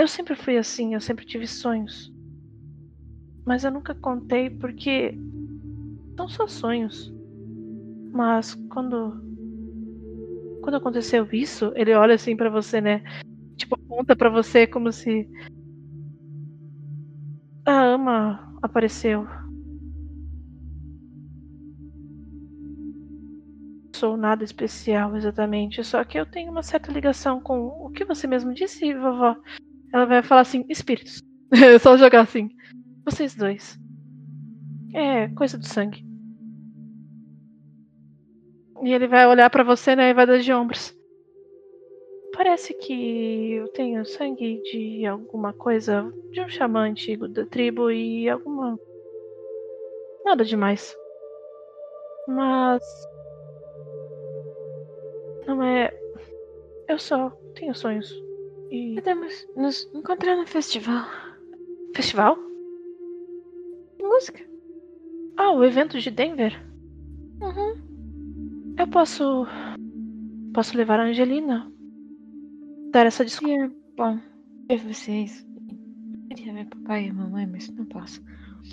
Eu sempre fui assim, eu sempre tive sonhos. Mas eu nunca contei porque. São só sonhos. Mas quando. Quando aconteceu isso, ele olha assim para você, né? Tipo, aponta para você como se. A ama apareceu. Sou nada especial exatamente, só que eu tenho uma certa ligação com o que você mesmo disse, vovó. Ela vai falar assim: espíritos. só jogar assim. Vocês dois. É coisa do sangue. E ele vai olhar para você, né, e vai dar de ombros. Parece que eu tenho sangue de alguma coisa, de um xamã antigo da tribo e alguma. Nada demais. Mas. Não é. Eu só tenho sonhos. E. Podemos nos encontrar no festival. Festival? Música. Ah, o evento de Denver? Uhum. Eu posso. Posso levar a Angelina. Dar essa desculpa. E é bom ver vocês. Eu queria ver papai e a mamãe, mas não posso.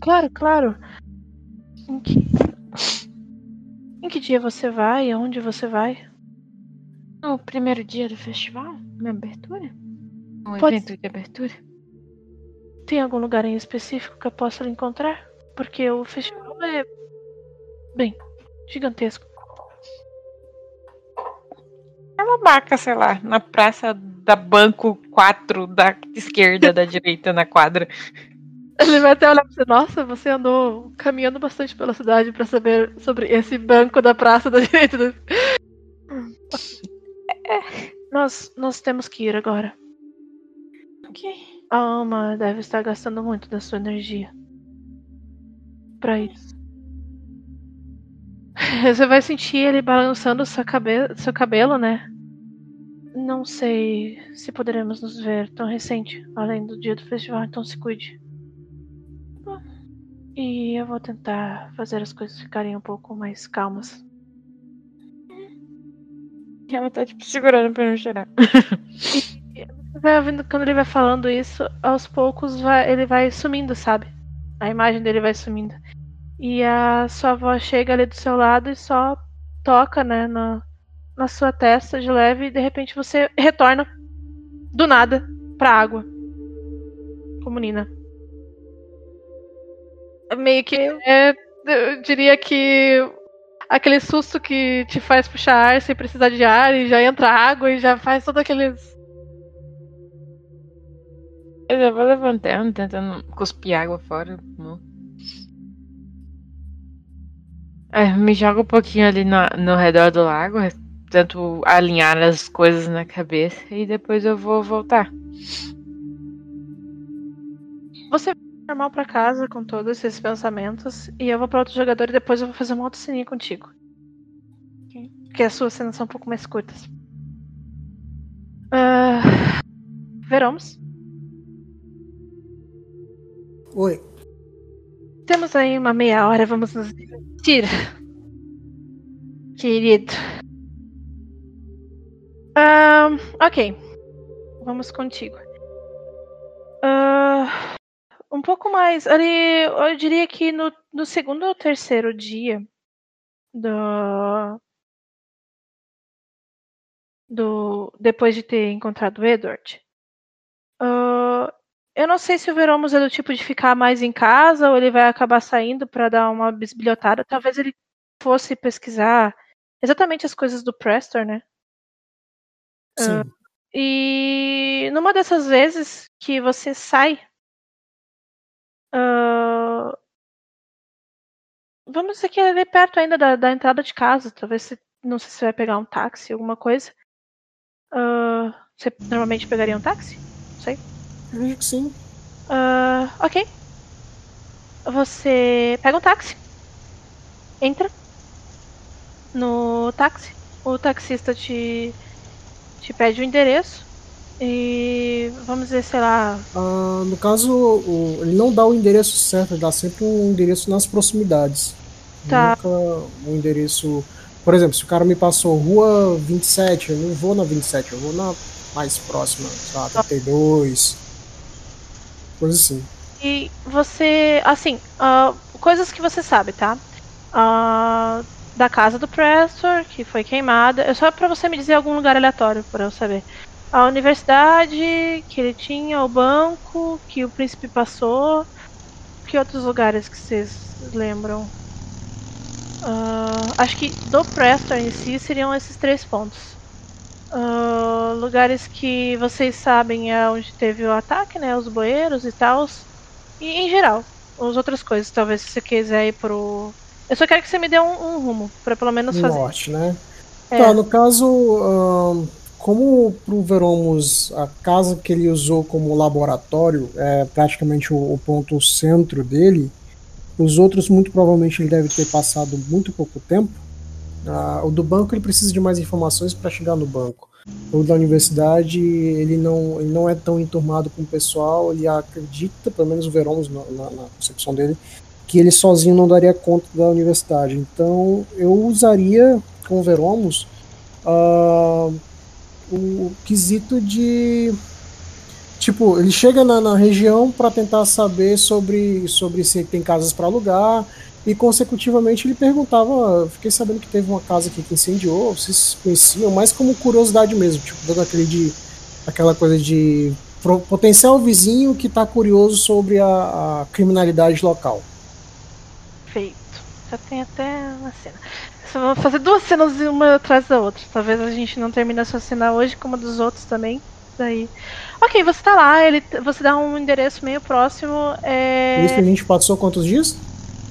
Claro, claro. Em que. Em que dia você vai? Aonde você vai? No primeiro dia do festival? Na abertura? Um Pode- evento de abertura? Tem algum lugar em específico que eu possa lhe encontrar? Porque o festival é. Bem, gigantesco. É uma barca, sei lá, na praça da Banco 4 da esquerda, da direita na quadra. Ele vai até olhar pra você. Nossa, você andou caminhando bastante pela cidade pra saber sobre esse banco da praça da direita. do- Nós, nós temos que ir agora. Ok. A alma deve estar gastando muito da sua energia. Pra isso. Você vai sentir ele balançando seu, cabe seu cabelo, né? Não sei se poderemos nos ver tão recente, além do dia do festival, então se cuide. E eu vou tentar fazer as coisas ficarem um pouco mais calmas. Ela tá, tipo, segurando pra não chorar. Vai ouvindo quando ele vai falando isso, aos poucos vai- ele vai sumindo, sabe? A imagem dele vai sumindo. E a sua avó chega ali do seu lado e só toca, né, na, na sua testa de leve e de repente você retorna do nada pra água. Como Nina. Meio que é, eu diria que aquele susto que te faz puxar ar sem precisar de ar e já entra água e já faz todo aqueles Eu já vou levantando, tentando cuspir água fora. Não. É, me joga um pouquinho ali no, no redor do lago, tento alinhar as coisas na cabeça e depois eu vou voltar. Você normal pra casa com todos esses pensamentos. E eu vou pra outro jogador e depois eu vou fazer uma outra ceninha contigo. Porque as suas cenas são um pouco mais curtas. Ah, veramos. Oi. Temos aí uma meia hora, vamos nos divertir. Querido. Ok. Vamos contigo. Ah, um pouco mais. Ali, eu diria que no, no segundo ou terceiro dia do. Do. Depois de ter encontrado o Edward. ah, eu não sei se o Veromos é do tipo de ficar mais em casa ou ele vai acabar saindo para dar uma bisbilhotada. Talvez ele fosse pesquisar exatamente as coisas do Prestor, né? Sim. E numa dessas vezes que você sai. ah, vamos dizer que é ali perto ainda da, da entrada de casa. Talvez você. Não sei se você vai pegar um táxi, alguma coisa. Ah, você normalmente pegaria um táxi? Não sei. Eu acho que sim. Ah, ok. Você pega um táxi. Entra no táxi. O taxista te, te pede o endereço. E vamos dizer, sei lá. Ah, no caso, o- ele não dá o endereço certo, ele dá sempre um endereço nas proximidades. Tá. Nunca um endereço. Por exemplo, se o cara me passou rua 27, eu não vou na 27, eu vou na mais próxima, sei lá, 32. Coisa assim. E você. Assim, ah, coisas que você sabe, tá? Ah, da casa do Prestor, que foi queimada. É só pra você me dizer algum lugar aleatório pra eu saber. A universidade que ele tinha, o banco que o príncipe passou. Que outros lugares que vocês lembram? Ah, acho que do Prestor em si seriam esses três pontos. Ah, lugares que vocês sabem é onde teve o ataque, né? Os bueiros e tal. E em geral, as outras coisas, talvez se você quiser ir pro. Eu só quero que você me dê um, um rumo, pra pelo menos No fazer. norte, né? É. Tá, no caso, ahn, como pro Veromos a casa que ele usou como laboratório é praticamente o, o ponto centro dele, os outros muito provavelmente ele deve ter passado muito pouco tempo. Ah, o do banco ele precisa de mais informações para chegar no banco. O da universidade ele não, ele não é tão enturmado com o pessoal, ele acredita, pelo menos o Veromos na, na, na concepção dele, que ele sozinho não daria conta da universidade. Então eu usaria com o Veromos ah, o quesito de tipo ele chega na, na região para tentar saber sobre sobre se tem casas para alugar e consecutivamente ele perguntava "Eu fiquei sabendo que teve uma casa aqui que incendiou vocês conheciam mais como curiosidade mesmo tipo dando aquele de aquela coisa de potencial vizinho que tá curioso sobre a, a criminalidade local Feito. Já tem até uma cena. Só vou fazer duas cenas uma atrás da outra. Talvez a gente não termine essa cena hoje, como a dos outros também. Daí. Ok, você tá lá, ele, você dá um endereço meio próximo. É... isso a gente passou quantos dias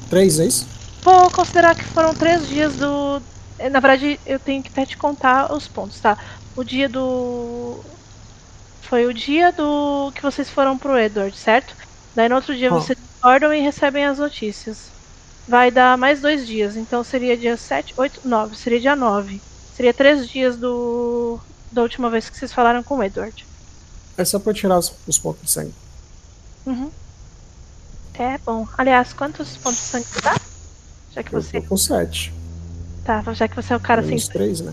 três é isso Vou considerar que foram três dias do. eh, Na verdade, eu tenho que até te contar os pontos, tá? O dia do. Foi o dia do que vocês foram pro Edward, certo? Daí no outro dia Ah. vocês acordam e recebem as notícias. Vai dar mais dois dias, então seria dia 7, 8, 9. Seria dia 9. Seria três dias do. Da última vez que vocês falaram com o Edward. é só para tirar os, os pontos de sangue Uhum. É bom. Aliás, quantos pontos de sangue você dá? Já que eu você. com sete Tá, já que você é o cara sem menos três né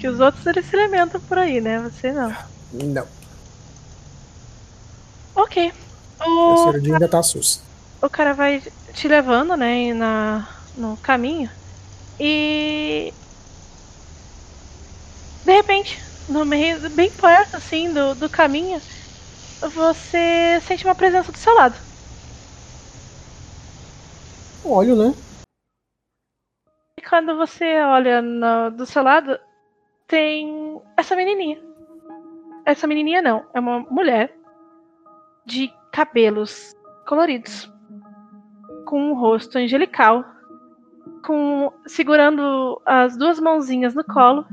Que os outros eles se alimentam por aí, né? Você não. não Ok. o O, ainda tá sus o cara vai te levando, né, na, no caminho. E. De repente, no meio, bem perto, assim, do, do caminho, você sente uma presença do seu lado. Olho, né? E quando você olha no- do seu lado, tem essa menininha. Essa menininha não, é uma mulher de cabelos coloridos, com um rosto angelical, com segurando as duas mãozinhas no colo.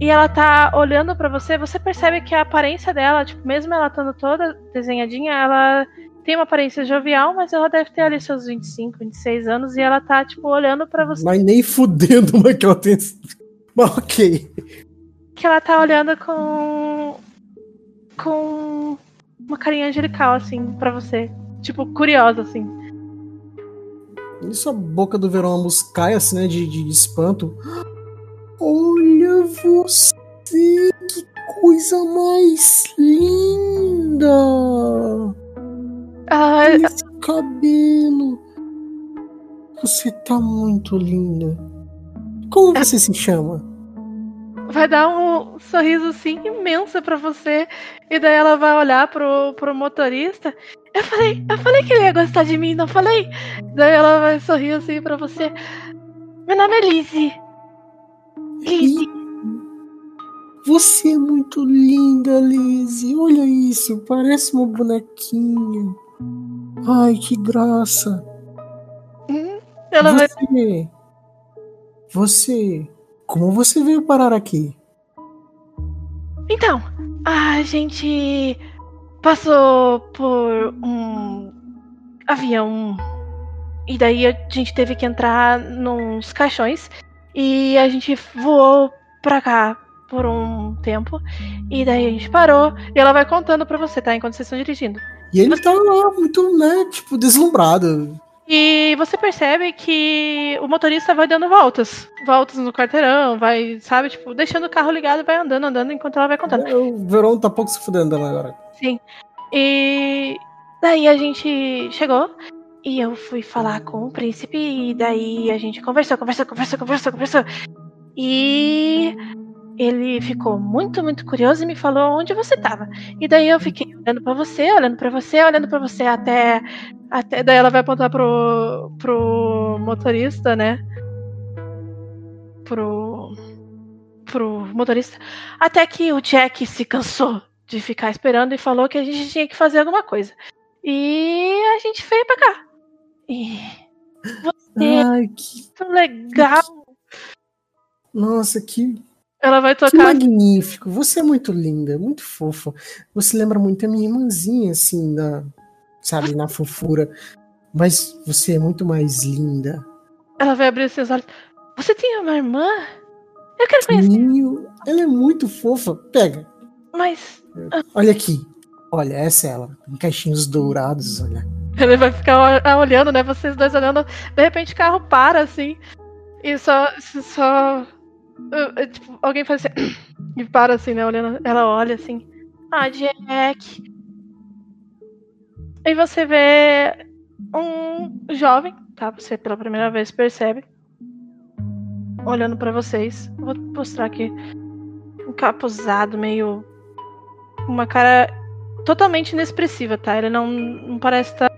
E ela tá olhando pra você, você percebe que a aparência dela, tipo, mesmo ela estando toda desenhadinha, ela tem uma aparência jovial, mas ela deve ter ali seus 25, 26 anos e ela tá, tipo, olhando para você. Mas nem fudendo, mas que ela tem. Mas ok. Que ela tá olhando com. com. uma carinha angelical, assim, para você. Tipo, curiosa, assim. Isso a boca do Verão cai assim, né? De, de espanto. Olha você! Que coisa mais linda! Ah, Olha esse cabelo! Você tá muito linda. Como você se chama? vai dar um sorriso assim imenso pra você. E daí ela vai olhar pro, pro motorista. Eu falei, eu falei que ele ia gostar de mim, não falei? Daí ela vai sorrir assim pra você. Meu nome é Lizzie. Lizzie. Você é muito linda, Lizzie. Olha isso, parece uma bonequinha. Ai, que graça. Hum, Ela vai. Você. Você. Como você veio parar aqui? Então, a gente passou por um avião e daí a gente teve que entrar nos caixões e a gente voou pra cá por um tempo e daí a gente parou e ela vai contando pra você, tá? Enquanto vocês estão dirigindo. E ele tá lá, muito, né, tipo, deslumbrado. E você percebe que o motorista vai dando voltas. Voltas no quarteirão, vai, sabe, tipo, deixando o carro ligado e vai andando, andando enquanto ela vai contando. O Verão tá pouco se fudendo dela agora. Sim. E daí a gente chegou e eu fui falar com o príncipe e daí a gente conversou, conversou, conversou, conversou, conversou. E ele ficou muito, muito curioso e me falou onde você tava. E daí eu fiquei olhando para você, olhando para você, olhando para você até até daí ela vai apontar pro pro motorista, né? Pro pro motorista, até que o Jack se cansou de ficar esperando e falou que a gente tinha que fazer alguma coisa. E a gente veio pra cá. E você Ai, que. legal. Nossa, que, Ela vai que tocar magnífico. Você é muito linda, muito fofa. Você lembra muito a minha irmãzinha, assim, na, sabe, na fofura. Mas você é muito mais linda. Ela vai abrir seus olhos. Você tem uma irmã? Eu quero conhecer, ela é muito fofa. Pega, mas olha aqui. Olha, essa é ela. Em caixinhos dourados, olha. ele vai ficar ol- olhando, né? Vocês dois olhando. De repente o carro para, assim. E só. só uh, uh, tipo, alguém faz assim. E para, assim, né? Olhando. Ela olha assim. Ah, Jack. E você vê um jovem, tá? Você pela primeira vez percebe. Olhando pra vocês. Vou mostrar aqui. Um capuzado, meio. Uma cara totalmente inexpressiva, tá? Ele não, não parece estar.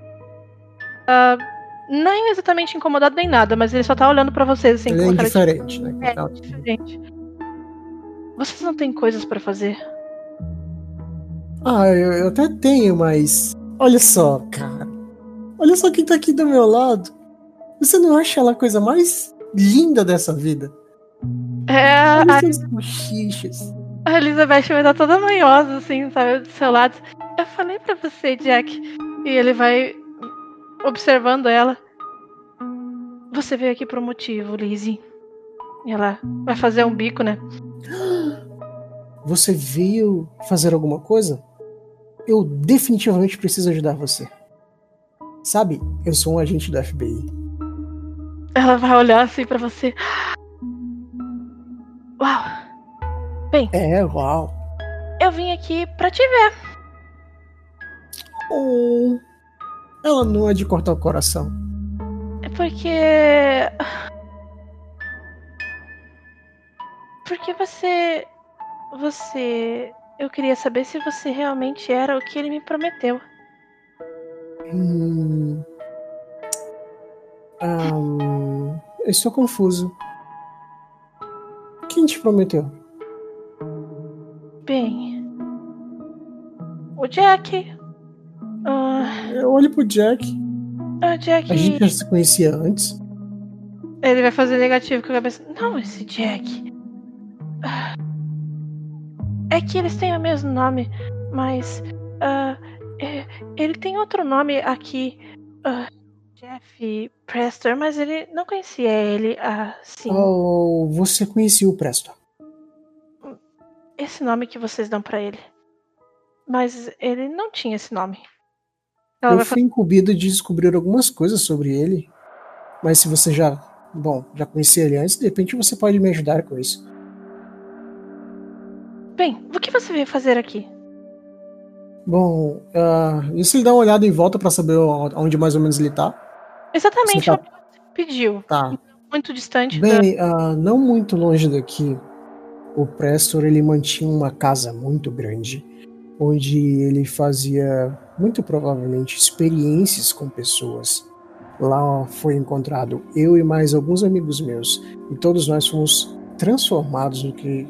ah, nem exatamente incomodado nem nada, mas ele só tá olhando pra vocês assim Ele é com cara de né? é, diferente. Vocês não têm coisas pra fazer? Ah, eu, eu até tenho, mas. Olha só, cara. Olha só quem tá aqui do meu lado. Você não acha ela a coisa mais linda dessa vida? É, Olha a, Elizabeth vai estar toda manhosa, assim, sabe, do seu lado. Eu falei pra você, Jack. E ele vai observando ela. Você veio aqui por um motivo, Lizzie. E ela vai fazer um bico, né? Você veio fazer alguma coisa? Eu definitivamente preciso ajudar você. Sabe, eu sou um agente do FBI. Ela vai olhar assim pra você. Uau! É, uau. Eu vim aqui pra te ver. Oh, ela não é de cortar o coração. É porque. Porque você. Você. Eu queria saber se você realmente era o que ele me prometeu. Hum. Ahn, eu estou confuso. Quem te prometeu? Bem. O Jack. Ah, Eu olho pro Jack. o Jack. A gente já se conhecia antes. Ele vai fazer negativo com a cabeça. Não, esse Jack. Ah. É que eles têm o mesmo nome, mas. ah, é, ele tem outro nome aqui. ah, Jeff Prestor, mas ele não conhecia ele assim. Oh, você conhecia o Presto. Esse nome que vocês dão pra ele. Mas ele não tinha esse nome. Ela Eu fui incumbido de descobrir algumas coisas sobre ele. Mas se você já. Bom, já conhecia ele antes, de repente você pode me ajudar com isso. Bem, o que você veio fazer aqui? Bom, e se ele dá uma olhada em volta pra saber onde mais ou menos ele tá? Exatamente Você tá- o que você pediu. Tá. Muito distante da. Bem, ah, não muito longe daqui, o Prestor ele mantinha uma casa muito grande, onde ele fazia muito provavelmente experiências com pessoas. Lá foi encontrado eu e mais alguns amigos meus, e todos nós fomos transformados no que.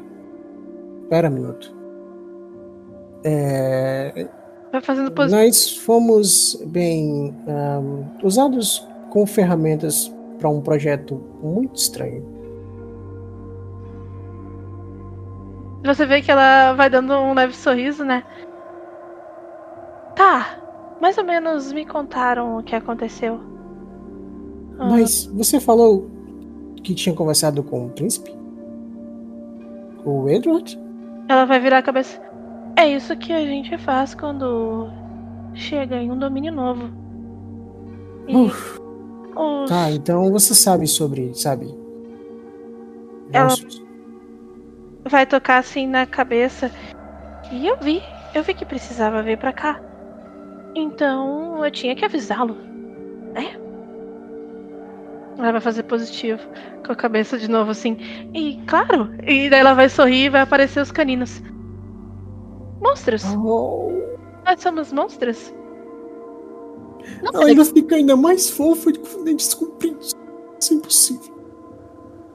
Espera um minuto. É, Vai fazendo positivo. nós fomos bem ahm, usados como ferramentas para um projeto muito estranho. Você vê que ela vai dando um leve sorriso, né? Tá, mais ou menos me contaram o que aconteceu. Ah, Mas você falou que tinha conversado com o príncipe? O Edward? Ela vai virar a cabeça. É isso que a gente faz quando chega em um domínio novo. E Uf, os- tá, então você sabe sobre, sabe? Ela- monstros. Vai tocar assim na cabeça. E eu vi, eu vi que precisava vir pra cá. Então eu tinha que avisá-lo, né? Ela vai fazer positivo com a cabeça de novo assim. E claro, e daí ela vai sorrir e vai aparecer os caninos. Monstros! Oh, Nós somos monstros? Não ela ainda fica ainda mais fofa com dentes compridos. Isso é impossível.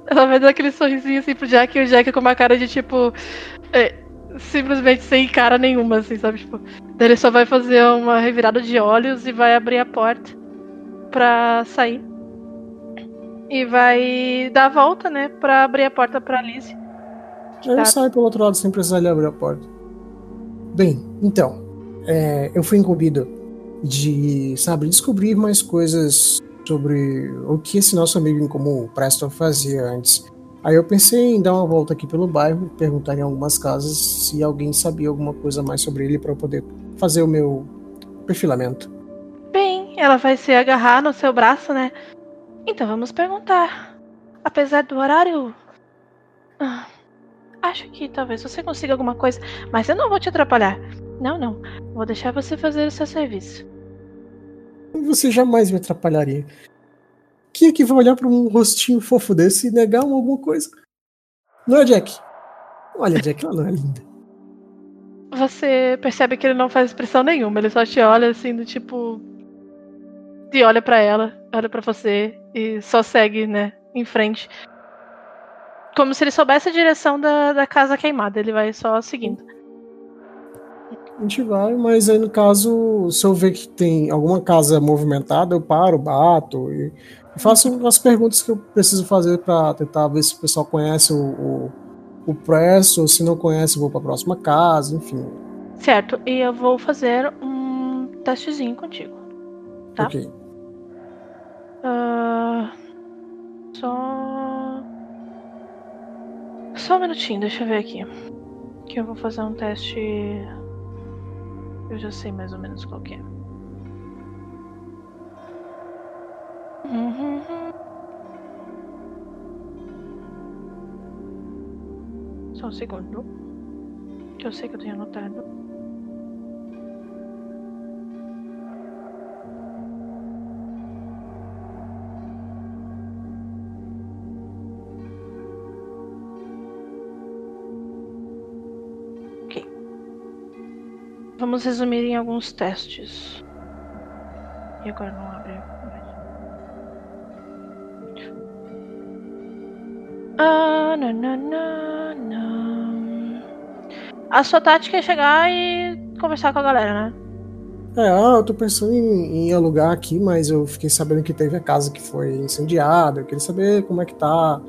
Ela vai dar aquele sorrisinho assim pro Jack e o Jack com uma cara de tipo. é, simplesmente sem cara nenhuma, assim, sabe? Tipo, daí ele só vai fazer uma revirada de olhos e vai abrir a porta pra sair. E vai dar a volta, né? Pra abrir a porta pra Alice. Eu Tá. saio pelo outro lado sem precisar de abrir a porta. Bem, então, é, eu fui incumbido de, sabe, descobrir mais coisas sobre o que esse nosso amigo em comum, Preston, fazia antes. Aí eu pensei em dar uma volta aqui pelo bairro, perguntar em algumas casas se alguém sabia alguma coisa mais sobre ele para eu poder fazer o meu perfilamento. Bem, ela vai se agarrar no seu braço, né? Então vamos perguntar. Apesar do horário. ah, acho que talvez você consiga alguma coisa, mas eu não vou te atrapalhar. Não, não. Vou deixar você fazer o seu serviço. Você jamais me atrapalharia. Quem é que vai olhar para um rostinho fofo desse e negar uma alguma coisa? Não é, Jack? Olha, Jack, ela não é linda. Você percebe que ele não faz expressão nenhuma, ele só te olha assim do tipo. E olha pra ela, olha pra você e só segue, né, em frente. Como se ele soubesse a direção da, da casa queimada, ele vai só seguindo. A gente vai, mas aí no caso, se eu ver que tem alguma casa movimentada, eu paro, bato e faço as perguntas que eu preciso fazer para tentar ver se o pessoal conhece o, o, o Press, ou se não conhece, vou para a próxima casa, enfim. Certo, e eu vou fazer um testezinho contigo. Tá. Ok. Ah, só. Só um minutinho, deixa eu ver aqui. Que eu vou fazer um teste. Eu já sei mais ou menos qual que é. Uhum. Só um segundo. Que eu sei que eu tenho anotado. Vamos resumir em alguns testes. E agora não abre. Ah, não, não, não, não. A sua tática é chegar e conversar com a galera, né? É, ah, eu tô pensando em, em alugar aqui, mas eu fiquei sabendo que teve a casa que foi incendiada. Eu queria saber como é que tá.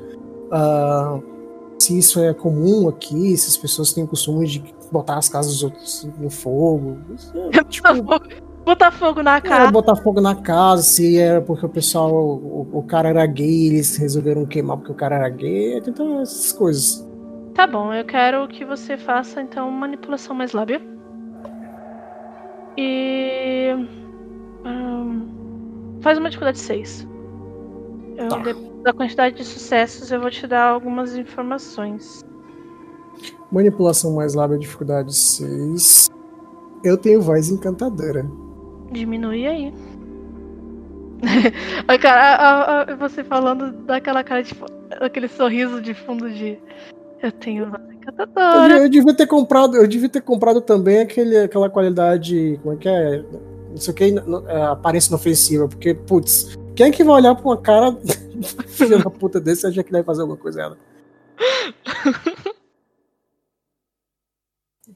ah, se isso é comum aqui, se as pessoas têm costume de botar as casas dos outros no fogo. É, tipo, botar fogo na é, casa. botar fogo na casa, se era porque o pessoal, o, o cara era gay, eles resolveram queimar porque o cara era gay, então essas coisas. Tá bom, eu quero que você faça então manipulação mais lábia. E. hum, faz uma dificuldade 6. Eu, Tá. Da quantidade de sucessos, eu vou te dar algumas informações. Manipulação mais lábia, dificuldade 6. Eu tenho voz encantadora. Diminui aí. Cara, a- a- você falando daquela cara, tipo, aquele sorriso de fundo de. Eu tenho Eu, encantadora. eu devia ter comprado, eu devia ter comprado também aquele, aquela qualidade, como é que é? Não sei o que, é, aparência inofensiva, porque, putz, quem é que vai olhar pra uma cara filha da puta desse e achar que deve fazer alguma coisa ela?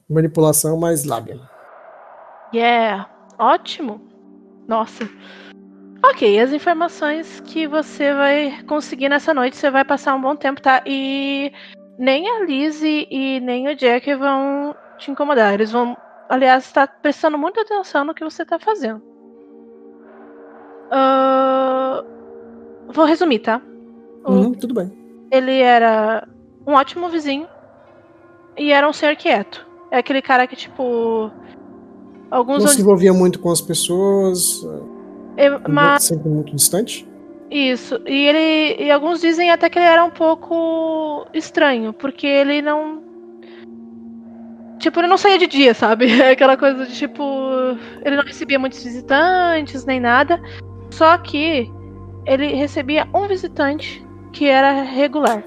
Manipulação mais lábia. Yeah, ótimo. Nossa. Ok, as informações que você vai conseguir nessa noite, você vai passar um bom tempo, tá? E nem a Lizzie e nem o Jack vão te incomodar. Eles vão, aliás, estar prestando muita atenção no que você tá fazendo. Ah, Vou resumir, tá? O- Uhum, tudo bem. Ele era um ótimo vizinho e era um ser quieto. É aquele cara que, tipo. Alguns Não se envolvia muito com as pessoas, Eu- mas sempre muito distante. isso. E ele. E alguns dizem até que ele era um pouco estranho, porque ele não. Tipo, ele não saía de dia, sabe? Aquela coisa de tipo. Ele não recebia muitos visitantes, nem nada. Só que ele recebia um visitante que era regular.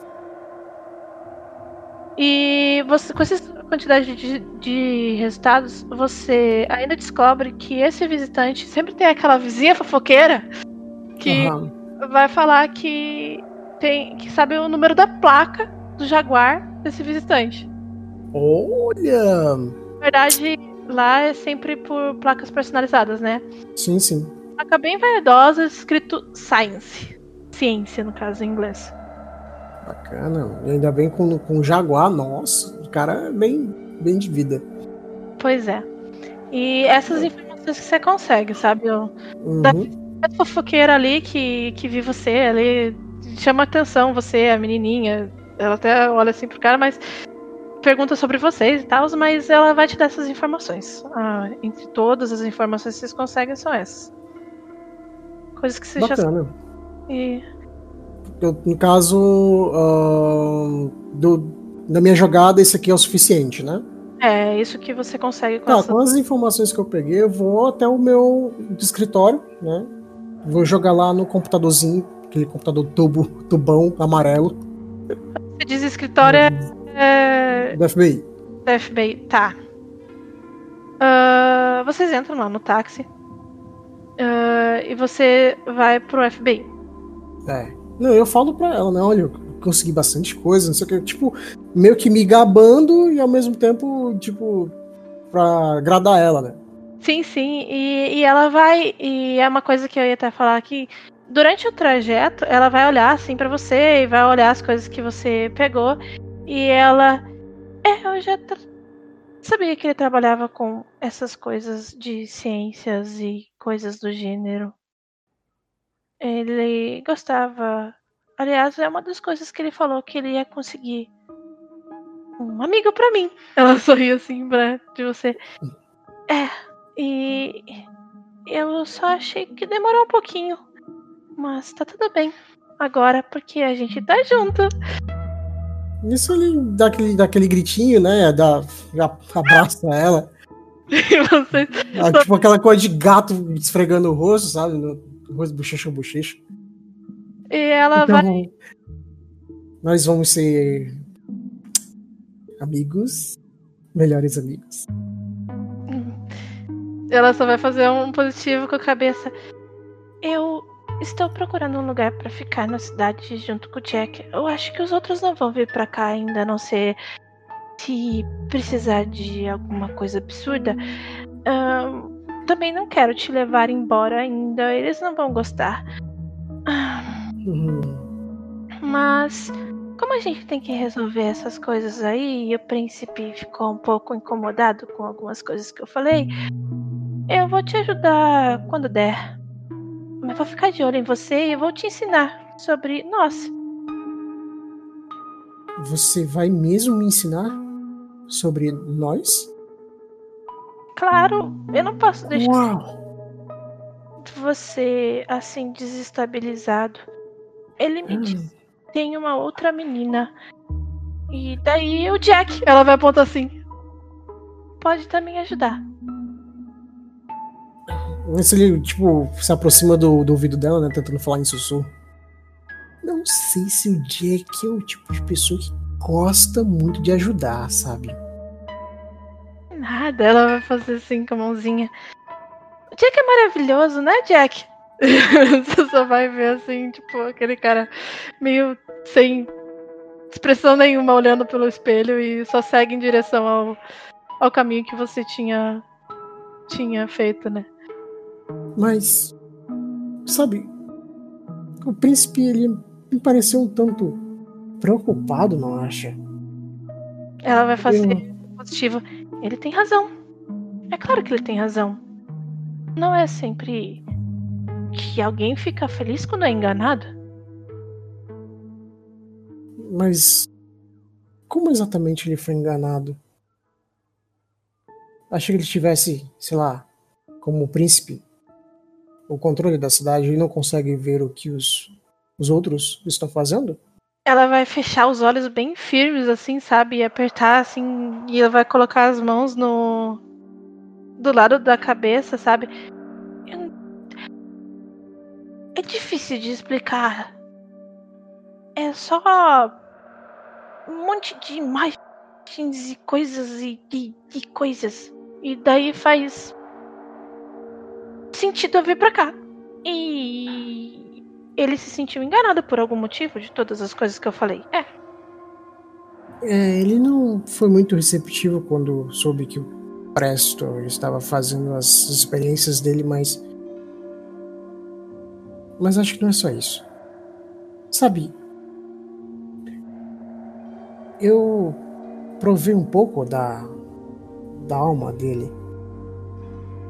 E você, com essa quantidade de, de resultados, você ainda descobre que esse visitante sempre tem aquela vizinha fofoqueira que Aham. vai falar que tem que sabe o número da placa do Jaguar desse visitante. Olha! Na verdade, lá é sempre por placas personalizadas, né? Sim, sim. Placa bem vaidosa, escrito Science. Ciência, no caso, em inglês. Bacana. E ainda bem com, com Jaguar, nossa, o cara é bem, bem de vida. Pois é. E essas informações que você consegue, sabe? O- Da- Uhum. a fofoqueira ali que, que vi você ali chama atenção, você, a menininha. Ela até olha assim pro cara, mas pergunta sobre vocês e tal, mas ela vai te dar essas informações. Ah, entre todas as informações que vocês conseguem são essas. Coisas que você já. Bacana. E- Eu, no caso ahn, do, da minha jogada, esse aqui é o suficiente, né? É, isso que você consegue com Tá, essa- com as informações que eu peguei, eu vou até o meu escritório, né? Vou jogar lá no computadorzinho, aquele computador tubo, tubão amarelo Você diz escritório é do FBI. da FBI. Tá. Ah, vocês entram lá no táxi. Ah, e você vai pro FBI. É. Não, eu falo pra ela, né? Olha, eu consegui bastante coisa, não sei o que. Tipo, meio que me gabando e ao mesmo tempo, tipo, pra agradar ela, né? Sim, sim. E, e ela vai. E é uma coisa que eu ia até falar aqui. Durante o trajeto, ela vai olhar assim pra você e vai olhar as coisas que você pegou. E ela. É, eu já tra- sabia que ele trabalhava com essas coisas de ciências e coisas do gênero. Ele gostava. Aliás, é uma das coisas que ele falou que ele ia conseguir. Um amigo pra mim. Ela sorriu assim pra de você. É, e eu só achei que demorou um pouquinho. Mas tá tudo bem. Agora, porque a gente tá junto. Isso ele dá aquele, dá aquele gritinho, né? Dá, abraça ela. E você. Ah, tipo aquela coisa de gato esfregando o rosto, sabe? No rosto, bochecha bochecha. E ela Então, vai. nós vamos ser amigos, melhores amigos. Ela só vai fazer um positivo com a cabeça. Eu estou procurando um lugar pra ficar na cidade junto com o Jack. Eu acho que os outros não vão vir pra cá ainda, a não ser se precisar de alguma coisa absurda. Ahn, também não quero te levar embora ainda. Eles não vão gostar. Uhum. Mas como a gente tem que resolver essas coisas aí, e o príncipe ficou um pouco incomodado com algumas coisas que eu falei, eu vou te ajudar quando der. Mas vou ficar de olho em você e vou te ensinar sobre nós. Você vai mesmo me ensinar sobre nós? Claro, eu não posso deixar Uau! você assim desestabilizado. Ele me disse que tem uma outra menina. E daí o Jack, ela vai apontar assim. Pode também ajudar. Ele, tipo, se aproxima do, do ouvido dela, né? Tentando falar em sussurro. Não sei se o Jack é o tipo de pessoa que gosta muito de ajudar, sabe? Nada, ela vai fazer assim com a mãozinha. O Jack é maravilhoso, né, Jack? Você só vai ver assim, tipo, aquele cara meio sem expressão nenhuma olhando pelo espelho e só segue em direção ao, ao caminho que você tinha tinha feito, né? Mas, sabe, o príncipe, ele me pareceu um tanto preocupado, não acha? Ela vai fazer Eu- positivo. Ele tem razão. É claro que ele tem razão. Não é sempre que alguém fica feliz quando é enganado. Mas, como exatamente ele foi enganado? Achei que ele tivesse, sei lá, como príncipe, o controle da cidade e não consegue ver o que os, os outros estão fazendo? Ela vai fechar os olhos bem firmes, assim, sabe? E apertar, assim. E ela vai colocar as mãos no. do lado da cabeça, sabe? É difícil de explicar. É só. um monte de imagens e coisas e, e, e coisas. E daí faz. sentido eu vir pra cá. E ele se sentiu enganado por algum motivo de todas as coisas que eu falei. É, É, ele não foi muito receptivo quando soube que o Presto estava fazendo as experiências dele, mas. Mas acho que não é só isso. Sabe, eu provei um pouco da, da alma dele.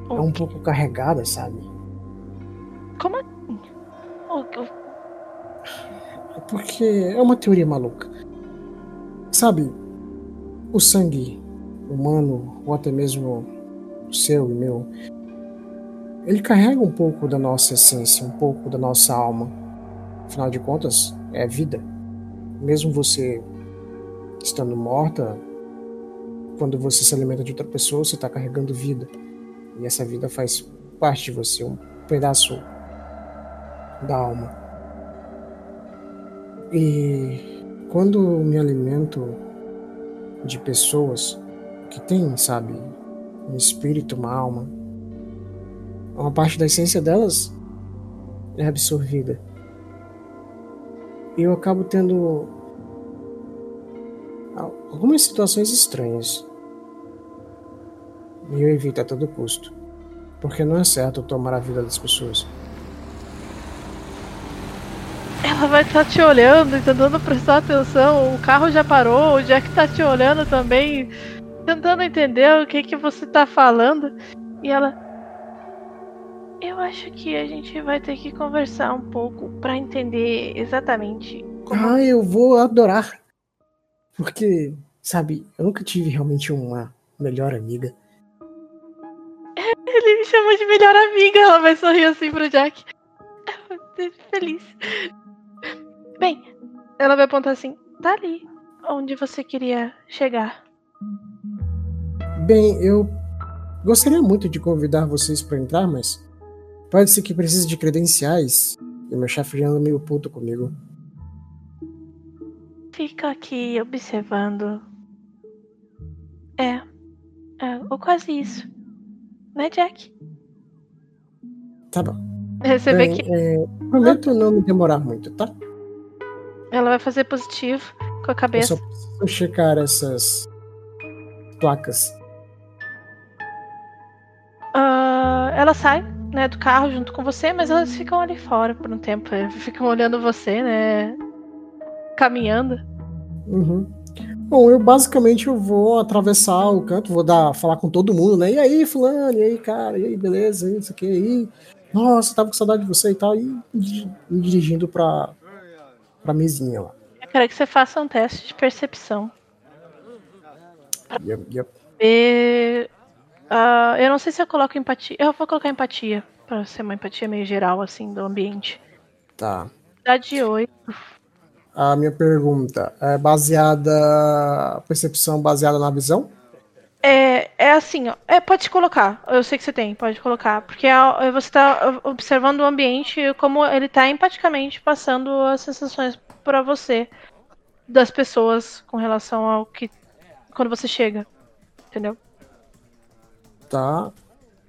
É um pouco carregada, sabe? como o- Porque é uma teoria maluca. Sabe, o sangue humano, ou até mesmo o seu e meu, ele carrega um pouco da nossa essência, um pouco da nossa alma. Afinal de contas, é vida. Mesmo você estando morta, quando você se alimenta de outra pessoa, você está carregando vida. E essa vida faz parte de você, um pedaço da alma. E quando me alimento de pessoas que têm, sabe, um espírito, uma alma, uma parte da essência delas é absorvida. E eu acabo tendo al- algumas situações estranhas. E eu evito a todo custo. Porque não é certo tomar a vida das pessoas. Ela vai estar te olhando e tentando prestar atenção. O carro já parou, o Jack tá te olhando também, tentando entender o que que você tá falando. E ela. Eu acho que a gente vai ter que conversar um pouco pra entender exatamente como. Ah, eu vou adorar. Porque, sabe, eu nunca tive realmente uma melhor amiga. Ele me chamou de melhor amiga. Ela vai sorrir assim pro Jack. Eu vou ser Feliz. Bem, ela vai apontar assim: tá ali, onde você queria chegar. Bem, eu gostaria muito de convidar vocês para entrar, mas pode ser que precise de credenciais. E meu chefe já anda meio puto comigo. Fica aqui observando. É, é, ou quase isso. Né, Jack? Tá bom. Você vê Bem, que é, prometo não me demorar muito, tá? Ela vai fazer positivo com a Eu cabeça. só preciso checar essas placas. Ah, ela sai, né, do carro junto com você, mas elas ficam ali fora por um tempo. eh, Ficam olhando você, né? Caminhando. Uhum. Bom, eu basicamente eu vou atravessar o canto, vou dar, falar com todo mundo, né? E aí, fulano, e aí, cara, e aí, beleza, isso aqui, aí. Nossa, tava com saudade de você e tal, e me dirigindo pra, pra mesinha lá. Eu quero que você faça um teste de percepção. Yep, yep. E, uh, eu não sei se eu coloco empatia. Eu vou colocar empatia, pra ser uma empatia meio geral, assim, do ambiente. Tá. Dá de 8. A minha pergunta é baseada. Percepção baseada na visão? É, é assim, ó. É, pode colocar. Eu sei que você tem, pode colocar. Porque é, você está observando o ambiente como ele está empaticamente passando as sensações para você das pessoas com relação ao que. Quando você chega. Entendeu? Tá.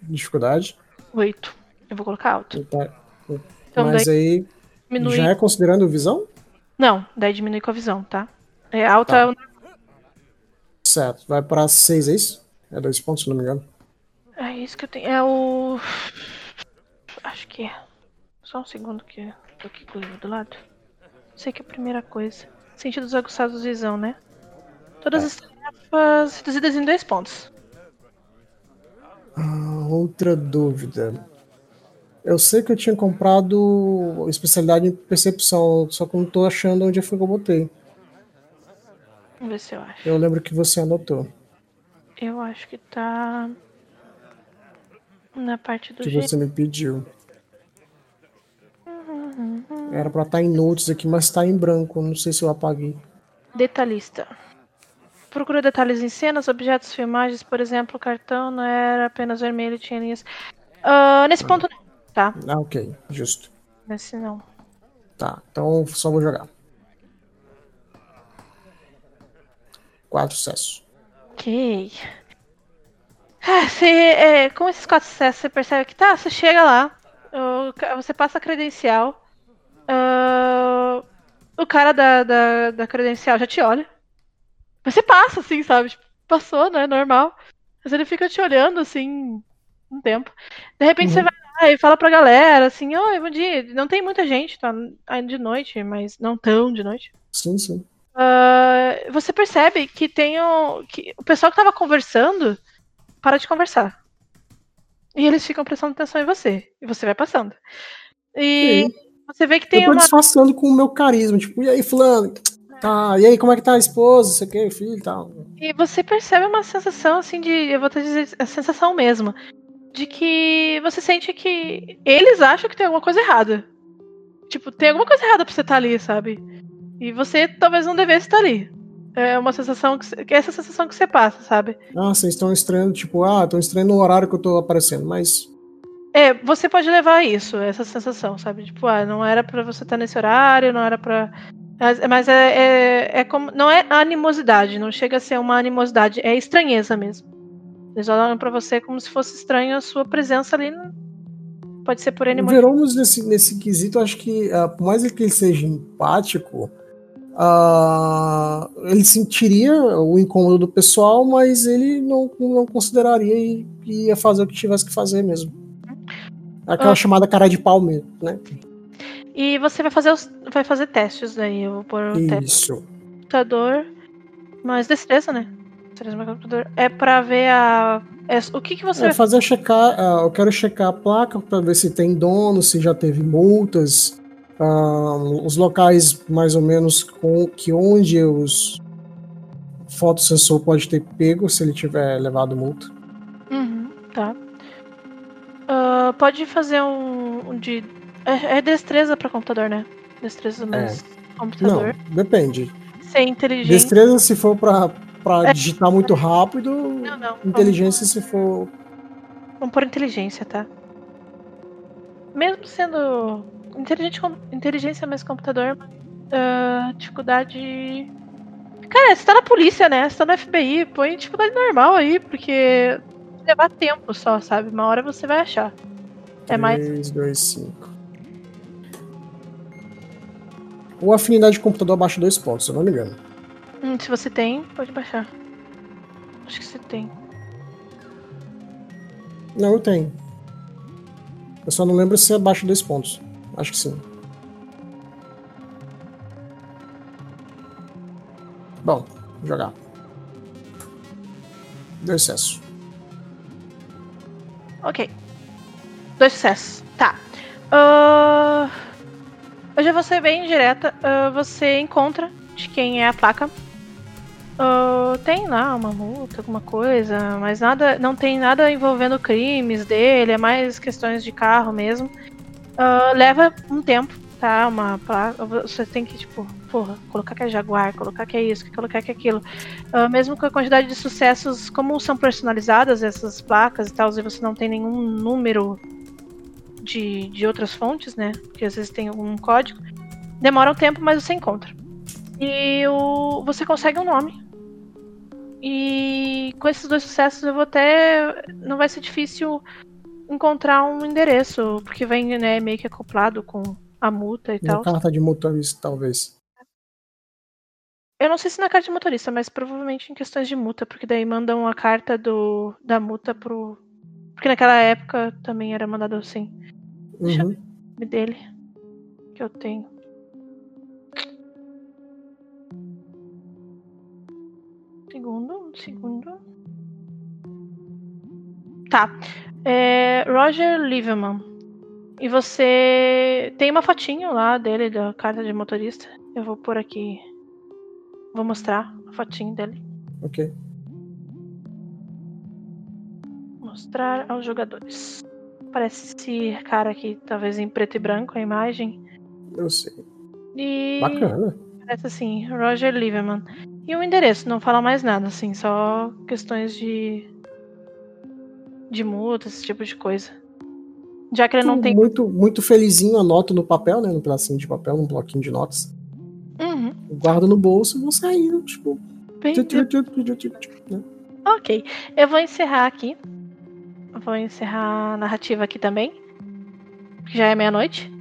Dificuldade? Oito. Eu vou colocar alto. Tá. Então, Mas aí. Diminui... Já é considerando visão? Não, daí diminui com a visão, tá? É alta. Tá. Certo. Vai pra 6, é isso? É dois pontos, se não me engano. É isso que eu tenho. É o. Acho que é. Só um segundo que tô aqui com o livro do lado. Sei que é a primeira coisa. Sentidos aguçados visão, né? Todas é. as tarefas reduzidas em dois pontos. Ah, outra dúvida. Eu sei que eu tinha comprado especialidade em percepção, só que não tô achando onde foi que eu botei. Vamos ver se eu acho. Eu lembro que você anotou. Eu acho que tá na parte do que você me pediu. Era pra estar tá em notes aqui, mas tá em branco. Não sei se eu apaguei. Detalhista. Procura detalhes em cenas, objetos, filmagens, por exemplo, o cartão não era apenas vermelho, tinha linhas. Uh, nesse ponto não tá? Ah, ok, justo. Nesse não. Tá, então só vou jogar. Quatro sucessos. Ok. Ah, você, é, com esses quatro sucessos, você percebe que tá, você chega lá, você passa a credencial, uh, o cara da, da, da, credencial já te olha. Você passa, assim, sabe? Tipo, passou, né? Normal. Mas ele fica te olhando, assim, um tempo. De repente uhum. você vai Aí fala pra galera assim, oi, bom dia. Não tem muita gente, tá ainda de noite, mas não tão de noite. Sim, sim. Uh, você percebe que tem o, que o pessoal que tava conversando para de conversar. E eles ficam prestando atenção em você. E você vai passando. E sim. você vê que tem Eu tô uma. disfarçando com o meu carisma, tipo, e aí, fulano? Tá, e aí, como é que tá a esposa, você quer, filho e tal. E você percebe uma sensação assim de. Eu vou te dizer, a sensação mesmo de que você sente que eles acham que tem alguma coisa errada. Tipo, tem alguma coisa errada pra você estar tá ali, sabe? E você talvez não devesse estar ali. É uma sensação que, que é essa sensação que você passa, sabe? Ah, vocês estão estranhando, tipo, ah, estão estranhando o horário que eu tô aparecendo, mas. É, você pode levar isso, essa sensação, sabe? Tipo, ah, não era para você estar nesse horário, não era para mas é, é, é como. Não é animosidade, não chega a ser uma animosidade, é estranheza mesmo. Eles olham para você como se fosse estranho a sua presença ali. Pode ser por N O nesse, nesse quesito, acho que, uh, por mais que ele seja empático, uh, ele sentiria o incômodo do pessoal, mas ele não, não consideraria e ia fazer o que tivesse que fazer mesmo. Aquela ah. chamada cara de pau mesmo, né? E você vai fazer os, vai fazer testes daí. Eu vou pôr o Isso. teste. Computador. Mais destreza, né? É para ver a. É, o que, que você é, vai fazer? checar. Uh, eu quero checar a placa para ver se tem dono, se já teve multas, uh, os locais mais ou menos com que onde os fotossensor pode ter pego se ele tiver levado multa. Uhum, tá. Uh, pode fazer um, um de. É, é destreza para computador, né? Destreza mais é. computador. Não, depende. Ser inteligente. Destreza se for para pra é. digitar muito rápido. Não, não. Inteligência vamos... se for. Vamos por inteligência, tá? Mesmo sendo inteligência mais computador, uh, dificuldade. Cara, você tá na polícia, né? Você tá no FBI, põe dificuldade normal aí, porque levar tempo só, sabe? Uma hora você vai achar. É 3, mais. 3, 2, 5. Ou afinidade de computador abaixo dois pontos, se eu não me engano. Hum, se você tem, pode baixar. Acho que você tem. Não, eu tenho. Eu só não lembro se é abaixo de dois pontos. Acho que sim. Bom, vou jogar. Dois sucessos. Ok. Dois sucessos. Tá. Uh... Eu já vou ser bem direta. Uh, você encontra de quem é a placa. Uh, tem lá uma multa, alguma coisa, mas nada, não tem nada envolvendo crimes dele, é mais questões de carro mesmo. Uh, leva um tempo, tá? Uma placa, você tem que tipo, porra, colocar que é Jaguar, colocar que é isso, colocar que é aquilo. Uh, mesmo com a quantidade de sucessos, como são personalizadas essas placas e tal, e você não tem nenhum número de, de outras fontes, né? Que às vezes tem algum código. Demora um tempo, mas você encontra. E o, você consegue um nome. E com esses dois sucessos eu vou até. Não vai ser difícil encontrar um endereço, porque vem né, meio que acoplado com a multa e, tal. carta de motorista, talvez. Eu não sei se na carta de motorista, mas provavelmente em questões de multa, porque daí mandam a carta do, da multa pro. Porque naquela época também era mandado assim. Deixa Uhum. eu ver o nome dele. Que eu tenho. Segundo, um segundo. Tá. É Roger Liverman. E você tem uma fotinho lá dele, da carta de motorista. Eu vou pôr aqui. Vou mostrar a fotinho dele. Ok. Mostrar aos jogadores. Parece esse cara aqui, talvez em preto e branco a imagem. Eu sei. E Bacana. parece assim, Roger Liverman. E o endereço, não fala mais nada, assim, só questões de. De multa, esse tipo de coisa. Já que ele não tem. Muito, muito felizinho, anoto no papel, né? No pedacinho de papel, num bloquinho de notas. Uhum, Guardo no bolso e vou sair, tipo. bem- né? Ok. Eu vou encerrar aqui. Vou encerrar a narrativa aqui também. Já é meia-noite.